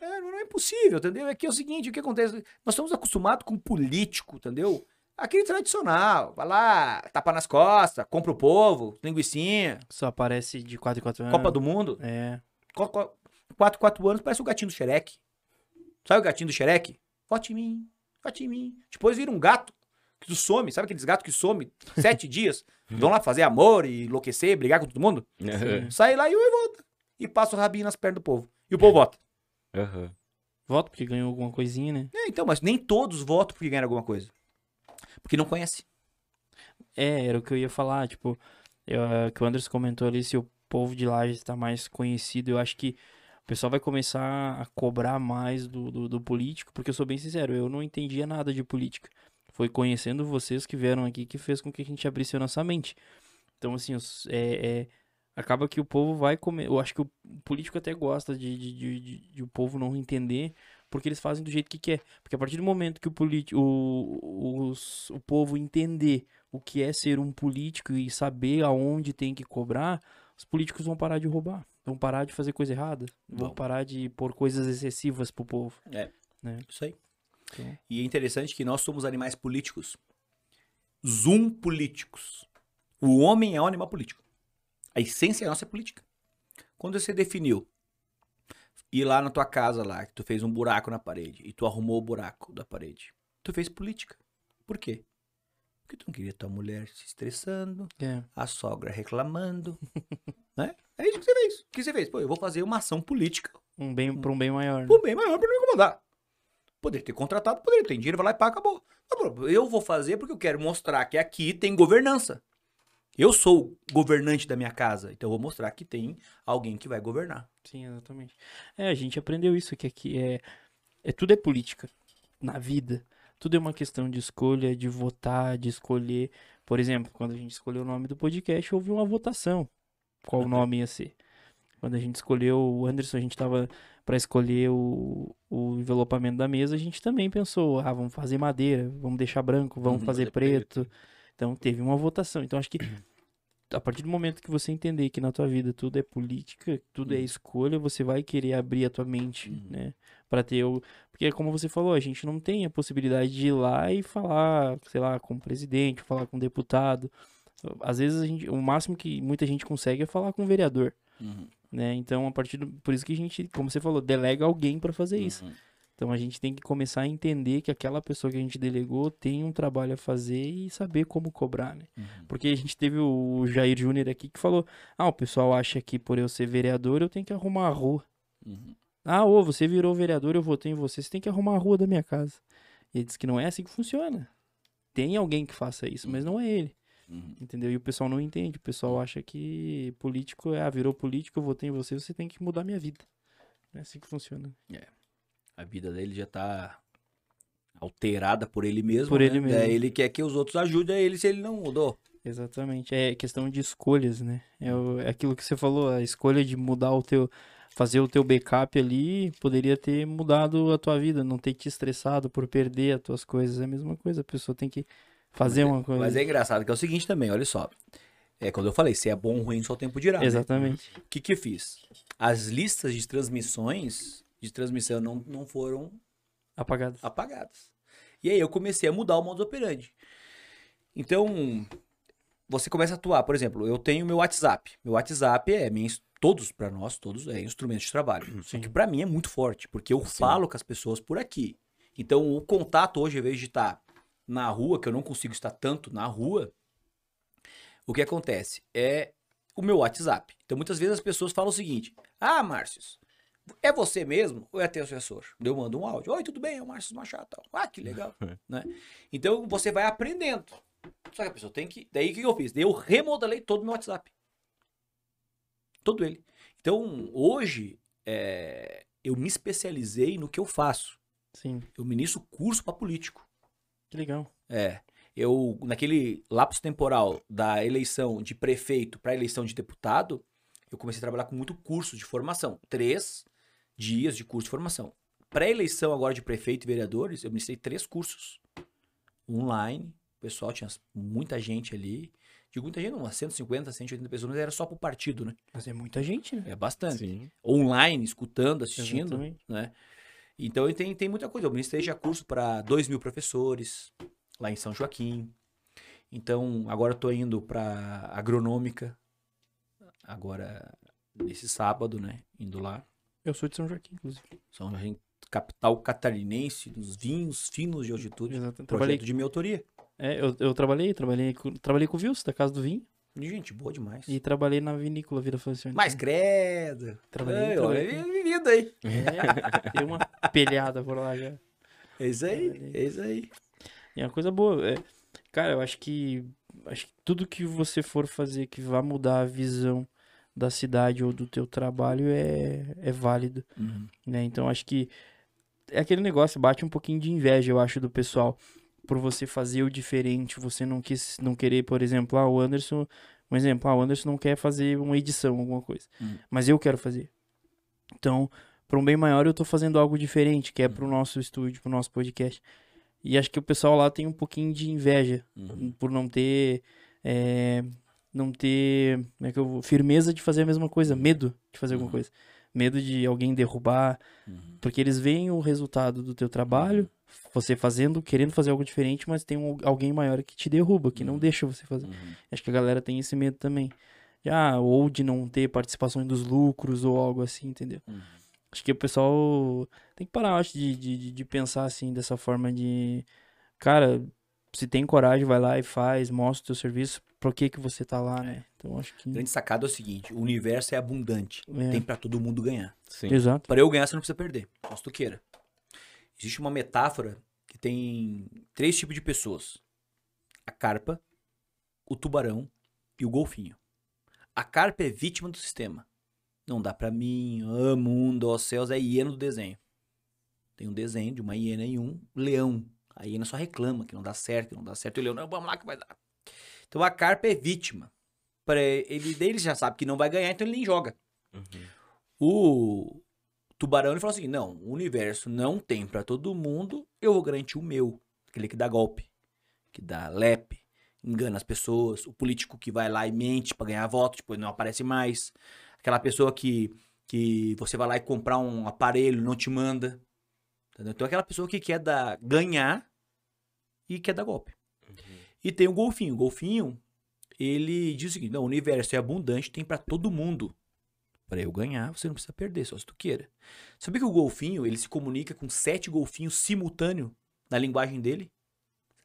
É, não é impossível, entendeu? É que é o seguinte, o que acontece? Nós estamos acostumados com político, entendeu? Aquele tradicional, vai lá, tapa nas costas, compra o povo, linguicinha, Só aparece de 4 em 4 anos. Copa do Mundo. É. 4, 4 anos parece o gatinho do Xerec. Sabe o gatinho do Xerec? Vote em mim, vote em mim. Depois vira um gato que tu some, sabe aqueles gatos que some sete dias? Vão lá fazer amor e enlouquecer, brigar com todo mundo? Aham. Sai lá e volta. E passa o rabinho nas pernas do povo. E o povo vota. Aham. Voto porque ganhou alguma coisinha, né? É, então, mas nem todos votam porque ganharam alguma coisa. Porque não conhece. É, era o que eu ia falar, tipo, eu, eh, que o Anderson comentou ali, se o povo de Lages está mais conhecido, eu acho que o pessoal vai começar a cobrar mais do, do, do político, porque eu sou bem sincero, eu não entendia nada de política. Foi conhecendo vocês que vieram aqui que fez com que a gente abrisse a nossa mente. Então, assim, é, é, acaba que o povo vai comer. Eu acho que o político até gosta de, de, de, de- de o povo não entender, porque eles fazem do jeito que quer. Porque a partir do momento que o, político, o, os- o povo entender o que é ser um político e saber aonde tem que cobrar, os políticos vão parar de roubar, vão parar de fazer coisa errada, vão Vão. parar de pôr coisas excessivas pro povo. Isso aí. Então- E é interessante que nós somos animais políticos. Zoom políticos. O homem é um animal político. A essência nossa é política. Quando você definiu ir lá na tua casa lá, que tu fez um buraco na parede e tu arrumou o buraco da parede, tu fez política. Por quê? Porque tu não queria tua mulher se estressando, É, a sogra reclamando, né? É isso que você fez. O que você fez? Pô, eu vou fazer uma ação política Um bem, pra um bem maior. né? por bem maior pra não incomodar. Poderia ter contratado, poderia ter dinheiro, vai lá e paga, acabou. Eu vou fazer porque eu quero mostrar que aqui tem governança. Eu sou o governante da minha casa, então eu vou mostrar que tem alguém que vai governar. Sim, exatamente. É, a gente aprendeu isso, que aqui é, é tudo é política na vida. Tudo é uma questão de escolha, de votar, de escolher. Por exemplo, quando a gente escolheu o nome do podcast, houve uma votação. Qual o nome ia ser? Quando a gente escolheu o Anderson, a gente tava para escolher o, o envelopamento da mesa, a gente também pensou, ah, vamos fazer madeira, vamos deixar branco, vamos Uhum, fazer fazer preto. Então teve uma votação. Então acho que a partir do momento que você entender que na tua vida tudo é política, tudo é Uhum. escolha, você vai querer abrir a tua mente, Uhum. né? Pra ter o. Porque, como você falou, a gente não tem a possibilidade de ir lá e falar, sei lá, com o presidente, falar com o deputado. Às vezes, a gente, o máximo que muita gente consegue é falar com o vereador, né? Então, a partir do. Por isso que a gente, como você falou, delega alguém pra fazer isso. Uhum. Então, a gente tem que começar a entender que aquela pessoa que a gente delegou tem um trabalho a fazer e saber como cobrar, né? Uhum. Porque a gente teve o Jair Júnior aqui que falou: ah, o pessoal acha que por eu ser vereador eu tenho que arrumar a rua. Uhum. Ah, ô, você virou vereador, eu votei em você, você tem que arrumar a rua da minha casa. E ele disse que não é assim que funciona. Tem alguém que faça isso, mas não é ele. Uhum. Entendeu? E o pessoal não entende. O pessoal acha que político é, ah, virou político, eu votei em você, você tem que mudar minha vida. Não é assim que funciona. A vida dele já tá alterada por ele mesmo. Por né? ele mesmo. Daí ele quer que os outros ajudem ele se ele não mudou. Exatamente. É questão de escolhas, né? É, o- é aquilo que você falou, a escolha de mudar o teu. Fazer o teu backup ali poderia ter mudado a tua vida, não ter te estressado por perder as tuas coisas. É a mesma coisa, a pessoa tem que fazer uma coisa. Mas é engraçado que é o seguinte também, olha só. É quando eu falei, se é bom ou ruim, só o tempo dirá. né? Exatamente. O que que eu fiz? As listas de transmissões de transmissão não, não foram Apagado. apagadas. E aí eu comecei a mudar o modus operandi. Então, você começa a atuar, por exemplo, eu tenho meu WhatsApp. Meu WhatsApp é minha, todos para nós, todos é instrumento de trabalho. Só que para mim é muito forte, porque eu falo com as pessoas por aqui. Então, o contato hoje, ao invés de estar na rua, que eu não consigo estar tanto na rua, o que acontece é o meu WhatsApp. Então, muitas vezes as pessoas falam o seguinte: Ah, Márcios, é você mesmo ou é teu assessor? Eu mando um áudio. Oi, tudo bem? É o Márcio Machado. Ah, que legal. né? Então você vai aprendendo. Só que a pessoa tem que. Daí o que eu fiz? Daí eu remodelei todo o meu WhatsApp. Todo ele. Então, hoje, é, eu me especializei no que eu faço. Sim. Eu ministro curso para político. Que legal. É. Eu, naquele lapso temporal da eleição de prefeito para eleição de deputado, eu comecei a trabalhar com muito curso de formação. Três dias de curso de formação. Pré-eleição agora de prefeito e vereadores, eu ministrei três cursos. Online. O pessoal tinha muita gente ali. Digo muita gente, umas 150, 180 pessoas, mas era só pro partido, né? Mas é muita gente, né? É bastante. Sim. Online, escutando, assistindo Exatamente. né? Então tem, tem muita coisa. Eu ministrei já curso para 2 mil professores lá em São Joaquim. Então agora eu tô indo para agronômica. Agora nesse sábado, né? Indo lá. Eu sou de São Joaquim, inclusive. São Joaquim, capital catarinense dos vinhos finos de altitude. Exato. Projeto Trabalhei, de minha autoria. é, eu, eu trabalhei, trabalhei com, trabalhei com o Wilson, da Casa do Vinho, De gente boa demais. e trabalhei na vinícola Vila Francione. Mas credo. Trabalhei, Ai, trabalhei. olha, é vivido aí. É, dei uma pelhada por lá já. É isso aí. É isso aí. E é uma coisa boa. É, cara, eu acho que, acho que tudo que você for fazer que vá mudar a visão da cidade ou do teu trabalho é, é válido, Uhum. né? Então acho que é aquele negócio, bate um pouquinho de inveja, eu acho, do pessoal por você fazer o diferente, você não quis, não querer, por exemplo, ah, o Anderson, um exemplo, ah, o Anderson não quer fazer uma edição, alguma coisa, Uhum. mas eu quero fazer. Então, para um bem maior, eu tô fazendo algo diferente, que é pro nosso estúdio, pro nosso podcast. E acho que o pessoal lá tem um pouquinho de inveja Uhum. por não ter. é, não ter. Como é que eu vou? Firmeza de fazer a mesma coisa, medo de fazer alguma Uhum. coisa. Medo de alguém derrubar. Uhum. Porque eles veem o resultado do teu trabalho, você fazendo, querendo fazer algo diferente, mas tem um- alguém maior que te derruba, que não Uhum. deixa você fazer. Uhum. Acho que a galera tem esse medo também. Ah, ou de não ter participação dos lucros ou algo assim, entendeu? Uhum. Acho que o pessoal tem que parar, acho, de, de, de pensar assim, dessa forma de. Cara, se tem coragem, vai lá e faz, mostra o teu serviço, por que que você tá lá, né? Então acho que. A grande sacada é o seguinte: o universo é abundante. É. Tem pra todo mundo ganhar. Sim. Exato. Para eu ganhar, você não precisa perder. Se tu queira. Existe uma metáfora que tem três tipos de pessoas: a carpa, o tubarão e o golfinho. A carpa é vítima do sistema. Não dá pra mim, ah, mundo, ó céus, é hiena do desenho. Tem um desenho de uma hiena e um leão. A hiena só reclama que não dá certo, que não dá certo. E o leão, não, vamos lá que vai dar. Então a carpa é vítima. Pra ele, ele já sabe que não vai ganhar, então ele nem joga. Uhum. O tubarão ele falou assim: não, o universo não tem pra todo mundo, eu vou garantir o meu. Aquele que dá golpe, que dá lepe, engana as pessoas, o político que vai lá e mente pra ganhar voto, depois não aparece mais. Aquela pessoa que, que você vai lá e comprar um aparelho, não te manda. Entendeu? Então aquela pessoa que quer dar, ganhar e quer dar golpe. E tem o golfinho. O golfinho, ele diz o seguinte: não, o universo é abundante, tem pra todo mundo. Pra eu ganhar, você não precisa perder, só se tu queira. Sabia que o golfinho, ele se comunica com sete golfinhos simultâneo na linguagem dele?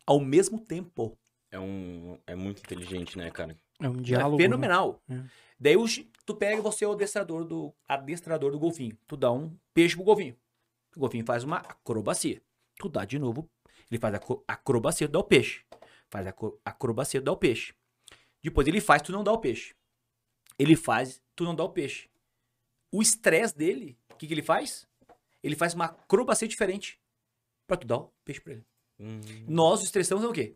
Ao mesmo tempo. É um. É muito inteligente, né, cara? É um É diálogo. né? fenomenal. É. Daí o chi- tu pega você é o adestrador do, adestrador do golfinho. Tu dá um peixe pro golfinho. O golfinho faz uma acrobacia. Tu dá de novo. Ele faz a acro- acrobacia, tu dá o peixe. Faz a acro- acrobacia, tu dá o peixe. Depois ele faz, tu não dá o peixe. Ele faz, tu não dá o peixe. O estresse dele, o que, que ele faz? Ele faz uma acrobacia diferente pra tu dar o peixe pra ele. Hum. Nós, o estressamos é o quê?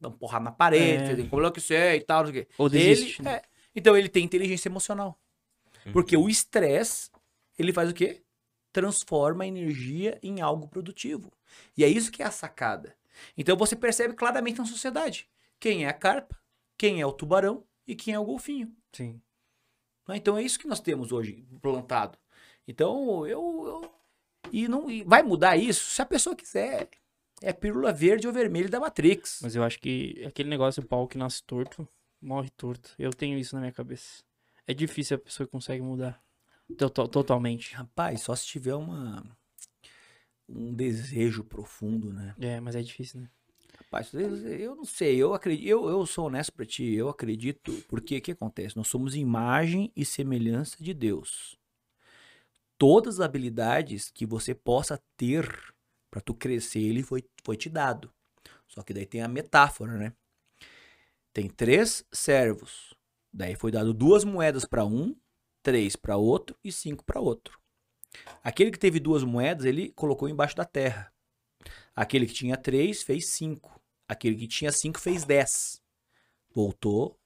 Dá um porrada na parede, É. fazer como é é e tal, não sei o quê. Ou Ele, desiste. né? é, então ele tem inteligência emocional. Porque Uhum. o estresse, ele faz o quê? Transforma a energia em algo produtivo. E é isso que é a sacada. Então você percebe claramente na sociedade quem é a carpa, quem é o tubarão e quem é o golfinho. Sim. né? Então é isso que nós temos hoje plantado. Então eu, eu- e não e vai mudar isso se a pessoa quiser. É pílula verde ou vermelha da Matrix. Mas eu acho que aquele negócio, o pau que nasce torto, morre torto. Eu tenho isso na minha cabeça. É difícil a pessoa que consegue mudar. Total- totalmente. Rapaz, só se tiver uma um desejo profundo, né? É, mas é difícil, né? Rapaz, eu, não sei, eu acredito, eu, eu sou honesto pra ti, eu acredito, porque o que acontece? Nós somos imagem e semelhança de Deus. Todas as habilidades que você possa ter pra tu crescer, ele foi, foi te dado. Só que daí tem a metáfora, né? Tem três servos. Daí foi dado duas moedas pra um, três pra outro e cinco pra outro. Aquele que teve duas moedas, ele colocou embaixo da terra. Aquele que tinha três fez cinco. Aquele que tinha cinco fez dez. Voltou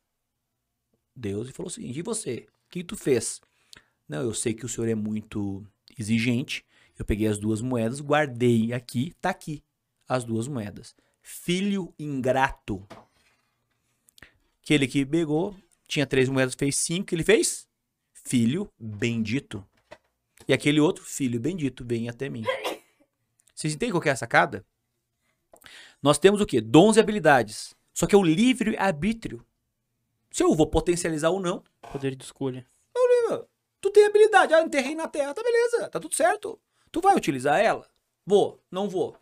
Deus e falou o seguinte: e você? O que tu fez? Não, eu sei que o senhor é muito exigente. Eu peguei as duas moedas, guardei aqui, tá aqui. As duas moedas. Filho ingrato. Aquele que pegou, tinha três moedas, fez cinco, ele fez? Filho bendito. E aquele outro, filho bendito, vem até mim. Vocês entendem qual que é a sacada? Nós temos o quê? Dons e habilidades. Só que é o livre arbítrio. Se eu vou potencializar ou não, Poder de escolha. tu tem habilidade. Ah, enterrei na terra, tá beleza, tá tudo certo. Tu vai utilizar ela? Vou, não vou.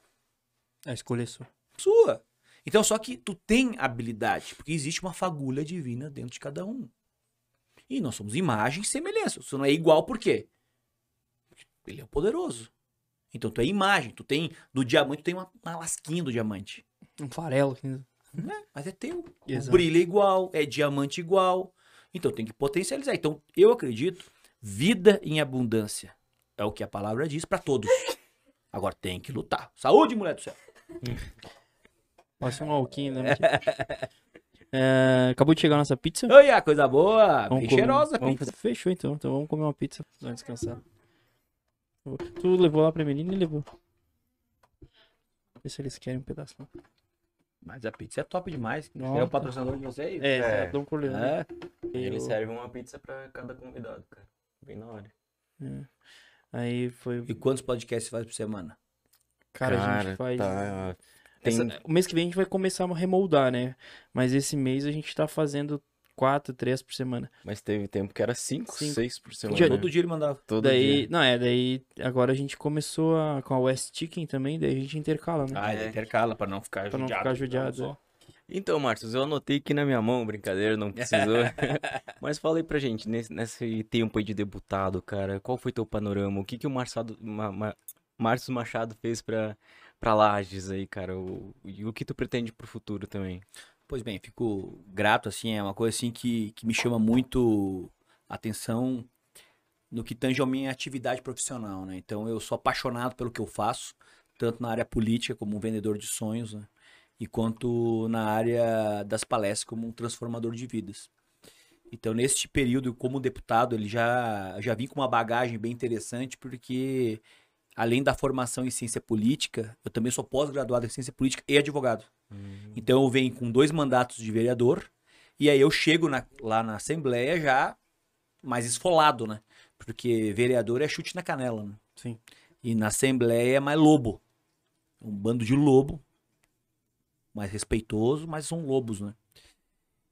A escolha é sua. Sua. Então, só que tu tem habilidade, porque existe uma fagulha divina dentro de cada um. E nós somos imagem e semelhança. Isso não é igual por quê? Ele é o poderoso. Então tu é imagem, tu tem do diamante, tu tem uma, uma lasquinha do diamante. Um farelo. Né? Mas é teu. O Exato. brilho é igual, é diamante igual. Então tem que potencializar. Então eu acredito, vida em abundância. É o que a palavra diz pra todos. Agora tem que lutar. Saúde, mulher do céu. Passa um alquinho, né? É, acabou de chegar a nossa pizza. Oi, a coisa boa. Vamos Bem comer- cheirosa, pizza. Fechou então. Então vamos comer uma pizza. Vamos descansar. Tu levou lá pra menina e levou. Vê se eles querem um pedaço. não. Mas a pizza é top demais. Nossa. É o patrocinador de vocês? É, É. é. Dom Corleone. É. Ele Eu- serve uma pizza pra cada convidado, cara. Bem na hora. é. Aí foi. E quantos podcasts você faz por semana? Cara, a gente faz. Tá... Tem... Essa- o mês que vem a gente vai começar a remoldar, né? Mas esse mês a gente tá fazendo quatro, três por semana. Mas teve tempo que era cinco, Cinco. seis por semana. Dia- Todo dia ele mandava. Todo daí, dia. não é, daí agora a gente começou a, com a West Chicken também, daí a gente intercala, né? Ah, ele intercala pra não ficar pra não judiado. ficar judiado. só. Então, Marcos, eu anotei aqui na minha mão, brincadeira, não precisou. Mas fala aí pra gente, nesse, nesse tempo aí de deputado, cara, qual foi teu panorama? O que que o Marçado, Ma, Ma, Márcio Machado fez pra, pra Lages aí, cara? O, e o que tu pretende pro futuro também? Pois bem, fico grato, assim, é uma coisa assim que, que me chama muito atenção no que tange a minha atividade profissional, né? Então eu sou apaixonado pelo que eu faço, tanto na área política como um vendedor de sonhos, né? E quanto na área das palestras como um transformador de vidas. Então neste período como deputado, ele já já vim com uma bagagem bem interessante porque além da formação em ciência política, eu também sou pós-graduado em ciência política e advogado. Uhum. Então eu venho com dois mandatos de vereador e aí eu chego na, lá na Assembleia já mais esfolado, né? Porque vereador é chute na canela, né? Sim. E na Assembleia é mais lobo. Um bando de lobo. Mais respeitoso, mas são lobos, né?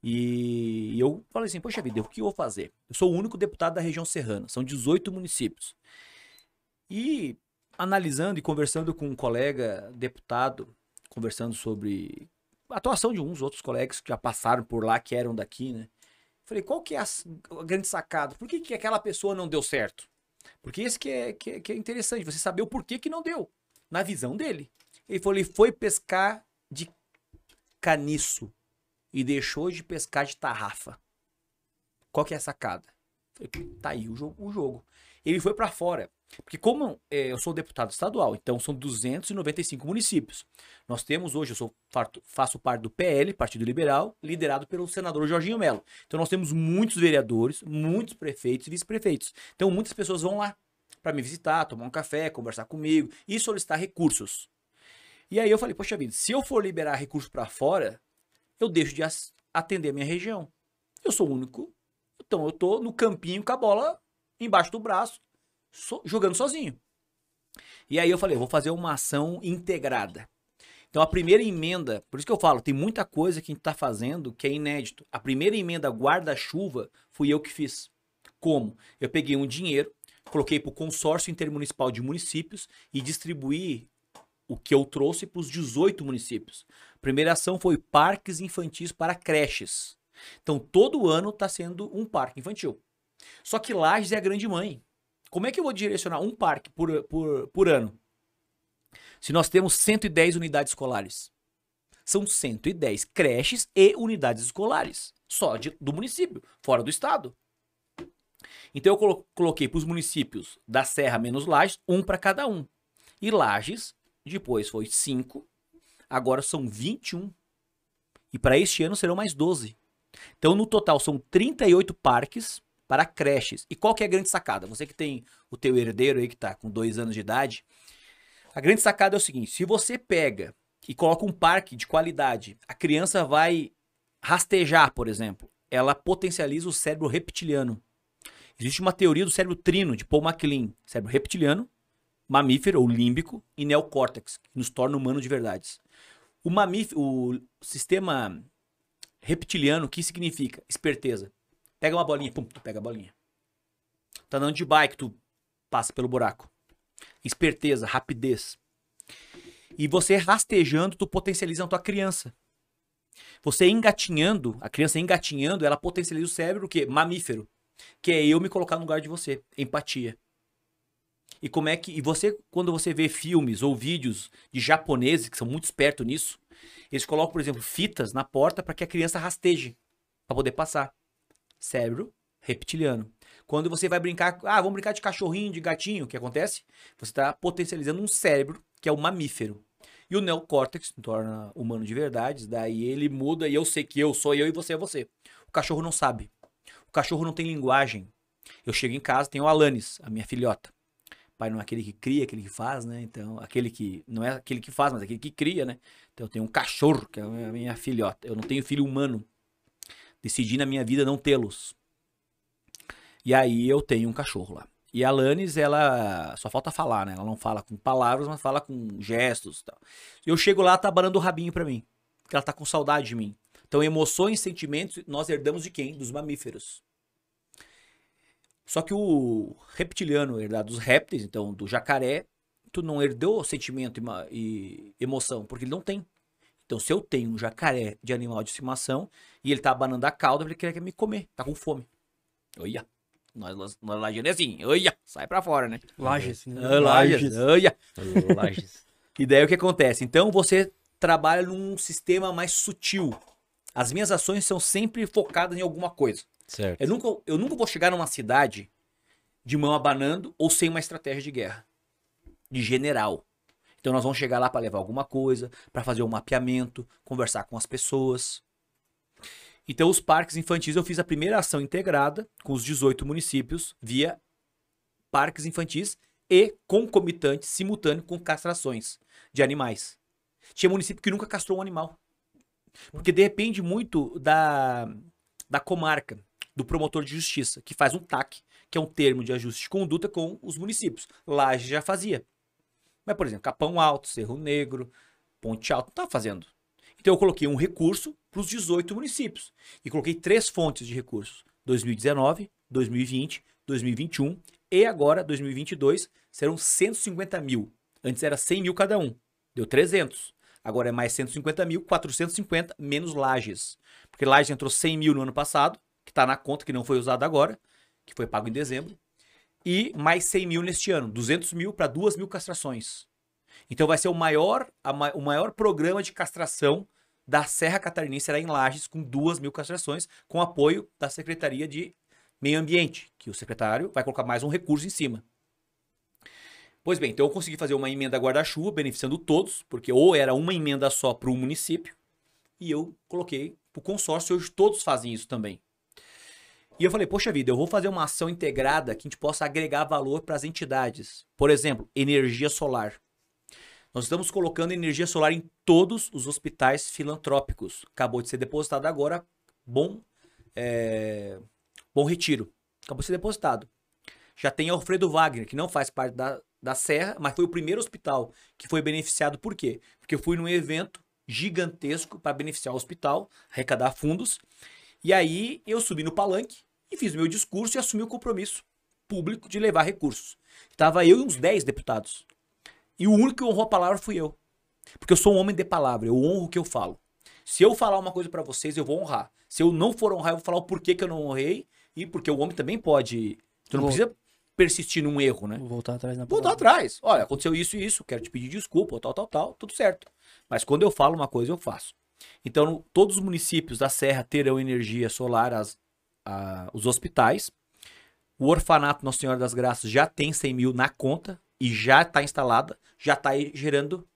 E eu falei assim, poxa vida, o que eu vou fazer? Eu sou o único deputado da região serrana, são 18 municípios. E analisando e conversando com um colega deputado, conversando sobre a atuação de uns outros colegas que já passaram por lá, que eram daqui, né? Falei, qual que é a, a grande sacada? Por que, que aquela pessoa não deu certo? Porque esse que é, que é, que é interessante, você saber o porquê que não deu, na visão dele. Ele falou, ele foi pescar de caniço e deixou de pescar de tarrafa. Qual que é a sacada? Falei, tá aí o jogo. O jogo. Ele foi para fora. Porque como é, eu sou deputado estadual, então são 295 municípios. Nós temos hoje, eu sou, faço parte do PL, Partido Liberal, liderado pelo senador Jorginho Melo. Então nós temos muitos vereadores, muitos prefeitos e vice-prefeitos. Então muitas pessoas vão lá para me visitar, tomar um café, conversar comigo e solicitar recursos. E aí eu falei, poxa vida, se eu for liberar recursos para fora, eu deixo de atender a minha região. Eu sou o único. Então eu tô no campinho com a bola embaixo do braço so, jogando sozinho. E aí eu falei, vou fazer uma ação integrada. Então a primeira emenda, por isso que eu falo, tem muita coisa que a gente está fazendo que é inédito. A primeira emenda guarda-chuva fui eu que fiz. Como? Eu peguei um dinheiro, coloquei para o consórcio intermunicipal de municípios e distribuí o que eu trouxe para os 18 municípios. A primeira ação foi parques infantis para creches. Então todo ano está sendo um parque infantil. Só que Lages é a grande mãe. Como é que eu vou direcionar um parque por, por, por ano? Se nós temos 110 unidades escolares. São 110 creches e unidades escolares. Só de, do município, fora do estado. Então eu coloquei para os municípios da Serra menos Lages, um para cada um. E Lages, depois foi 5, agora são 21. E para este ano serão mais 12. Então no total são 38 parques para creches. E qual que é a grande sacada? Você que tem o teu herdeiro aí que está com dois anos de idade, a grande sacada é o seguinte: se você pega e coloca um parque de qualidade, a criança vai rastejar, por exemplo, ela potencializa o cérebro reptiliano. Existe uma teoria do cérebro trino de Paul MacLean, cérebro reptiliano, mamífero ou límbico e neocórtex, que nos torna humano de verdades. O mamífero, o sistema reptiliano, o que significa? Esperteza. Pega uma bolinha, pum, tu pega a bolinha. Tá andando de bike, tu passa pelo buraco. Esperteza, rapidez. E você rastejando, tu potencializa a tua criança. Você engatinhando, a criança engatinhando, ela potencializa o cérebro, o quê? Mamífero. Que é eu me colocar no lugar de você. Empatia. E como é que. E você, quando você vê filmes ou vídeos de japoneses, que são muito espertos nisso, eles colocam, por exemplo, fitas na porta para que a criança rasteje. para poder passar cérebro reptiliano. Quando você vai brincar, ah, vamos brincar de cachorrinho, de gatinho, o que acontece? Você está potencializando um cérebro que é o mamífero. E o neocórtex torna humano de verdade, daí ele muda e eu sei que eu sou eu e você é você. O cachorro não sabe. O cachorro não tem linguagem. Eu chego em casa, tenho o Alanis, a minha filhota. Pai não é aquele que cria, aquele que faz, né? Então, aquele que não é aquele que faz, mas aquele que cria, né? Então, eu tenho um cachorro, que é a minha filhota. Eu não tenho filho humano decidi na minha vida não tê-los. E aí eu tenho um cachorro lá. E a Alanis, ela só falta falar, né? Ela não fala com palavras, mas fala com gestos e tal. Eu chego lá, tá banando o rabinho pra mim. Porque ela tá com saudade de mim. Então, emoções, sentimentos, nós herdamos de quem? Dos mamíferos. Só que o reptiliano herdado dos répteis, então do jacaré, tu não herdou sentimento e, emoção, porque ele não tem. Então, se eu tenho um jacaré de animal de estimação e ele tá abanando a cauda, ele quer me comer, tá com fome. Olha, nós, nós lagiando é assim, olha, sai pra fora, né? Lages. né? Ah, Lages, olha. Lages. E daí o que acontece? Então você trabalha num sistema mais sutil. As minhas ações são sempre focadas em alguma coisa. Certo. Eu nunca, eu nunca vou chegar numa cidade de mão abanando ou sem uma estratégia de guerra. De general. Então nós vamos chegar lá para levar alguma coisa, para fazer um mapeamento, conversar com as pessoas. Então os parques infantis eu fiz a primeira ação integrada com os 18 municípios via parques infantis e concomitante, simultâneo com castrações de animais. Tinha município que nunca castrou um animal. Porque depende muito da, da comarca, do promotor de justiça, que faz um TAC, que é um termo de ajuste de conduta com os municípios. Laje já fazia. Mas, por exemplo, Capão Alto, Cerro Negro, Ponte Alto, não estava fazendo. Então eu coloquei um recurso para os 18 municípios. E coloquei três fontes de recursos. 2019, 2020, 2021 e agora 2022 serão 150 mil. Antes era 100 mil cada um. Deu 300. Agora é mais 150 mil, 450 menos lajes. Porque lajes entrou 100 mil no ano passado, que está na conta, que não foi usado agora, que foi pago em dezembro. E mais 100 mil neste ano, 200 mil para 2 mil castrações. Então vai ser o maior, a o maior programa de castração da Serra Catarinense será em Lages, com 2 mil castrações, com apoio da Secretaria de Meio Ambiente, que o secretário vai colocar mais um recurso em cima. Pois bem, então eu consegui fazer uma emenda guarda-chuva, beneficiando todos, porque ou era uma emenda só para o município, e eu coloquei para o consórcio, hoje todos fazem isso também. E eu falei, poxa vida, eu vou fazer uma ação integrada que a gente possa agregar valor para as entidades. Por exemplo, energia solar. Nós estamos colocando energia solar em todos os hospitais filantrópicos. Acabou de ser depositado agora, bom, é, bom retiro. Acabou de ser depositado. Já tem Alfredo Wagner, que não faz parte da, da Serra, mas foi o primeiro hospital que foi beneficiado. Por quê? Porque eu fui num evento gigantesco para beneficiar o hospital, arrecadar fundos. E aí eu subi no palanque e fiz o meu discurso e assumi o compromisso público de levar recursos. Estava eu e uns 10 deputados. E o único que honrou a palavra fui eu. Porque eu sou um homem de palavra, eu honro o que eu falo. Se eu falar uma coisa para vocês, eu vou honrar. Se eu não for honrar, eu vou falar o porquê que eu não honrei e porque o homem também pode. Tu não Vou- precisa persistir num erro, né? Vou voltar atrás na Voltar palavra. atrás. Olha, aconteceu isso e isso, quero te pedir desculpa, tal, tal, tal, tudo certo. Mas quando eu falo uma coisa, eu faço. Então, todos os municípios da Serra terão energia solar, as, a- os hospitais. O orfanato Nossa Senhora das Graças já tem 100 mil na conta e já está instalada, já está gerando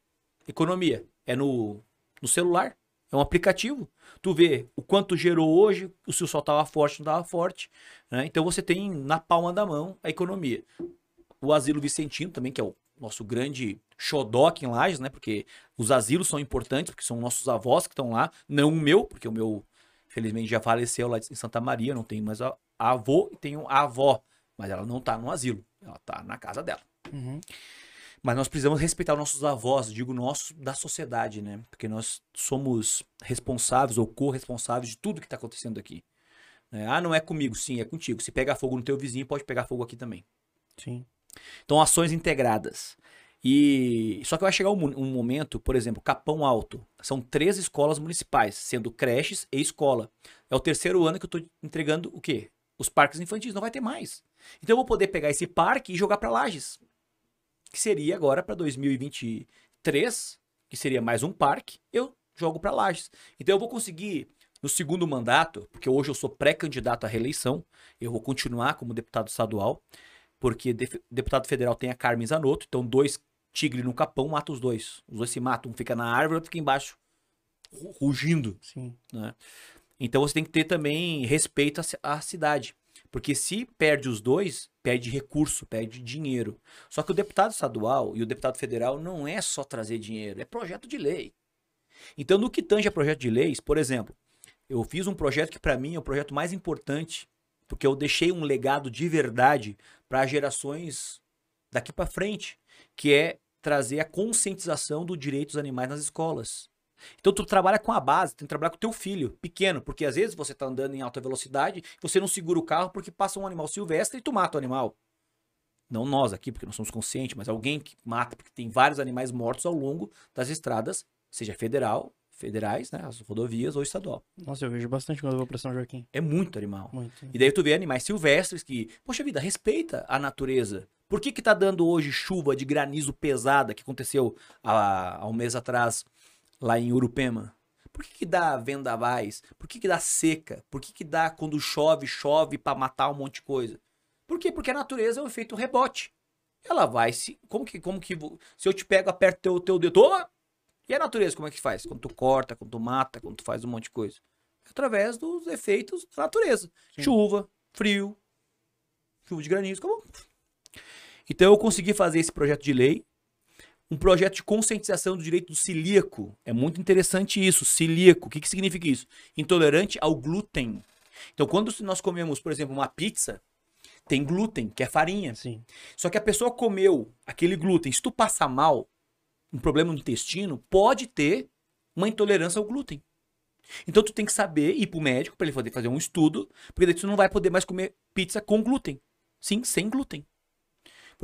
economia. É no, no celular, é um aplicativo. Tu vê o quanto gerou hoje, o se o sol estava forte, não estava forte. né? Então você tem na palma da mão a economia o Asilo Vicentino também, que é o nosso grande xodó aqui em Lages, né? Porque os asilos são importantes, porque são nossos avós que estão lá, não o meu, porque o meu, felizmente, já faleceu lá em Santa Maria, não tenho mais a, avô e tenho a avó, mas ela não tá no asilo, ela tá na casa dela. Uhum. Mas nós precisamos respeitar os nossos avós, digo nossos da sociedade, né? Porque nós somos responsáveis ou corresponsáveis de tudo que está acontecendo aqui. né? Ah, não é comigo, sim, é contigo. Se pegar fogo no teu vizinho, pode pegar fogo aqui também. Sim. Então, ações integradas. E só que vai chegar um, um momento, por exemplo, Capão Alto. São três escolas municipais, sendo creches e escola. É o terceiro ano que eu estou entregando o quê? Os parques infantis. Não vai ter mais. Então eu vou poder pegar esse parque e jogar para Lages. Que seria agora para 2023, que seria mais um parque, eu jogo para Lages. Então eu vou conseguir no segundo mandato, porque hoje eu sou pré-candidato à reeleição, eu vou continuar como deputado estadual porque deputado federal tem a Carmen Zanotto, então dois tigres no capão mata os dois. Os dois se matam, um fica na árvore, outro fica embaixo, ru- rugindo. Sim. Então você tem que ter também respeito à à cidade. Porque se perde os dois, perde recurso, perde dinheiro. Só que o deputado estadual e o deputado federal não é só trazer dinheiro, é projeto de lei. Então, no que tange a projeto de leis, por exemplo, eu fiz um projeto que para mim é o projeto mais importante, porque eu deixei um legado de verdade para gerações daqui para frente, que é trazer a conscientização do direito dos animais nas escolas. Então tu trabalha com a base, tem que trabalhar com o teu filho, pequeno, porque às vezes você tá andando em alta velocidade, você não segura o carro porque passa um animal silvestre e tu mata o animal. Não nós aqui, porque nós somos conscientes, mas alguém que mata, porque tem vários animais mortos ao longo das estradas, seja federal, federais, né, as rodovias ou estadual. Nossa, eu vejo bastante quando eu vou pra São Joaquim. É muito animal. Muito. E daí tu vê animais silvestres que, poxa vida, respeita a natureza. Por que que tá dando hoje chuva de granizo pesada que aconteceu há, há um mês atrás lá em Urupema? Por que que dá vendavais? Por que que dá seca? Por que que dá quando chove, chove pra matar um monte de coisa? Por quê? Porque a natureza é um efeito rebote. Ela vai se... Como que... Como que se eu te pego, aperto teu, teu dedo... Toma! E a natureza como é que faz? Quando tu corta, quando tu mata, quando tu faz um monte de coisa? Através dos efeitos da natureza. Sim. Chuva, frio, chuva de granizo, acabou. Então eu consegui fazer esse projeto de lei, um projeto de conscientização do direito do celíaco. É muito interessante isso, celíaco. O que, que significa isso? Intolerante ao glúten. Então quando nós comemos, por exemplo, uma pizza, tem glúten, que é farinha. Sim. Só que a pessoa comeu aquele glúten, se tu passar mal, um problema no intestino, pode ter uma intolerância ao glúten. Então tu tem que saber ir pro médico para ele poder fazer um estudo, porque daí tu não vai poder mais comer pizza com glúten. Sim, sem glúten.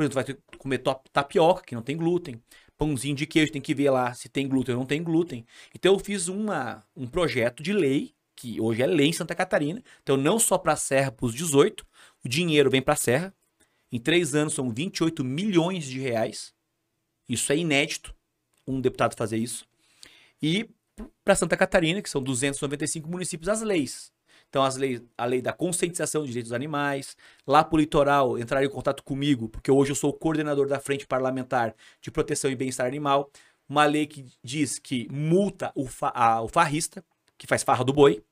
Por exemplo, vai ter que comer tapioca, que não tem glúten. Pãozinho de queijo, tem que ver lá se tem glúten ou não tem glúten. Então eu fiz uma, um projeto de lei, que hoje é lei em Santa Catarina. Então não só para a Serra, para os 18, o dinheiro vem para a Serra. Em três anos são 28 milhões de reais. Isso é inédito, um deputado fazer isso. E para Santa Catarina, que são 295 municípios, as leis. Então, as leis, a lei da conscientização de direitos dos animais. Lá para o litoral, entraram em contato comigo, porque hoje eu sou o coordenador da Frente Parlamentar de Proteção e Bem-Estar Animal. Uma lei que diz que multa o, fa- a- o farrista, que faz farra do boi.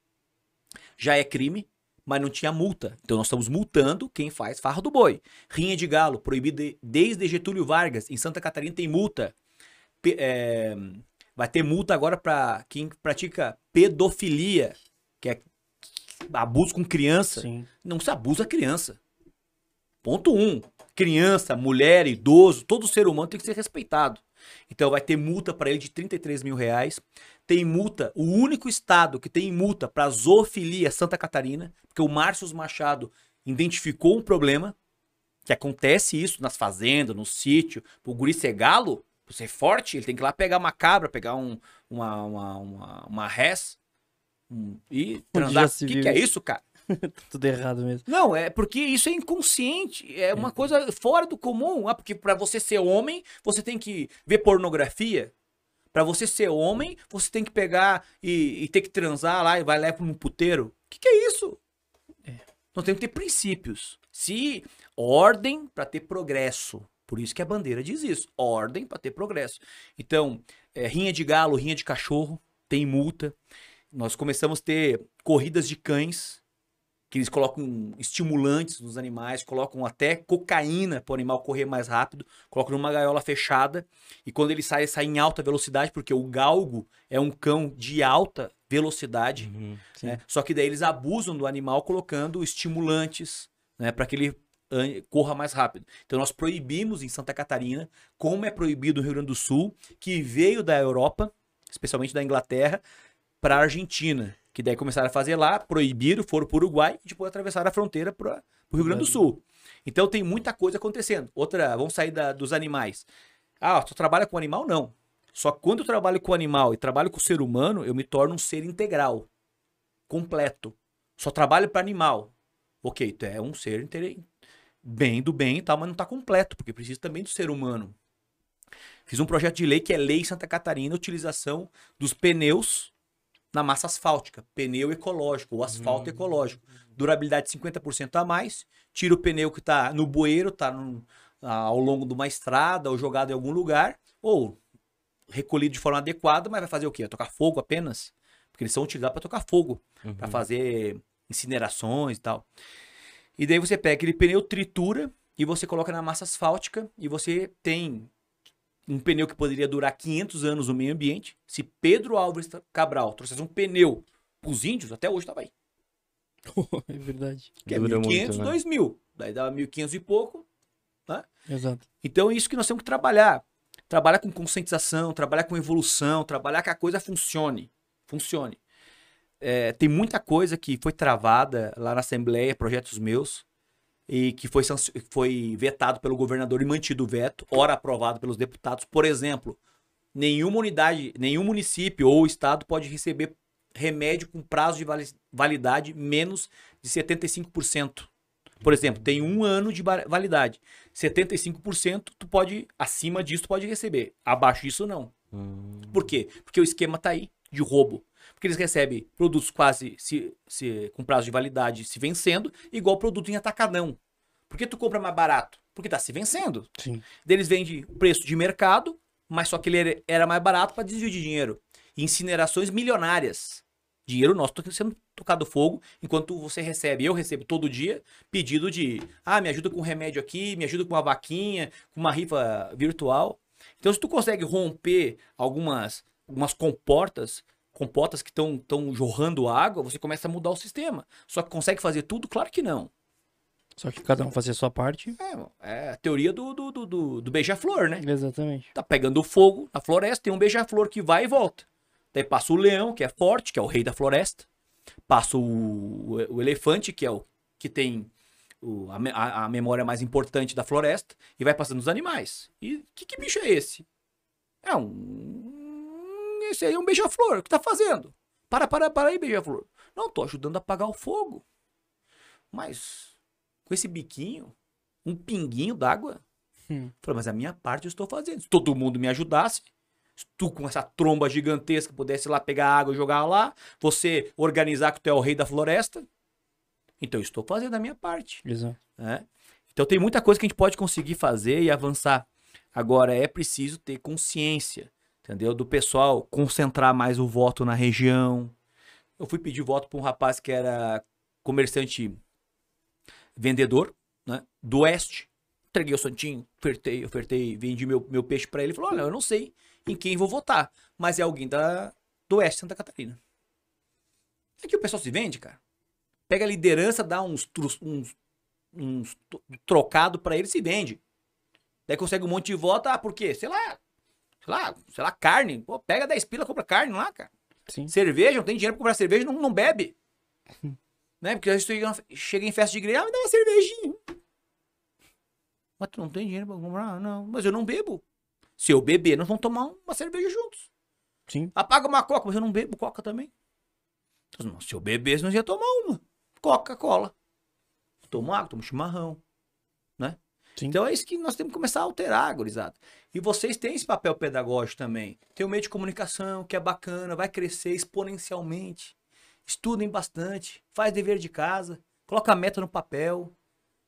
Já é crime, mas não tinha multa. Então, nós estamos multando quem faz farra do boi. Rinha de galo, proibido de- desde Getúlio Vargas. Em Santa Catarina tem multa. É, vai ter multa agora para quem pratica pedofilia, que é abuso com criança. Sim. Não se abusa a criança. Ponto um. Criança, mulher, idoso, todo ser humano tem que ser respeitado. Então vai ter multa para ele de 33 mil reais. Tem multa, o único estado que tem multa para zoofilia é Santa Catarina, porque o Márcio Machado identificou um problema, que acontece isso nas fazendas, no sítio. O guri ser galo, pra ser forte, ele tem que ir lá pegar uma cabra, pegar um, uma, uma, uma, uma res um, e transar. O que, que é isso? cara? Tudo errado mesmo. Não, é porque isso é inconsciente, é uma coisa fora do comum. Ah, porque pra você ser homem, você tem que ver pornografia. Pra você ser homem, você tem que pegar e, e ter que transar lá e vai lá para um puteiro. O que, que é isso? Nós temos que ter princípios. Se ordem pra ter progresso. Por isso que a bandeira diz isso. Ordem pra ter progresso. Então, é, rinha de galo, rinha de cachorro, tem multa. Nós começamos a ter corridas de cães, que eles colocam estimulantes nos animais, colocam até cocaína para o animal correr mais rápido, colocam numa gaiola fechada, e quando ele sai, ele sai em alta velocidade, porque o galgo é um cão de alta velocidade, Uhum. né? Só que daí eles abusam do animal colocando estimulantes, né, para que ele an- corra mais rápido. Então nós proibimos em Santa Catarina, como é proibido no Rio Grande do Sul, que veio da Europa, especialmente da Inglaterra, para a Argentina, que daí começaram a fazer lá, proibiram, foram para o Uruguai e depois atravessaram a fronteira para o Rio Grande do Sul. Então tem muita coisa acontecendo. Outra, vamos sair da- dos animais. Ah, tu trabalha com animal? Não. Só quando eu trabalho com animal e trabalho com o ser humano, eu me torno um ser integral, completo. Só trabalho para animal. Ok, tu é um ser inter... bem do bem e tal, mas não tá completo, porque precisa também do ser humano. Fiz um projeto de lei que é Lei Santa Catarina, utilização dos pneus na massa asfáltica, pneu ecológico, ou asfalto ecológico. Durabilidade 50% a mais, tira o pneu que tá no bueiro, tá ah, ao longo de uma estrada ou jogado em algum lugar, ou recolhido de forma adequada, mas vai fazer o quê? Vai tocar fogo apenas? Porque eles são utilizados para tocar fogo, Uhum. para fazer incinerações e tal. E daí você pega aquele pneu, tritura e você coloca na massa asfáltica e você tem um pneu que poderia durar 500 anos no meio ambiente. Se Pedro Álvares Cabral trouxesse um pneu pros índios, até hoje tava aí. é verdade. Que é Dura 1.500, muito, né? 2.000. Daí dava 1.500 e pouco. Exato. Então é isso que nós temos que trabalhar. Trabalhar com conscientização, trabalhar com evolução, trabalhar que a coisa funcione. Funcione. É, tem muita coisa que foi travada lá na Assembleia, projetos meus, e que foi, foi vetado pelo governador e mantido o veto, ora aprovado pelos deputados. Por exemplo, nenhuma unidade, nenhum município ou estado pode receber remédio com prazo de vali- validade menos de 75%. Por exemplo, tem um ano de validade. 75% tu pode, acima disso, tu pode receber. Abaixo disso, não. Hum, Por quê? Porque o esquema tá aí, de roubo. Porque eles recebem produtos quase se, se- com prazo de validade se vencendo, igual produto em atacadão. Por que tu compra mais barato? Porque tá se vencendo. Sim. Eles vendem o preço de mercado, mas só que ele era- mais barato para desvio de dinheiro. Incinerações milionárias. Dinheiro nosso to- sendo tocado fogo, enquanto você recebe, eu recebo todo dia, pedido de, ah, me ajuda com um remédio aqui, me ajuda com uma vaquinha, com uma rifa virtual. Então, se tu consegue romper algumas, algumas comportas, comportas que estão jorrando água, você começa a mudar o sistema. Só que consegue fazer tudo? Claro que não. Só que cada um fazer a sua parte. É, é a teoria do, do, do, do, do beija-flor, né? Exatamente. tá pegando fogo na floresta, tem um beija-flor que vai e volta. Daí passa o leão, que é forte, que é o rei da floresta. Passa o, o elefante, que é o que tem o- a- a memória mais importante da floresta. E vai passando os animais. E que, que bicho é esse? É um. Esse aí é um beija-flor. O que tá fazendo? Para, para, para aí, beija-flor. Não, tô ajudando a apagar o fogo. Mas com esse biquinho, um pinguinho d'água, Hum. Falei, mas a minha parte eu estou fazendo. Se todo mundo me ajudasse, se tu com essa tromba gigantesca pudesse ir lá pegar água e jogar lá, você organizar que tu é o rei da floresta, então eu estou fazendo a minha parte. Exato. né? Então tem muita coisa que a gente pode conseguir fazer e avançar. Agora é preciso ter consciência, entendeu? Do pessoal concentrar mais o voto na região. Eu fui pedir voto para um rapaz que era comerciante vendedor, né? Do oeste. Entreguei o santinho, ofertei, ofertei, vendi meu, meu peixe para ele. Ele falou: Olha, eu não sei em quem vou votar, mas é alguém da, do oeste Santa Catarina. Aqui o pessoal se vende, cara. Pega a liderança, dá uns, uns, uns trocado para ele e se vende. Daí consegue um monte de voto, ah, por quê? Sei lá, sei lá, sei lá, carne. Pô, pega 10 pila, compra carne lá, cara. Sim. Cerveja, não tem dinheiro pra comprar cerveja, não, não bebe. né? Porque vezes tu chega- em festa de igreja, ah, me dá uma cervejinha. Mas tu não tem dinheiro pra comprar? Não, mas eu não bebo. Se eu beber, nós vamos tomar uma cerveja juntos. Sim. Apaga uma coca, mas eu não bebo coca também. Se eu bebesse, nós ia tomar uma. Coca-Cola. Tomo água, tomo chimarrão. Sim. Então é isso que nós temos que começar a alterar, gurizada. E vocês têm esse papel pedagógico também. Tem o meio de comunicação, que é bacana, vai crescer exponencialmente. Estudem bastante, faz dever de casa, coloca a meta no papel,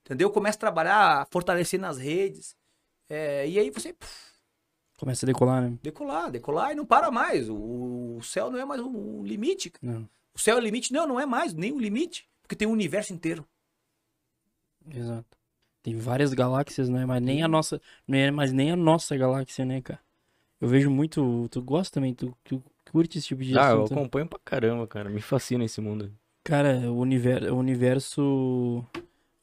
entendeu? Começa a trabalhar, fortalecer nas redes. É, e aí você puf, Começa a decolar, né? decolar, decolar e não para mais. O, o céu não é mais o limite. Não. O céu é o limite? Não, não é mais nem o limite. Porque tem o universo inteiro. Exato. Tem várias galáxias, né? Mas nem a nossa. Não é mais nem a nossa galáxia, né, cara? Eu vejo muito. Tu gosta também, tu, tu curte esse tipo de Ah, eu assunto. acompanho pra caramba, cara. Me fascina esse mundo. Cara, o universo, o universo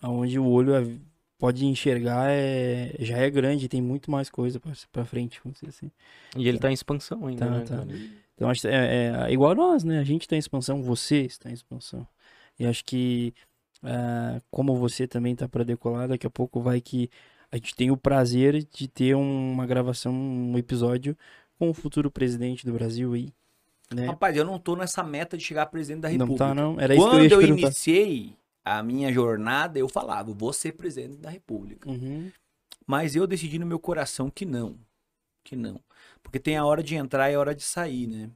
onde o olho pode enxergar é, já é grande, tem muito mais coisa pra, pra frente, vamos dizer assim. E ele tá em expansão ainda, Tá, né, tá. cara? Então acho que é, é igual nós, né? A gente tá em expansão, você está em expansão. E acho que ah, como você também tá para decolar, daqui a pouco vai que a gente tem o prazer de ter uma gravação, um episódio com o futuro presidente do Brasil aí, né? Rapaz, eu não tô nessa meta de chegar a presidente da Não República. tá não, era isso que eu Quando eu, iniciei a minha jornada, eu falava, vou ser presidente da República. Uhum. Mas eu decidi no meu coração que não. Que não. Porque tem a hora de entrar e a hora de sair, né?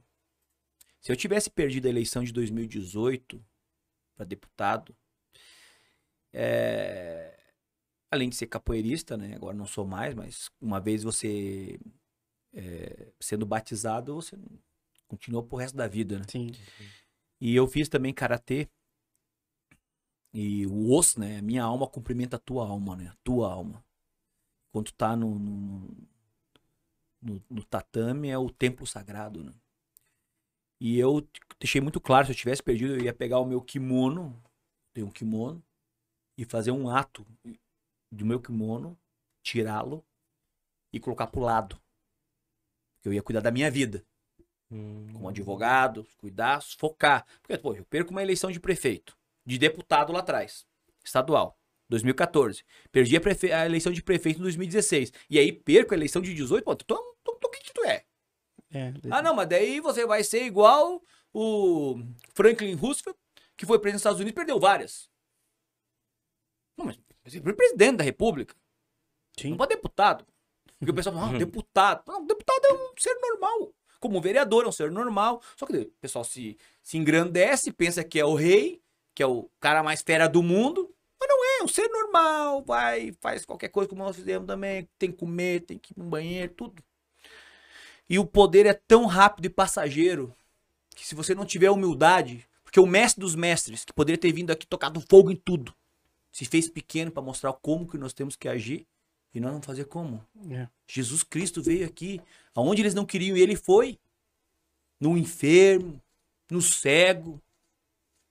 Se eu tivesse perdido a eleição de 2018 para deputado, é, além de ser capoeirista, né? Agora não sou mais, mas uma vez você é, sendo batizado, você continua pro resto da vida, né? Sim. E eu fiz também karatê. E o osso, né? Minha alma cumprimenta a tua alma, né? A tua alma. Quando tu tá no, no, no, no tatame, é o templo sagrado, né? E eu deixei muito claro, se eu tivesse perdido, eu ia pegar o meu kimono, tem um kimono, e fazer um ato do meu kimono, tirá-lo e colocar pro lado. Porque eu ia cuidar da minha vida Hum. como advogado, cuidar, focar. Porque, pô, eu perco uma eleição de prefeito, de deputado lá atrás, estadual, 2014. Perdi a, prefe- a eleição de prefeito em 2016. E aí perco a eleição de 18, pô, tu, tu, tu, que que tu é? É, Ah, não, mas daí você vai ser igual o Franklin Roosevelt, que foi presidente dos Estados Unidos e perdeu várias. Você foi presidente da República. Sim. Não pode deputado. Porque o pessoal fala, ah, deputado. Não, deputado é um ser normal. Como um vereador é um ser normal. Só que o pessoal se, se engrandece, pensa que é o rei, que é o cara mais fera do mundo. Mas não é, é um ser normal. Vai, faz qualquer coisa como nós fizemos também. Tem que comer, tem que ir no banheiro, tudo. E o poder é tão rápido e passageiro que se você não tiver humildade, porque o mestre dos mestres, que poderia ter vindo aqui tocado fogo em tudo, se fez pequeno para mostrar como que nós temos que agir e nós vamos fazer como? É. Jesus Cristo veio aqui, aonde eles não queriam, e ele foi. No enfermo, no cego.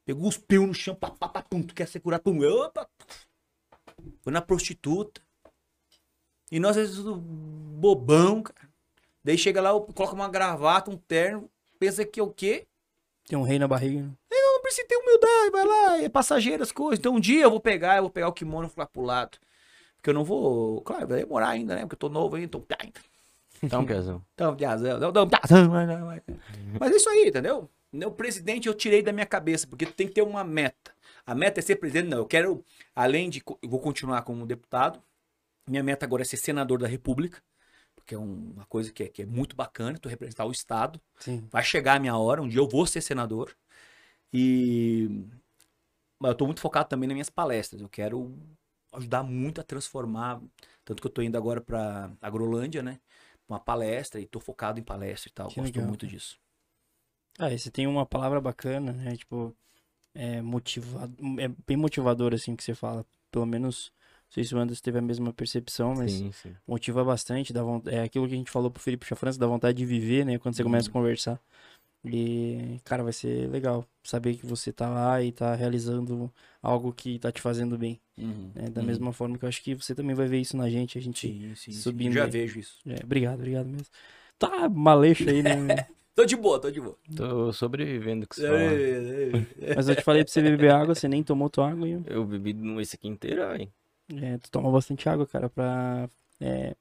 Pegou os peus no chão, pá, pá, pá, pum, tu quer ser curado, pum, opa. Foi na prostituta. E nós, às vezes, bobão, cara. Daí chega lá, coloca uma gravata, um terno, pensa que é o quê? Tem um rei na barriga. né? Não precisa ter humildade, vai lá, é passageiro as coisas. Então um dia eu vou pegar, eu vou pegar o kimono e vou lá pro lado. Porque eu não vou, claro, vai demorar ainda, né? Porque eu tô novo ainda, tô... Então, Piazão. Então, piazão, não, piazão, mas, é isso aí, entendeu? O presidente eu tirei da minha cabeça, porque tem que ter uma meta. A meta é ser presidente, não. Eu quero, além de. Eu vou continuar como deputado. Minha meta agora é ser senador da República, porque é um- uma coisa que é, que é muito bacana, tu representar o Estado. Sim. Vai chegar a minha hora, um dia eu vou ser senador. E. Mas eu tô muito focado também nas minhas palestras. Eu quero ajudar muito a transformar. Tanto que eu tô indo agora pra Agrolândia, né? Uma palestra e tô focado em palestra e tal. Que Gosto legal, muito cara. disso. Ah, e você tem uma palavra bacana, né? Tipo, é motivado, é bem motivador assim que você fala. Pelo menos, não sei se o Anderson teve a mesma percepção, mas Sim, sim. motiva bastante, dá von- é aquilo que a gente falou pro Felipe Chafrança, dá vontade de viver, né? Quando você começa a conversar. E, cara, vai ser legal saber que você tá lá e tá realizando algo que tá te fazendo bem. né? Da Uhum. mesma forma que eu acho que você também vai ver isso na gente, a gente... Sim, sim, sim. subindo Já aí. vejo isso. É, obrigado, obrigado mesmo. Tá maleixo aí, né? Tô de boa, tô de boa. Tô sobrevivendo com isso. É, Mas eu te falei pra você beber água, você nem tomou tua água e... Eu bebi esse aqui inteiro, aí. É, tu toma bastante água, cara, pra é,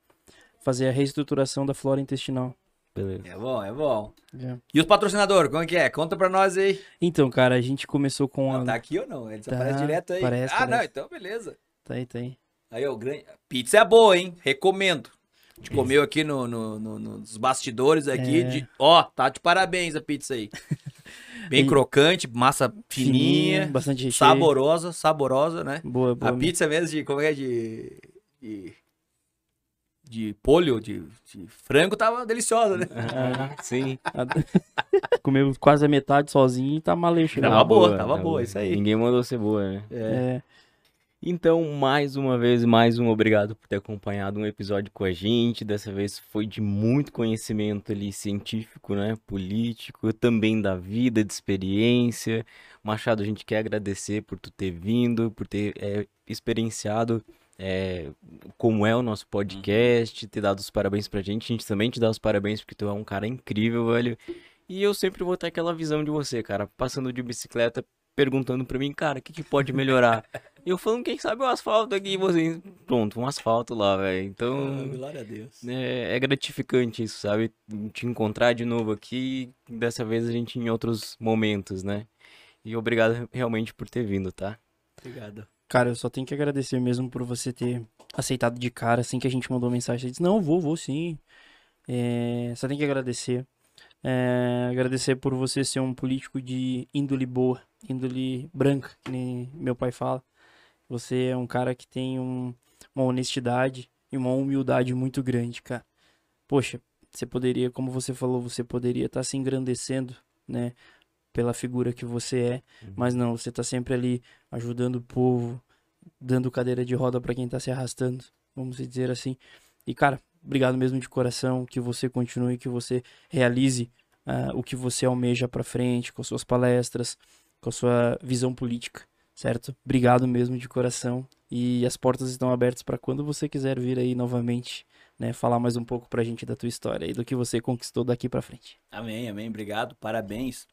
fazer a reestruturação da flora intestinal. Beleza. É bom, é bom. É. E os patrocinadores, como é que é? Conta pra nós aí. Então, cara, a gente começou com a... Tá aqui ou não? Ele Tá, aparece direto aí. parece, ah, não, parece. então beleza. Tá aí, tá aí. Aí, ó, grande. Pizza é boa, hein? Recomendo. A gente comeu aqui no, no- no- nos bastidores aqui. É. De... Ó, tá de parabéns a pizza aí. Bem E- crocante, massa fininha, bastante recheio. saborosa, saborosa, né? Boa, boa. A pizza mesmo de. Como é? De. De, de polho, de, de frango, tava deliciosa, né? Ah, sim. Comeu quase a metade sozinho e tá maleixo. Tava boa, tava boa, isso aí. Ninguém mandou ser boa, né? É, Então, mais uma vez, mais um obrigado por ter acompanhado um episódio com a gente. Dessa vez foi de muito conhecimento ali científico, né? Político, também da vida, de experiência. Machado, a gente quer agradecer por tu ter vindo, por ter é, experienciado é, como é o nosso podcast, ter dado os parabéns pra gente. A gente também te dá os parabéns porque tu é um cara incrível, velho. E eu sempre vou ter aquela visão de você, cara, passando de bicicleta, perguntando pra mim, cara, o que que pode melhorar? Eu falando, quem sabe o asfalto aqui, e você, pronto, um asfalto lá, velho. Então, glória a Deus. é, é gratificante isso, sabe? Te encontrar de novo aqui, dessa vez a gente em outros momentos, né? E obrigado realmente por ter vindo, tá? Obrigado. Cara, eu só tenho que agradecer mesmo por você ter aceitado de cara, assim que a gente mandou mensagem. Você disse, não, vou, vou sim. É, só tenho que agradecer. É, agradecer por você ser um político de índole boa, índole branca, que nem meu pai fala. Você é um cara que tem um- uma honestidade e uma humildade muito grande, cara. Poxa, você poderia, como você falou, você poderia estar se engrandecendo, né? Pela figura que você é, mas não, você tá sempre ali ajudando o povo, dando cadeira de roda pra quem tá se arrastando, vamos dizer assim. E cara, obrigado mesmo de coração, que você continue, que você realize ah, o que você almeja pra frente, com as suas palestras, com a sua visão política, certo? Obrigado mesmo de coração. E as portas estão abertas pra quando você quiser vir aí novamente, né, falar mais um pouco pra gente da tua história e do que você conquistou daqui pra frente. Amém, amém. Obrigado, parabéns.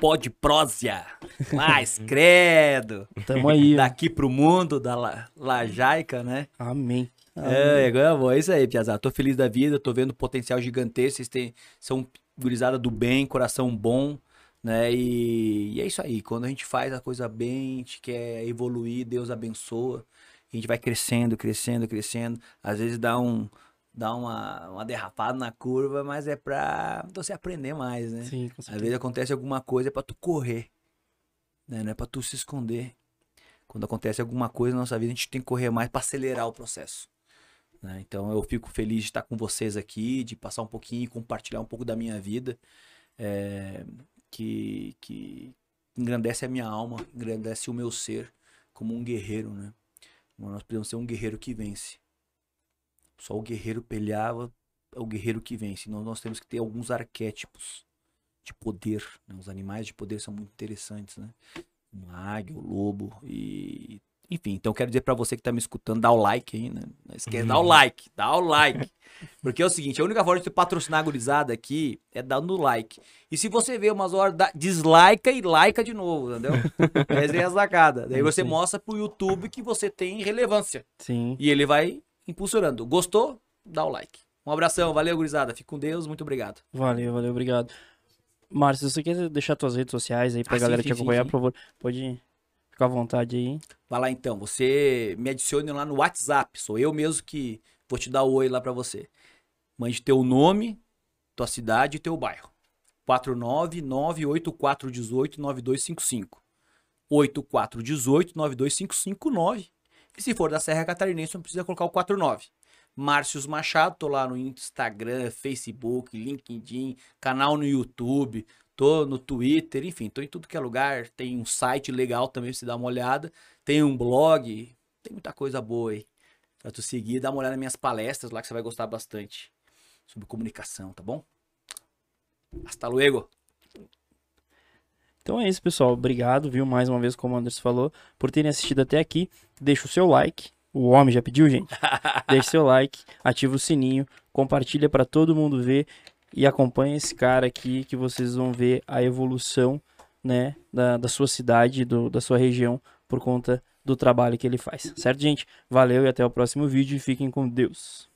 Pode prósia. Mas credo. Tamo aí. ó. Daqui pro mundo da la, Lajaica, né? Amém. É, agora bom, é isso aí, Piazada. Tô feliz da vida, tô vendo potencial gigantesco. Vocês têm, são gurizada do bem, coração bom, né? E, e é isso aí. Quando a gente faz a coisa bem, a gente quer evoluir, Deus abençoa. A gente vai crescendo, crescendo, crescendo. Às vezes dá um dá uma, uma derrapada na curva, mas é pra você aprender mais, né? Sim, com Às certeza. vezes acontece alguma coisa é pra tu correr, né? Não é pra tu se esconder. Quando acontece alguma coisa na nossa vida, a gente tem que correr mais pra acelerar o processo. né? Então eu fico feliz de estar com vocês aqui, de passar um pouquinho, compartilhar um pouco da minha vida, é, que, que engrandece a minha alma, engrandece o meu ser como um guerreiro, né? Nós precisamos ser um guerreiro que vence. Só o guerreiro peleava, é o guerreiro que vence. Nós, nós temos que ter alguns arquétipos de poder. né? Os animais de poder são muito interessantes, né? Uma águia, o lobo e... Enfim, então quero dizer pra você que tá me escutando, dá o like aí, né? Não esquece, dá o like, dá o like. Porque é o seguinte, a única forma de você patrocinar a gurizada aqui é dando like. E se você vê umas horas, dá dislike e like de novo, entendeu? Essa é a sacada. Daí você mostra pro YouTube que você tem relevância. Sim. E ele vai impulsionando. Gostou? Dá o like. Um abração, valeu, gurizada. Fique com Deus, muito obrigado. Valeu, valeu, obrigado. Márcio, se você quer deixar suas redes sociais aí pra Ah, galera sim, te sim, acompanhar, sim. por favor, pode ficar à vontade aí. Vai lá então, você me adicione lá no WhatsApp. Sou eu mesmo que vou te dar o oi lá pra você. Mande teu nome, tua cidade e teu bairro. 499-8418-9255. 8418-92559. E se for da Serra Catarinense, não precisa colocar o 49. Márcios Machado, tô lá no Instagram, Facebook, LinkedIn, canal no YouTube, tô no Twitter, enfim, tô em tudo que é lugar. Tem um site legal também pra você dar uma olhada. Tem um blog, tem muita coisa boa aí. Pra tu seguir, dá uma olhada nas minhas palestras lá que você vai gostar bastante. Sobre comunicação, tá bom? Hasta luego. Então é isso, pessoal. Obrigado, viu? Mais uma vez, como o Anderson falou, por terem assistido até aqui. Deixa o seu like. O homem já pediu, gente. Deixa seu like, ativa o sininho, compartilha pra todo mundo ver e acompanha esse cara aqui que vocês vão ver a evolução, né, da, da sua cidade, do, da sua região por conta do trabalho que ele faz. Certo, gente? Valeu e até o próximo vídeo fiquem com Deus.